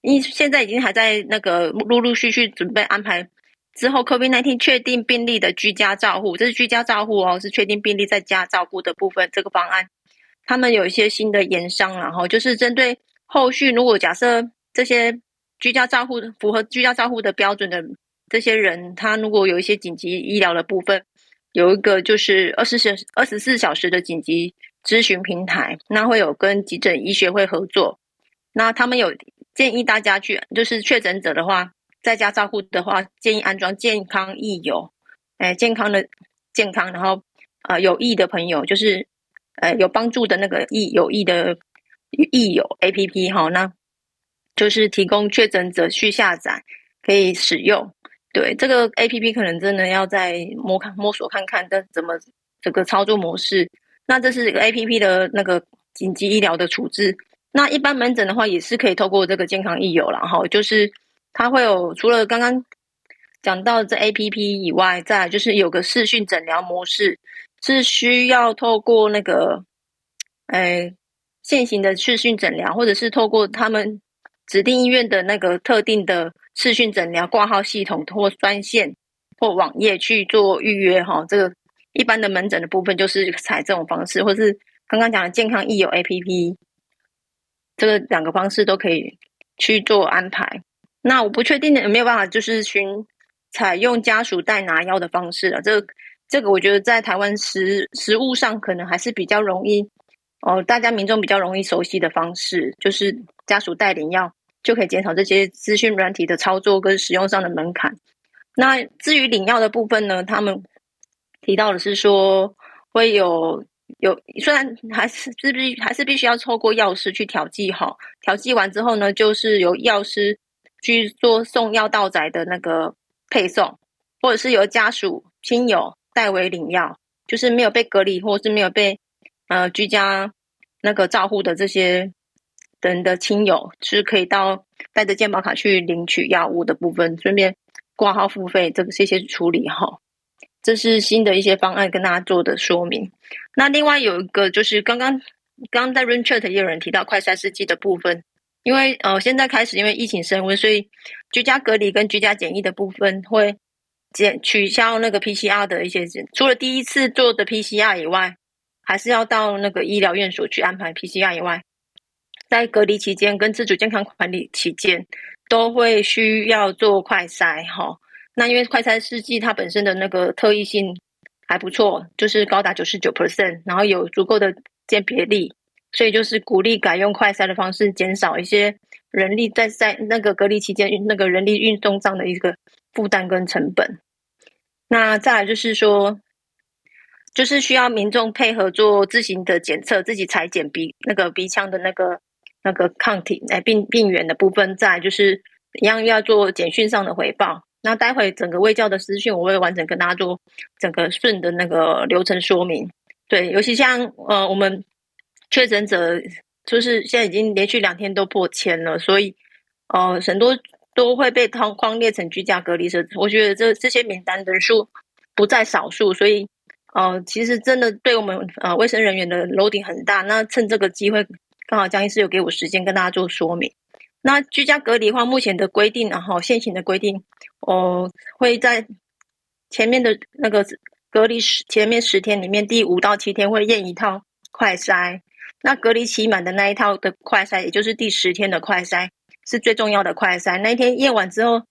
因现在已经还在那个陆陆续续准备安排之后，COVID-19 确定病例的居家照护，这是居家照护哦，是确定病例在家照顾的部分。这个方案，他们有一些新的研商，然后就是针对后续，如果假设这些居家照护符合居家照护的标准的这些人，他如果有一些紧急医疗的部分，有一个就是二十四二十四小时的紧急咨询平台，那会有跟急诊医学会合作，那他们有。建议大家去，就是确诊者的话，在家照护的话，建议安装健康益友，哎，健康的健康，然后呃有益的朋友，就是呃有帮助的那个益有益的益友 APP 哈，那就是提供确诊者去下载可以使用。对这个 APP 可能真的要再摸看摸索看看但怎么这个操作模式。那这是一个 APP 的那个紧急医疗的处置。那一般门诊的话，也是可以透过这个健康益友啦哈，就是它会有除了刚刚讲到这 APP 以外，再就是有个视讯诊疗模式，是需要透过那个诶现行的视讯诊疗，或者是透过他们指定医院的那个特定的视讯诊疗挂号系统或专线或网页去做预约哈。这个一般的门诊的部分就是采这种方式，或是刚刚讲的健康益友 APP。这个两个方式都可以去做安排。那我不确定有没有办法，就是寻采用家属代拿药的方式了。这个、这个我觉得在台湾实实务上可能还是比较容易哦，大家民众比较容易熟悉的方式，就是家属代领药，就可以减少这些资讯软体的操作跟使用上的门槛。那至于领药的部分呢，他们提到的是说会有。有，虽然还是是必还是必须要透过药师去调剂哈，调剂完之后呢，就是由药师去做送药到宅的那个配送，或者是由家属亲友代为领药，就是没有被隔离或是没有被呃居家那个照护的这些人的亲友，是可以到带着健保卡去领取药物的部分，顺便挂号付费这个这些处理哈。这是新的一些方案跟大家做的说明。那另外有一个就是刚刚刚刚在 Room Chat 也有人提到快筛试剂的部分，因为呃现在开始因为疫情升温，所以居家隔离跟居家检疫的部分会减取消那个 PCR 的一些，除了第一次做的 PCR 以外，还是要到那个医疗院所去安排 PCR 以外，在隔离期间跟自主健康管理期间都会需要做快筛哈。那因为快筛试剂它本身的那个特异性还不错，就是高达九十九 percent，然后有足够的鉴别力，所以就是鼓励改用快筛的方式，减少一些人力在在那个隔离期间那个人力运送上的一个负担跟成本。那再来就是说，就是需要民众配合做自行的检测，自己裁剪鼻那个鼻腔的那个那个抗体哎病病原的部分，再就是一样要做简讯上的回报。那待会整个卫教的资讯，我会完整跟大家做整个顺的那个流程说明。对，尤其像呃我们确诊者，就是现在已经连续两天都破千了，所以呃很多都会被框框列成居家隔离者。我觉得这这些名单人数不在少数，所以呃其实真的对我们呃卫生人员的楼顶很大。那趁这个机会，刚好江医师有给我时间跟大家做说明。那居家隔离的话，目前的规定，然后现行的规定，哦，会在前面的那个隔离十前面十天里面，第五到七天会验一套快筛。那隔离期满的那一套的快筛，也就是第十天的快筛，是最重要的快筛。那一天验完之后，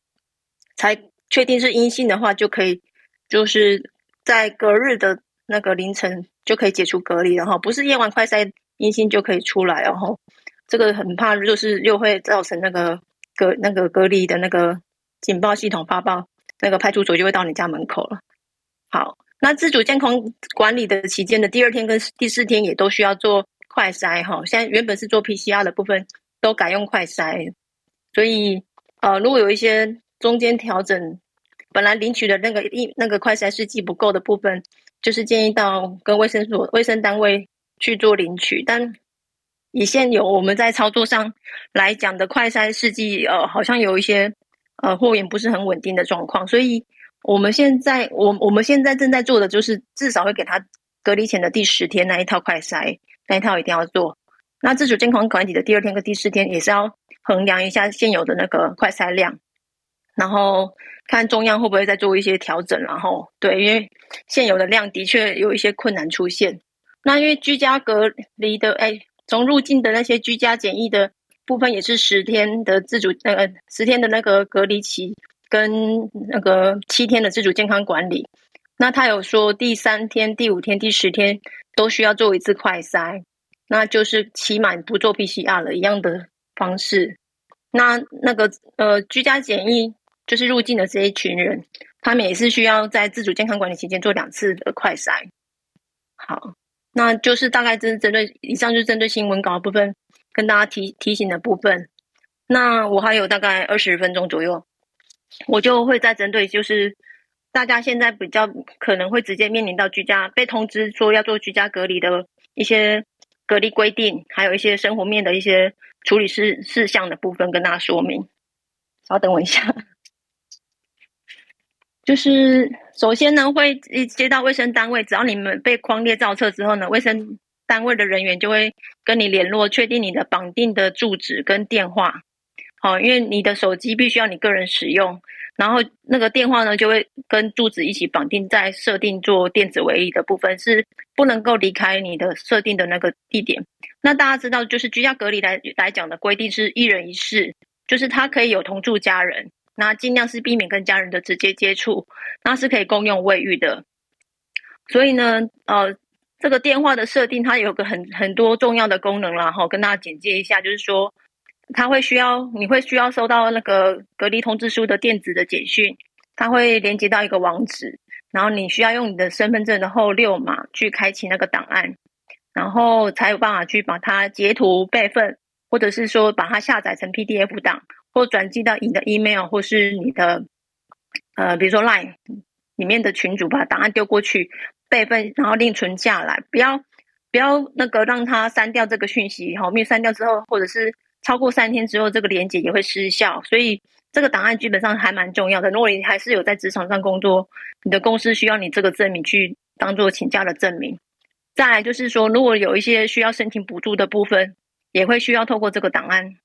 才确定是阴性的话，就可以就是在隔日的那个凌晨就可以解除隔离，然后不是验完快筛阴性就可以出来，然后。这个很怕，就是又会造成那个隔那个隔离的那个警报系统发报，那个派出所就会到你家门口了。好，那自主健康管理的期间的第二天跟第四天也都需要做快筛哈。现在原本是做 PCR 的部分，都改用快筛。所以呃，如果有一些中间调整，本来领取的那个一那个快筛试剂不够的部分，就是建议到跟卫生所、卫生单位去做领取，但。以现有我们在操作上来讲的快筛试剂，呃，好像有一些呃货源不是很稳定的状况，所以我们现在我我们现在正在做的就是至少会给他隔离前的第十天那一套快筛，那一套一定要做。那自主健康管理的第二天跟第四天也是要衡量一下现有的那个快筛量，然后看中央会不会再做一些调整，然后对，因为现有的量的确有一些困难出现。那因为居家隔离的哎。从入境的那些居家检疫的部分，也是十天的自主那个十天的那个隔离期，跟那个七天的自主健康管理。那他有说第三天、第五天、第十天都需要做一次快筛，那就是期满不做 PCR 了一样的方式。那那个呃，居家检疫就是入境的这一群人，他们也是需要在自主健康管理期间做两次的快筛。好，那就是大概针针对以上，就是针对新闻稿部分跟大家提提醒的部分。那我还有大概二十分钟左右，我就会再针对就是大家现在比较可能会直接面临到居家被通知说要做居家隔离的一些隔离规定，还有一些生活面的一些。处理事事项的部分跟大家说明，稍等我一下。就是首先呢，会一接到卫生单位，只要你们被框列造册之后呢，卫生单位的人员就会跟你联络，确定你的绑定的住址跟电话。好，因为你的手机必须要你个人使用，然后那个电话呢就会跟住址一起绑定在设定做电子围篱的部分，是不能够离开你的设定的那个地点。那大家知道，就是居家隔离来来讲的规定是一人一室，就是他可以有同住家人，那尽量是避免跟家人的直接接触，那是可以共用卫浴的。所以呢，呃，这个电话的设定它有个很很多重要的功能，然后跟大家简介一下，就是说，它会需要你会需要收到那个隔离通知书的电子的简讯，它会连接到一个网址，然后你需要用你的身份证的后六码去开启那个档案。然后才有办法去把它截图备份，或者是说把它下载成 PDF 档，或转寄到你的 email 或是你的呃，比如说 Line 里面的群组，把档案丢过去备份，然后另存下来，不要不要那个让它删掉这个讯息，哈，没有删掉之后，或者是超过三天之后，这个连接也会失效，所以这个档案基本上还蛮重要的。如果你还是有在职场上工作，你的公司需要你这个证明去当做请假的证明。再来就是说，如果有一些需要申请补助的部分，也会需要透过这个档案，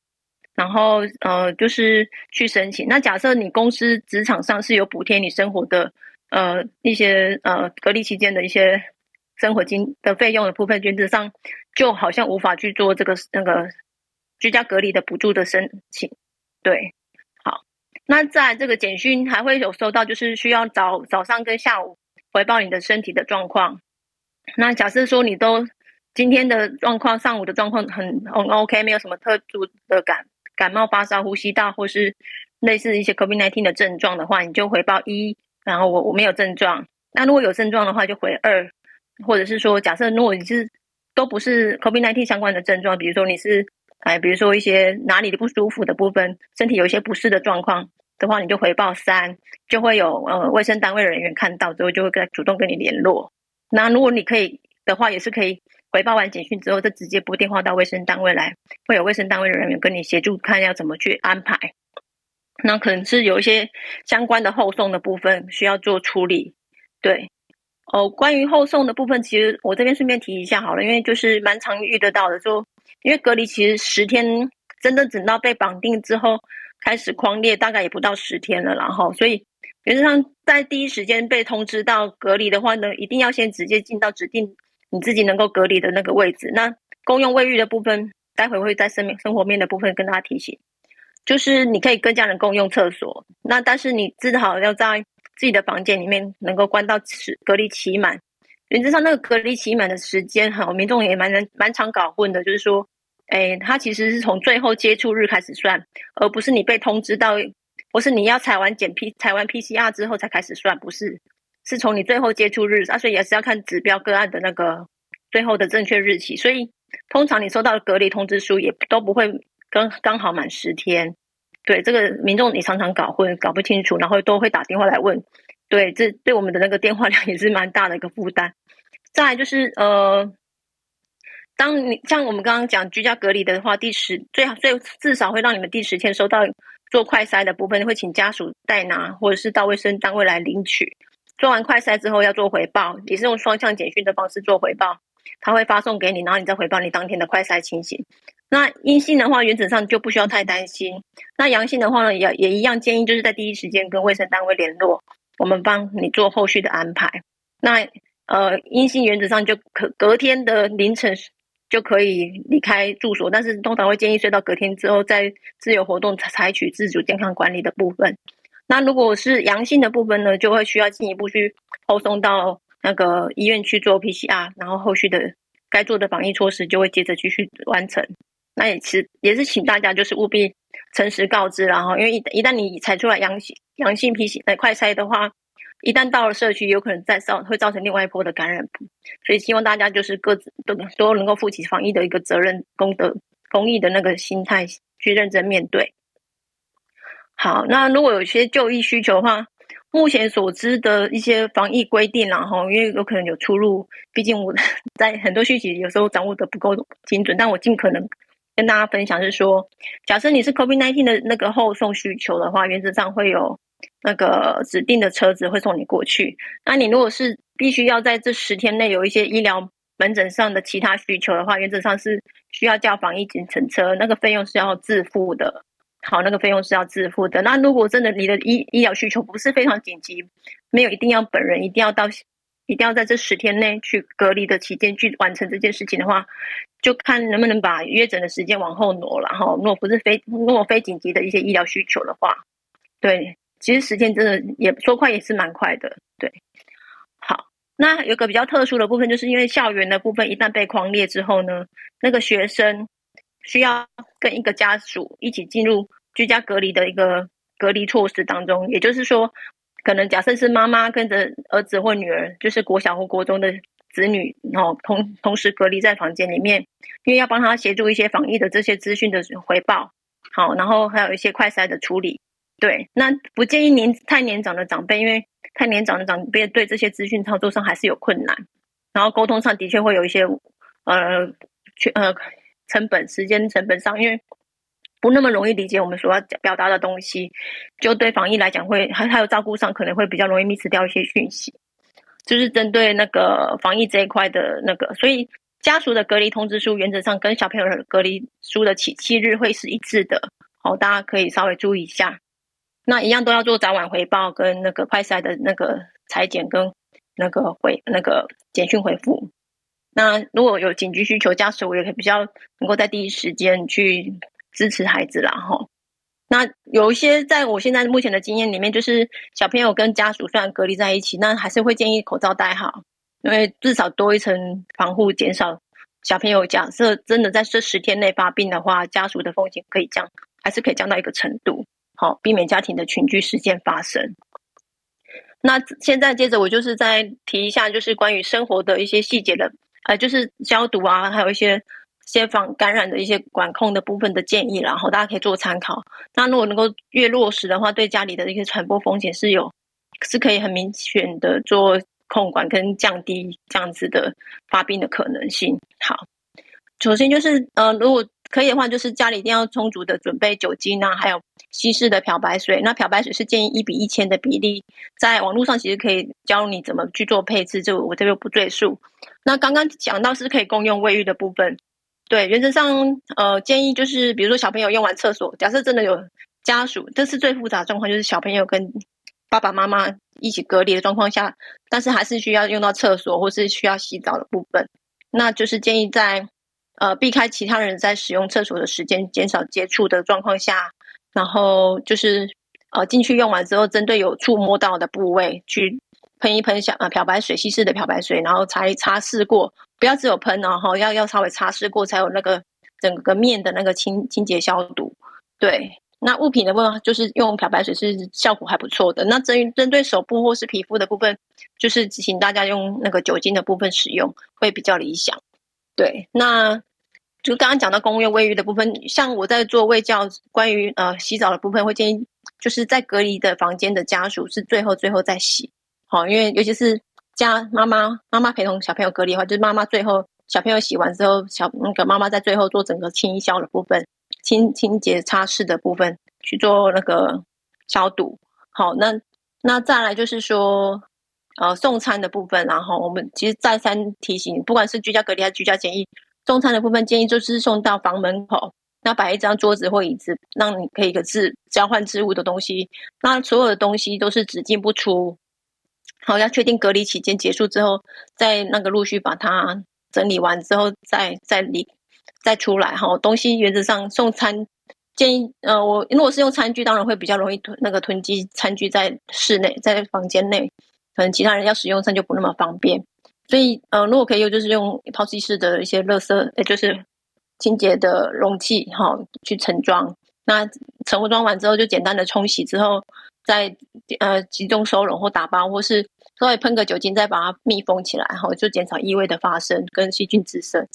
然后呃，就是去申请。那假设你公司职场上是有补贴你生活的呃一些呃隔离期间的一些生活金的费用的部分，原则上就好像无法去做这个那个居家隔离的补助的申请。对，好，那在这个简讯还会有收到，就是需要早早上跟下午回报你的身体的状况。那假设说你都今天的状况，上午的状况很很 OK，没有什么特殊的感感冒、发烧、呼吸道或是类似一些 COVID-19 的症状的话，你就回报一，然后我我没有症状。那如果有症状的话，就回二，或者是说，假设如果你是都不是 COVID-19 相关的症状，比如说你是哎，比如说一些哪里的不舒服的部分，身体有一些不适的状况的话，你就回报三，就会有呃卫生单位的人员看到之后，就会跟主动跟你联络。那如果你可以的话，也是可以回报完简讯之后，再直接拨电话到卫生单位来，会有卫生单位的人员跟你协助，看要怎么去安排。那可能是有一些相关的后送的部分需要做处理。对，哦，关于后送的部分，其实我这边顺便提一下好了，因为就是蛮常遇得到的，就因为隔离其实十天，真的等到被绑定之后开始框列，大概也不到十天了，然后所以。原则上，在第一时间被通知到隔离的话呢，一定要先直接进到指定你自己能够隔离的那个位置。那公用卫浴的部分，待会会在生生活面的部分跟大家提醒，就是你可以跟家人共用厕所。那但是你至少要在自己的房间里面能够关到隔离期满。原则上，那个隔离期满的时间，哈，民众也蛮能蛮常搞混的，就是说，哎，他其实是从最后接触日开始算，而不是你被通知到。不是你要采完检 P 采完 PCR 之后才开始算，不是，是从你最后接触日啊，所以也是要看指标个案的那个最后的正确日期。所以通常你收到隔离通知书也都不会刚刚好满十天。对，这个民众你常常搞混，搞不清楚，然后都会打电话来问。对，这对我们的那个电话量 也是蛮大的一个负担。再来就是呃，当你像我们刚刚讲居家隔离的话，第十最好最至少会让你们第十天收到。做快筛的部分会请家属代拿，或者是到卫生单位来领取。做完快筛之后要做回报，也是用双向简讯的方式做回报，他会发送给你，然后你再回报你当天的快筛情形。那阴性的话，原则上就不需要太担心。那阳性的话呢，也也一样建议就是在第一时间跟卫生单位联络，我们帮你做后续的安排。那呃，阴性原则上就可隔天的凌晨。就可以离开住所，但是通常会建议睡到隔天之后再自由活动，采取自主健康管理的部分。那如果是阳性的部分呢，就会需要进一步去后送到那个医院去做 PCR，然后后续的该做的防疫措施就会接着继续完成。那也是也是请大家就是务必诚实告知，然后因为一一旦你采出来阳性阳性 PCR 快筛的话，一旦到了社区，有可能再造会造成另外一波的感染，所以希望大家就是各自都都能够负起防疫的一个责任，公德公益的那个心态去认真面对。好，那如果有些就医需求的话，目前所知的一些防疫规定，然后因为有可能有出入，毕竟我 在很多讯息有时候掌握的不够精准，但我尽可能跟大家分享是说，假设你是 COVID-19 的那个后送需求的话，原则上会有那个指定的车子会送你过去。那你如果是必须要在这十天内有一些医疗门诊上的其他需求的话，原则上是需要叫防疫计程车，那个费用是要自付的。好，那个费用是要自付的。那如果真的你的医医疗需求不是非常紧急，没有一定要本人一定要到，一定要在这十天内去隔离的期间去完成这件事情的话，就看能不能把约诊的时间往后挪了哈。如果不是非如果非紧急的一些医疗需求的话，对，其实时间真的也说快也是蛮快的。对，好，那有个比较特殊的部分，就是因为校园的部分一旦被框列之后呢，那个学生。需要跟一个家属一起进入居家隔离的一个隔离措施当中，也就是说，可能假设是妈妈跟着儿子或女儿，就是国小或国中的子女，然后同同时隔离在房间里面，因为要帮他协助一些防疫的这些资讯的回报，好，然后还有一些快筛的处理。对，那不建议年太年长的长辈，因为太年长的长辈对这些资讯操作上还是有困难，然后沟通上的确会有一些呃，缺呃。成本、时间成本上，因为不那么容易理解我们所要表达的东西，就对防疫来讲会还还有照顾上可能会比较容易 miss 掉一些讯息，就是针对那个防疫这一块的那个，所以家属的隔离通知书原则上跟小朋友的隔离书的起期日会是一致的，好，大家可以稍微注意一下。那一样都要做早晚回报跟那个快筛的那个采检跟那个回那个简讯回复。那如果有紧急需求，家属我也可以比较能够在第一时间去支持孩子啦齁。那有一些在我现在目前的经验里面，就是小朋友跟家属虽然隔离在一起，那还是会建议口罩戴好，因为至少多一层防护，减少小朋友假设真的在这十天内发病的话，家属的风险可以降，还是可以降到一个程度，好，避免家庭的群聚事件发生。那现在接着我就是再提一下，就是关于生活的一些细节的。呃，就是消毒啊，还有一些先防感染的一些管控的部分的建议，然后大家可以做参考。那如果能够越落实的话，对家里的一些传播风险是有，是可以很明显的做控管跟降低这样子的发病的可能性。好，首先就是呃，如果可以的话，就是家里一定要充足的准备酒精啊，还有稀释的漂白水。那漂白水是建议一比一千的比例，在网络上其实可以教你怎么去做配置，就我这边不赘述。那刚刚讲到是可以共用卫浴的部分，对，原则上，呃，建议就是，比如说小朋友用完厕所，假设真的有家属，这是最复杂的状况，就是小朋友跟爸爸妈妈一起隔离的状况下，但是还是需要用到厕所或是需要洗澡的部分，那就是建议在呃避开其他人在使用厕所的时间，减少接触的状况下，然后就是呃进去用完之后，针对有触摸到的部位去。喷一喷小啊漂白水，稀释的漂白水，然后才擦拭过，不要只有喷，然后要要稍微擦拭过，才有那个整个面的那个清清洁消毒。对，那物品的部分就是用漂白水是效果还不错的。那针针对手部或是皮肤的部分，就是请大家用那个酒精的部分使用会比较理想。对，那就刚刚讲到公用卫浴的部分，像我在做卫教关于呃洗澡的部分，会建议就是在隔离的房间的家属是最后最后再洗。好，因为尤其是家妈妈妈妈陪同小朋友隔离的话，就是妈妈最后小朋友洗完之后，小那个妈妈在最后做整个清消的部分，清清洁擦拭的部分去做那个消毒。好，那那再来就是说，呃，送餐的部分，然后我们其实再三提醒，不管是居家隔离还是居家检疫，送餐的部分建议就是送到房门口，那摆一张桌子或椅子，让你可以个自交换置物的东西，那所有的东西都是只进不出。好，要确定隔离期间结束之后，再那个陆续把它整理完之后再，再离再出来哈。东西原则上送餐建议，呃，我如果是用餐具，当然会比较容易囤那个囤积餐具在室内，在房间内，可能其他人要使用上就不那么方便。所以，呃，如果可以用，就是用抛弃式的一些垃圾，也就是清洁的容器哈，去盛装。那盛装完之后，就简单的冲洗之后，再呃集中收容或打包，或是稍微喷个酒精，再把它密封起来，然后就减少异味的发生跟细菌滋生。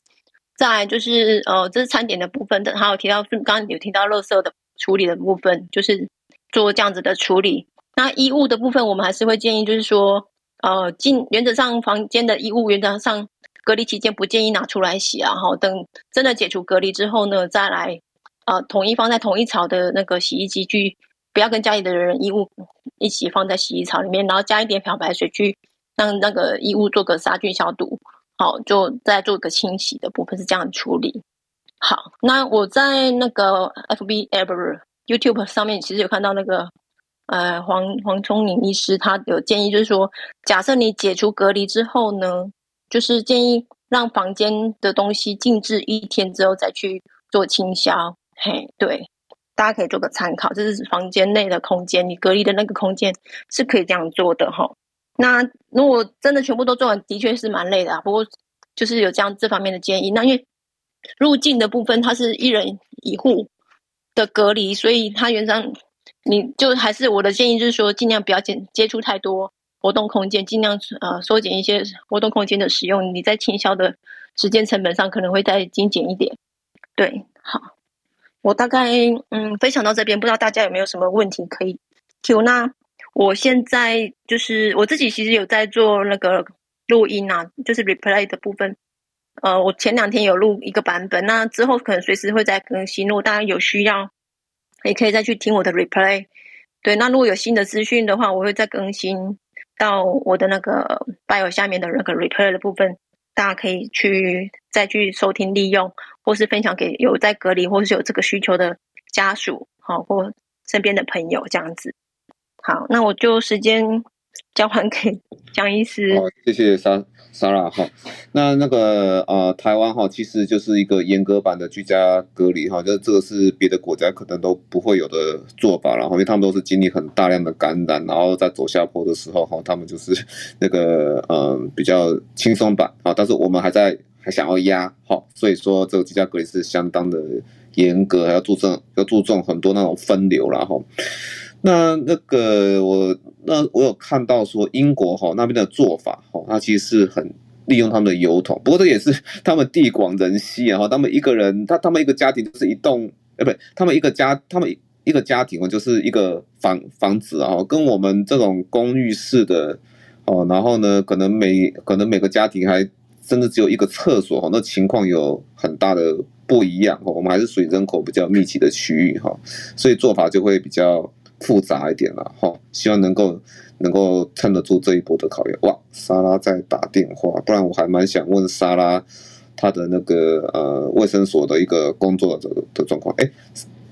再来就是呃，这是餐点的部分的，还有提到刚刚有提到垃圾的处理的部分，就是做这样子的处理。那衣物的部分，我们还是会建议，就是说呃，进原则上房间的衣物，原则上隔离期间不建议拿出来洗啊，然后等真的解除隔离之后呢，再来。呃，统一放在同一槽的那个洗衣机去，不要跟家里的人衣物一起放在洗衣槽里面，然后加一点漂白水去让那个衣物做个杀菌消毒，好，就再做个清洗的部分是这样处理。好，那我在那个 FB Ever YouTube 上面其实有看到那个呃黄黄聪宁医师他有建议，就是说，假设你解除隔离之后呢，就是建议让房间的东西静置一天之后再去做清消。嘿，对，大家可以做个参考，这是房间内的空间，你隔离的那个空间是可以这样做的哈。那如果真的全部都做完，的确是蛮累的啊。不过就是有这样这方面的建议。那因为入境的部分，它是一人一户的隔离，所以它原则上你就还是我的建议，就是说尽量不要接接触太多活动空间，尽量呃缩减一些活动空间的使用。你在清销的时间成本上可能会再精简一点。对，好。我大概嗯分享到这边，不知道大家有没有什么问题可以 Q？。那我现在就是我自己其实有在做那个录音啊，就是 replay 的部分。呃，我前两天有录一个版本，那之后可能随时会再更新。如果大家有需要，也可以再去听我的 replay。对，那如果有新的资讯的话，我会再更新到我的那个 bio 下面的那个 replay 的部分。大家可以去再去收听利用，或是分享给有在隔离或是有这个需求的家属，好，或身边的朋友这样子。好，那我就时间交还给江医师。好，谢谢三莎拉哈。那那个呃，台湾哈，其实就是一个严格版的居家隔离哈，就这个是别的国家可能都不会有的做法，然后因为他们都是经历很大量的感染，然后在走下坡的时候哈，他们就是那个呃比较轻松版啊，但是我们还在还想要压哈，所以说这个居家隔离是相当的严格，还要注重要注重很多那种分流然后。那那个我那我有看到说英国哈那边的做法哈，那其实是很利用他们的油桶，不过这也是他们地广人稀啊，他们一个人他他们一个家庭就是一栋，哎不，他们一个家他们一个家庭哦就是一个房房子啊，跟我们这种公寓式的哦，然后呢可能每可能每个家庭还甚至只有一个厕所哈，那情况有很大的不一样哈，我们还是属于人口比较密集的区域哈，所以做法就会比较。复杂一点了哈，希望能够能够撑得住这一波的考验。哇，莎拉在打电话，不然我还蛮想问莎拉她的那个呃卫生所的一个工作的的状况。哎，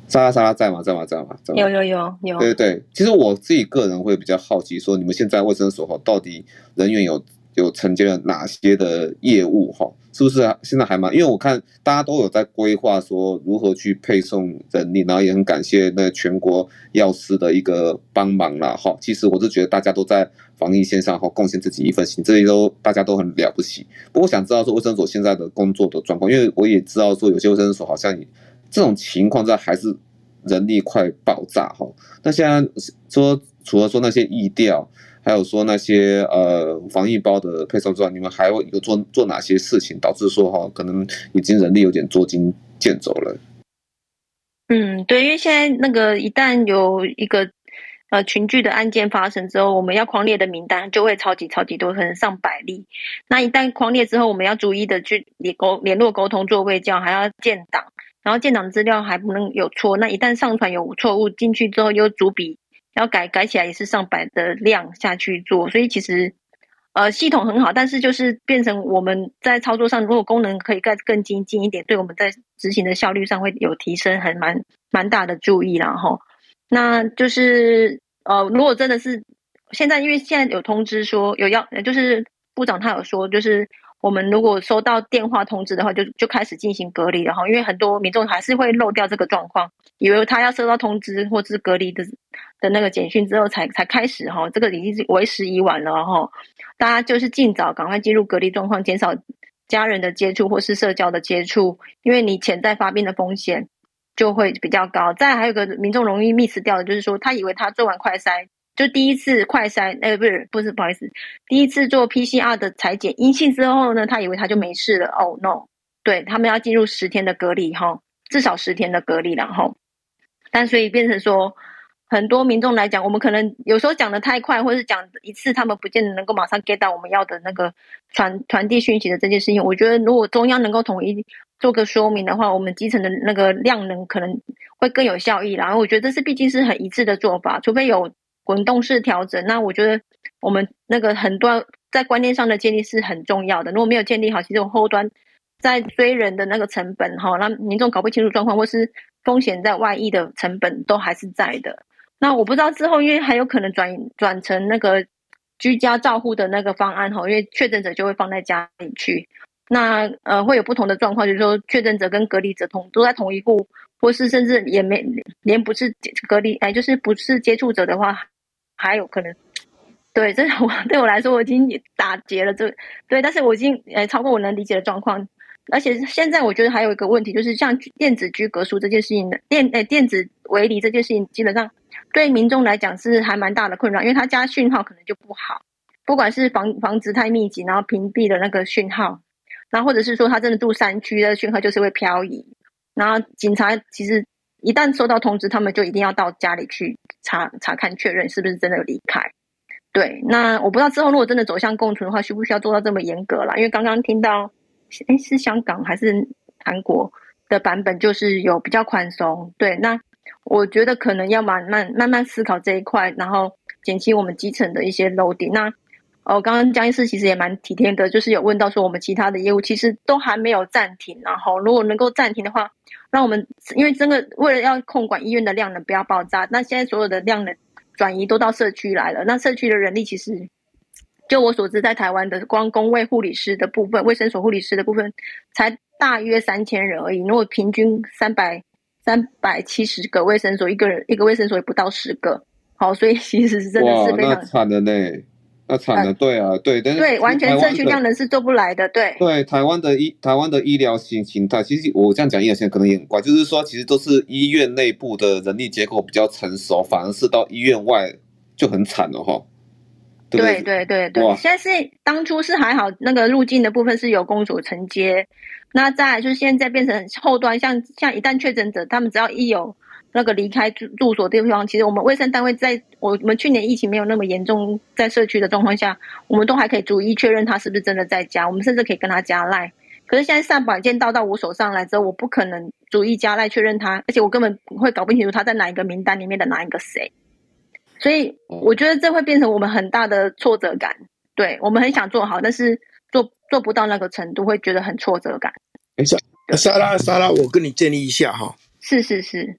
莎拉莎拉在吗？在吗？在吗？在吗？有有有有。对对，其实我自己个人会比较好奇，说你们现在卫生所哈到底人员有有承接了哪些的业务哈？是不是啊现在还蛮？因为我看大家都有在规划说如何去配送人力，然后也很感谢那全国药师的一个帮忙啦。哈。其实我是觉得大家都在防疫线上哈贡献自己一份心，这些都大家都很了不起。不过想知道说卫生所现在的工作的状况，因为我也知道说有些卫生所好像这种情况在还是人力快爆炸哈。那现在说除了说那些疫调。还有说那些呃防疫包的配送之外，你们还有做做哪些事情，导致说哈可能已经人力有点捉襟见肘了？嗯，对，因为现在那个一旦有一个呃群聚的案件发生之后，我们要匡列的名单就会超级超级多，可能上百例。那一旦匡列之后，我们要逐一的去联沟联络沟通做卫教，还要建档，然后建档资料还不能有错。那一旦上传有错误进去之后，又逐笔。要改改起来也是上百的量下去做，所以其实，呃，系统很好，但是就是变成我们在操作上，如果功能可以更更精进一点，对我们在执行的效率上会有提升，还蛮蛮大的注意啦齁。那就是呃，如果真的是现在，因为现在有通知说有要，就是部长他有说就是。我们如果收到电话通知的话，就就开始进行隔离了哈，因为很多民众还是会漏掉这个状况，以为他要收到通知或是隔离的的那个简讯之后才才开始哈，这个已经是为时已晚了哈。大家就是尽早赶快进入隔离状况，减少家人的接触或是社交的接触，因为你潜在发病的风险就会比较高。再还有个民众容易 miss 掉的，就是说他以为他做完快筛，就第一次快筛，哎，不是不是，不好意思，第一次做 PCR 的裁剪阴性之后呢，他以为他就没事了。哦、oh, no，对，他们要进入十天的隔离哈，至少十天的隔离，然后，但所以变成说。很多民众来讲，我们可能有时候讲的太快，或是讲一次，他们不见得能够马上 get 到我们要的那个传传递讯息的这件事情。我觉得，如果中央能够统一做个说明的话，我们基层的那个量能可能会更有效益。然后，我觉得这是毕竟是很一致的做法，除非有滚动式调整。那我觉得我们那个很多在观念上的建立是很重要的。如果没有建立好，其实我后端在追人的那个成本哈，让民众搞不清楚状况，或是风险在外溢的成本都还是在的。那我不知道之后，因为还有可能转转成那个居家照护的那个方案哈，因为确诊者就会放在家里去。那呃会有不同的状况，就是说确诊者跟隔离者同都在同一户，或是甚至也没连不是隔离哎，就是不是接触者的话，还有可能。对，这我对我来说我已经打结了，这对，但是我已经呃超过我能理解的状况。而且现在我觉得还有一个问题，就是像电子居隔书这件事情的电诶电子围篱这件事情，基本上对民众来讲是还蛮大的困扰，因为他家讯号可能就不好，不管是房房子太密集，然后屏蔽了那个讯号，然后或者是说他真的住山区的讯号就是会漂移，然后警察其实一旦收到通知，他们就一定要到家里去查查看确认是不是真的有离开。对，那我不知道之后如果真的走向共存的话，需不需要做到这么严格啦？因为刚刚听到。哎，是香港还是韩国的版本？就是有比较宽松。对，那我觉得可能要慢慢慢慢思考这一块，然后减轻我们基层的一些漏洞。那哦，刚刚江医师其实也蛮体贴的，就是有问到说我们其他的业务其实都还没有暂停，然后如果能够暂停的话，让我们因为真的为了要控管医院的量能不要爆炸，那现在所有的量能转移都到社区来了，那社区的人力其实。就我所知，在台湾的光公卫护理师的部分，卫生所护理师的部分，才大约三千人而已。如果平均三百三百七十个卫生所，一个人一个卫生所也不到十个。好，所以 其实是真的是非常惨的呢。那惨的，对啊，对，但是对，完全社区量人是做不来的。对，对，台湾的医台湾的医疗形形态，其实我这样讲，医疗现在可能也很怪，就是说，其实都是医院内部的人力结构比较成熟，反而是到医院外就很惨了哈。对对对对，现在是当初是还好，那个入境的部分是由公所承接，那再就是现在变成后端，像像一旦确诊者，他们只要一有那个离开住住所地方，其实我们卫生单位在我们去年疫情没有那么严重，在社区的状况下，我们都还可以逐一确认他是不是真的在家，我们甚至可以跟他加赖。可是现在上保件到到我手上来之后，我不可能逐一加赖确认他，而且我根本会搞不清楚他在哪一个名单里面的哪一个谁。所以我觉得这会变成我们很大的挫折感，对，我们很想做好，但是做做不到那个程度，会觉得很挫折感。没事，莎拉莎拉，我跟你建议一下哈。是是是，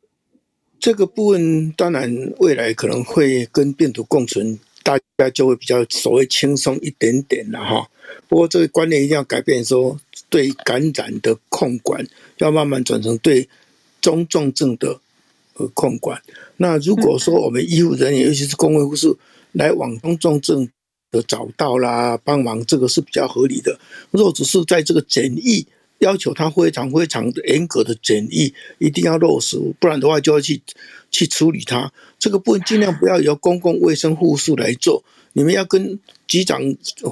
这个部分当然未来可能会跟病毒共存，大家就会比较所谓轻松一点点了哈。不过这个观念一定要改变，说对感染的控管要慢慢转成对中重症的。呃控管。那如果说我们医护人员，尤其是公卫护士，来往中重症的找到啦，帮忙，这个是比较合理的。如果只是在这个检疫要求，他非常非常严格的检疫，一定要落实，不然的话就要去去处理它。这个部分尽量不要由公共卫生护士来做。你们要跟局长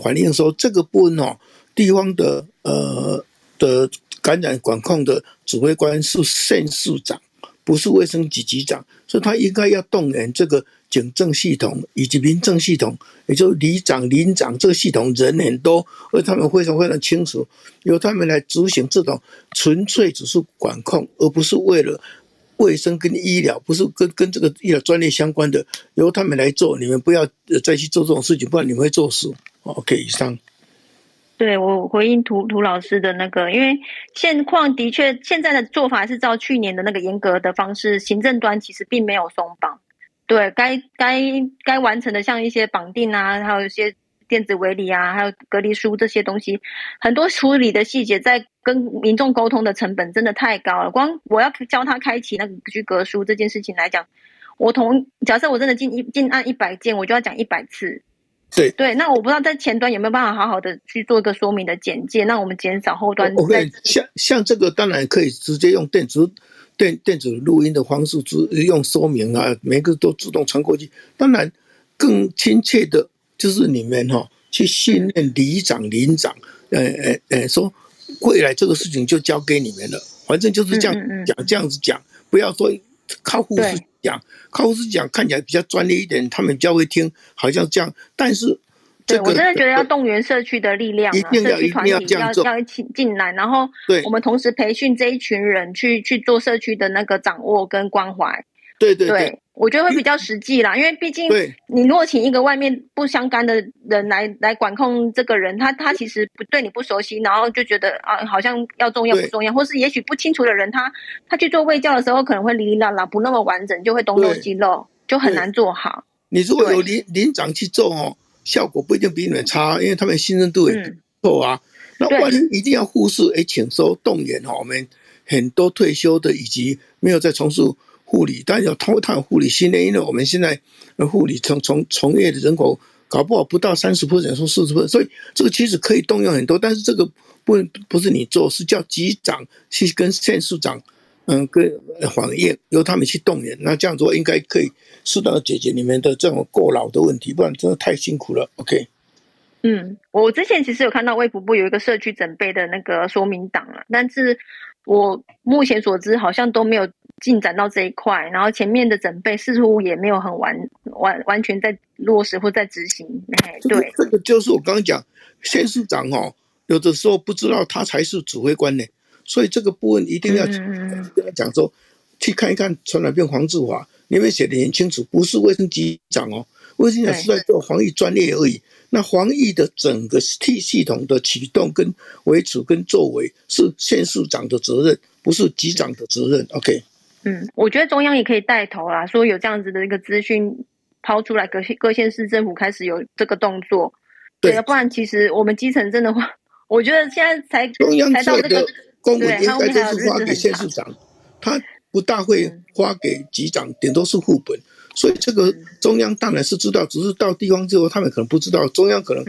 反映说，这个部分哦，地方的呃的感染管控的指挥官是县市长。不是卫生局局长，所以他应该要动员这个警政系统以及民政系统，也就是里长、邻长这个系统人很多，而他们非常非常清楚，由他们来执行这种纯粹只是管控，而不是为了卫生跟医疗，不是跟跟这个医疗专业相关的，由他们来做。你们不要再去做这种事情，不然你们会作死。OK，以上。对，我回应涂涂老师的那个，因为现况的确现在的做法是照去年的那个严格的方式，行政端其实并没有松绑。对，该该该完成的像一些绑定啊，还有一些电子围篱啊，还有隔离书这些东西，很多处理的细节，在跟民众沟通的成本真的太高了。光我要教他开启那个居隔书这件事情来讲，我同假设我真的进一进按一百件，我就要讲一百次。对对，那我不知道在前端有没有办法好好的去做一个说明的简介，那我们减少后端。OK，像像这个当然可以直接用电子电电子录音的方式，只用说明啊，每个都自动传过去。当然，更亲切的就是你们哈、哦、去训练里长、邻长，呃呃呃，说未来这个事情就交给你们了，反正就是这样讲，嗯嗯这样子讲，不要说靠护士讲，靠护士讲看起来比较专业一点，他们比较会听，好像这样，但是。对，我真的觉得要动员社区的力量啊，社区团体要要一起进来，然后我们同时培训这一群人去去做社区的那个掌握跟关怀。对对对，对，我觉得会比较实际啦，因为毕竟你如果请一个外面不相干的人来来管控这个人，他他其实不对你不熟悉，然后就觉得啊好像要重要不重要，或是也许不清楚的人，他他去做卫教的时候可能会哩哩啦啦不那么完整，就会东漏西漏，就很难做好。你如果有领领长去做哦。效果不一定比你们差，因为他们信任度也不错啊。嗯、那万一一定要护士，哎，请收动员哈，我们很多退休的以及没有在从事护理，但要通谈护理训练，因为我们现在护理从从从业的人口搞不好不到三十 percent，说四十 percent，所以这个其实可以动用很多，但是这个不不是你做，是叫局长去跟县市长。嗯，跟黄业由他们去动员，那这样做应该可以适当的解决你们的这种过劳的问题，不然真的太辛苦了。OK。嗯，我之前其实有看到卫福部有一个社区准备的那个说明档了，但是我目前所知好像都没有进展到这一块，然后前面的准备似乎也没有很完完完全在落实或在执行。哎，对，这个就是我刚刚讲，县市长哦，有的时候不知道他才是指挥官呢。所以这个部分一定要跟他讲说，去看一看传染病防治法，里面写的很清楚，不是卫生局长哦，卫生局长是在做防疫专业而已。那防疫的整个 T 系统的启动跟维持跟作为是县市长的责任，不是局长的责任。OK，嗯，我觉得中央也可以带头啦，说有这样子的一个资讯抛出来，各各县市政府开始有这个动作，对，要不然其实我们基层真的话，我觉得现在才中央才到这个。公文应该都是发给县市长，他不大会发给局长，顶多是副本。所以这个中央当然是知道，只是到地方之后，他们可能不知道。中央可能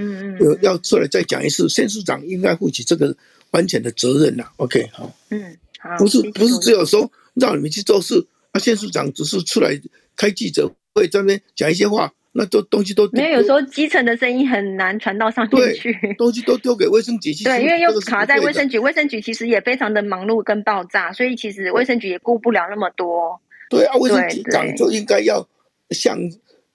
要出来再讲一次，县市长应该负起这个完全的责任呐。OK，好，嗯，好，不是不是只有说让你们去做事，啊，县市长只是出来开记者会，在那边讲一些话。那都东西都没有，有时候基层的声音很难传到上面去。东西都丢给卫生局去。对，因为又卡在卫生局，卫生局其实也非常的忙碌跟爆炸，所以其实卫生局也顾不了那么多。对啊，卫生局长就应该要向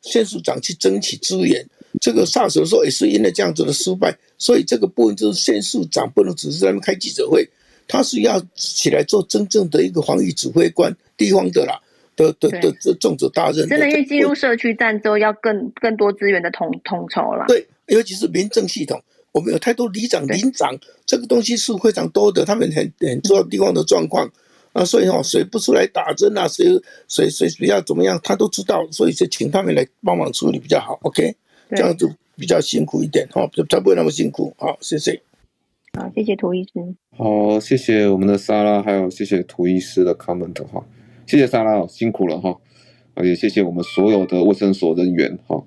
县署长去争取资源。这个 SARS 的时候也是因为这样子的失败，所以这个部分就是县署长不能只是在那边开记者会，他是要起来做真正的一个防疫指挥官，地方的啦。的的的这重责大任，真的，因为进入社区站之后，要更更多资源的统统筹了。对，尤其是民政系统，我们有太多里长、邻长，这个东西是非常多的，他们很很知道地方的状况啊，所以哦，谁不出来打针啊，谁谁谁比较怎么样，他都知道，所以就请他们来帮忙处理比较好。OK，这样就比较辛苦一点哈，才不会那么辛苦。好，谢谢。好，谢谢涂医师。好，谢谢我们的莎拉，还有谢谢涂医师的 comment 哈。谢谢莎拉，辛苦了哈，也谢谢我们所有的卫生所人员哈。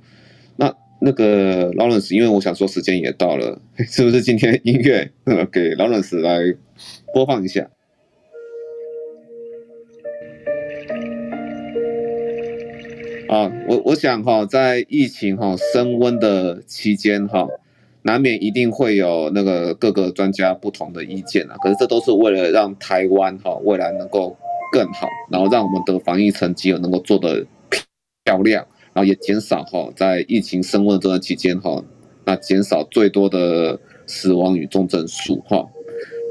那那个劳伦斯，因为我想说时间也到了，是不是今天音乐给劳伦斯来播放一下？啊，我我想哈，在疫情哈升温的期间哈，难免一定会有那个各个专家不同的意见啊。可是这都是为了让台湾哈未来能够。更好，然后让我们的防疫成绩能够做得漂亮，然后也减少哈在疫情升温这段期间哈，那减少最多的死亡与重症数哈。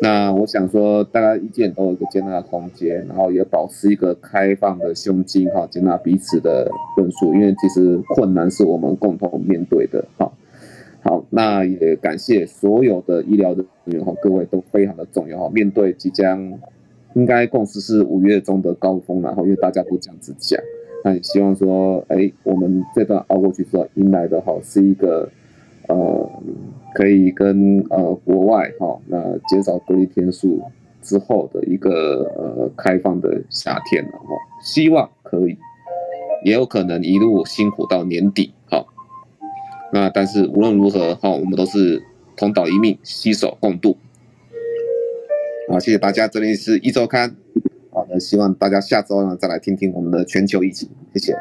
那我想说，大家意见都有一个接纳的空间，然后也保持一个开放的胸襟哈，接纳彼此的论述，因为其实困难是我们共同面对的哈。好，那也感谢所有的医疗的人员哈，各位都非常的重要哈，面对即将。应该共识是五月中的高峰，然后因为大家都这样子讲，那也希望说，哎，我们这段熬过去之后，迎来的哈是一个，呃，可以跟呃国外哈那减少隔离天数之后的一个呃开放的夏天了哈，希望可以，也有可能一路辛苦到年底哈，那但是无论如何哈，我们都是同岛一命，携手共度。好，谢谢大家，这里是一周刊，好，希望大家下周呢再来听听我们的全球疫情，谢谢。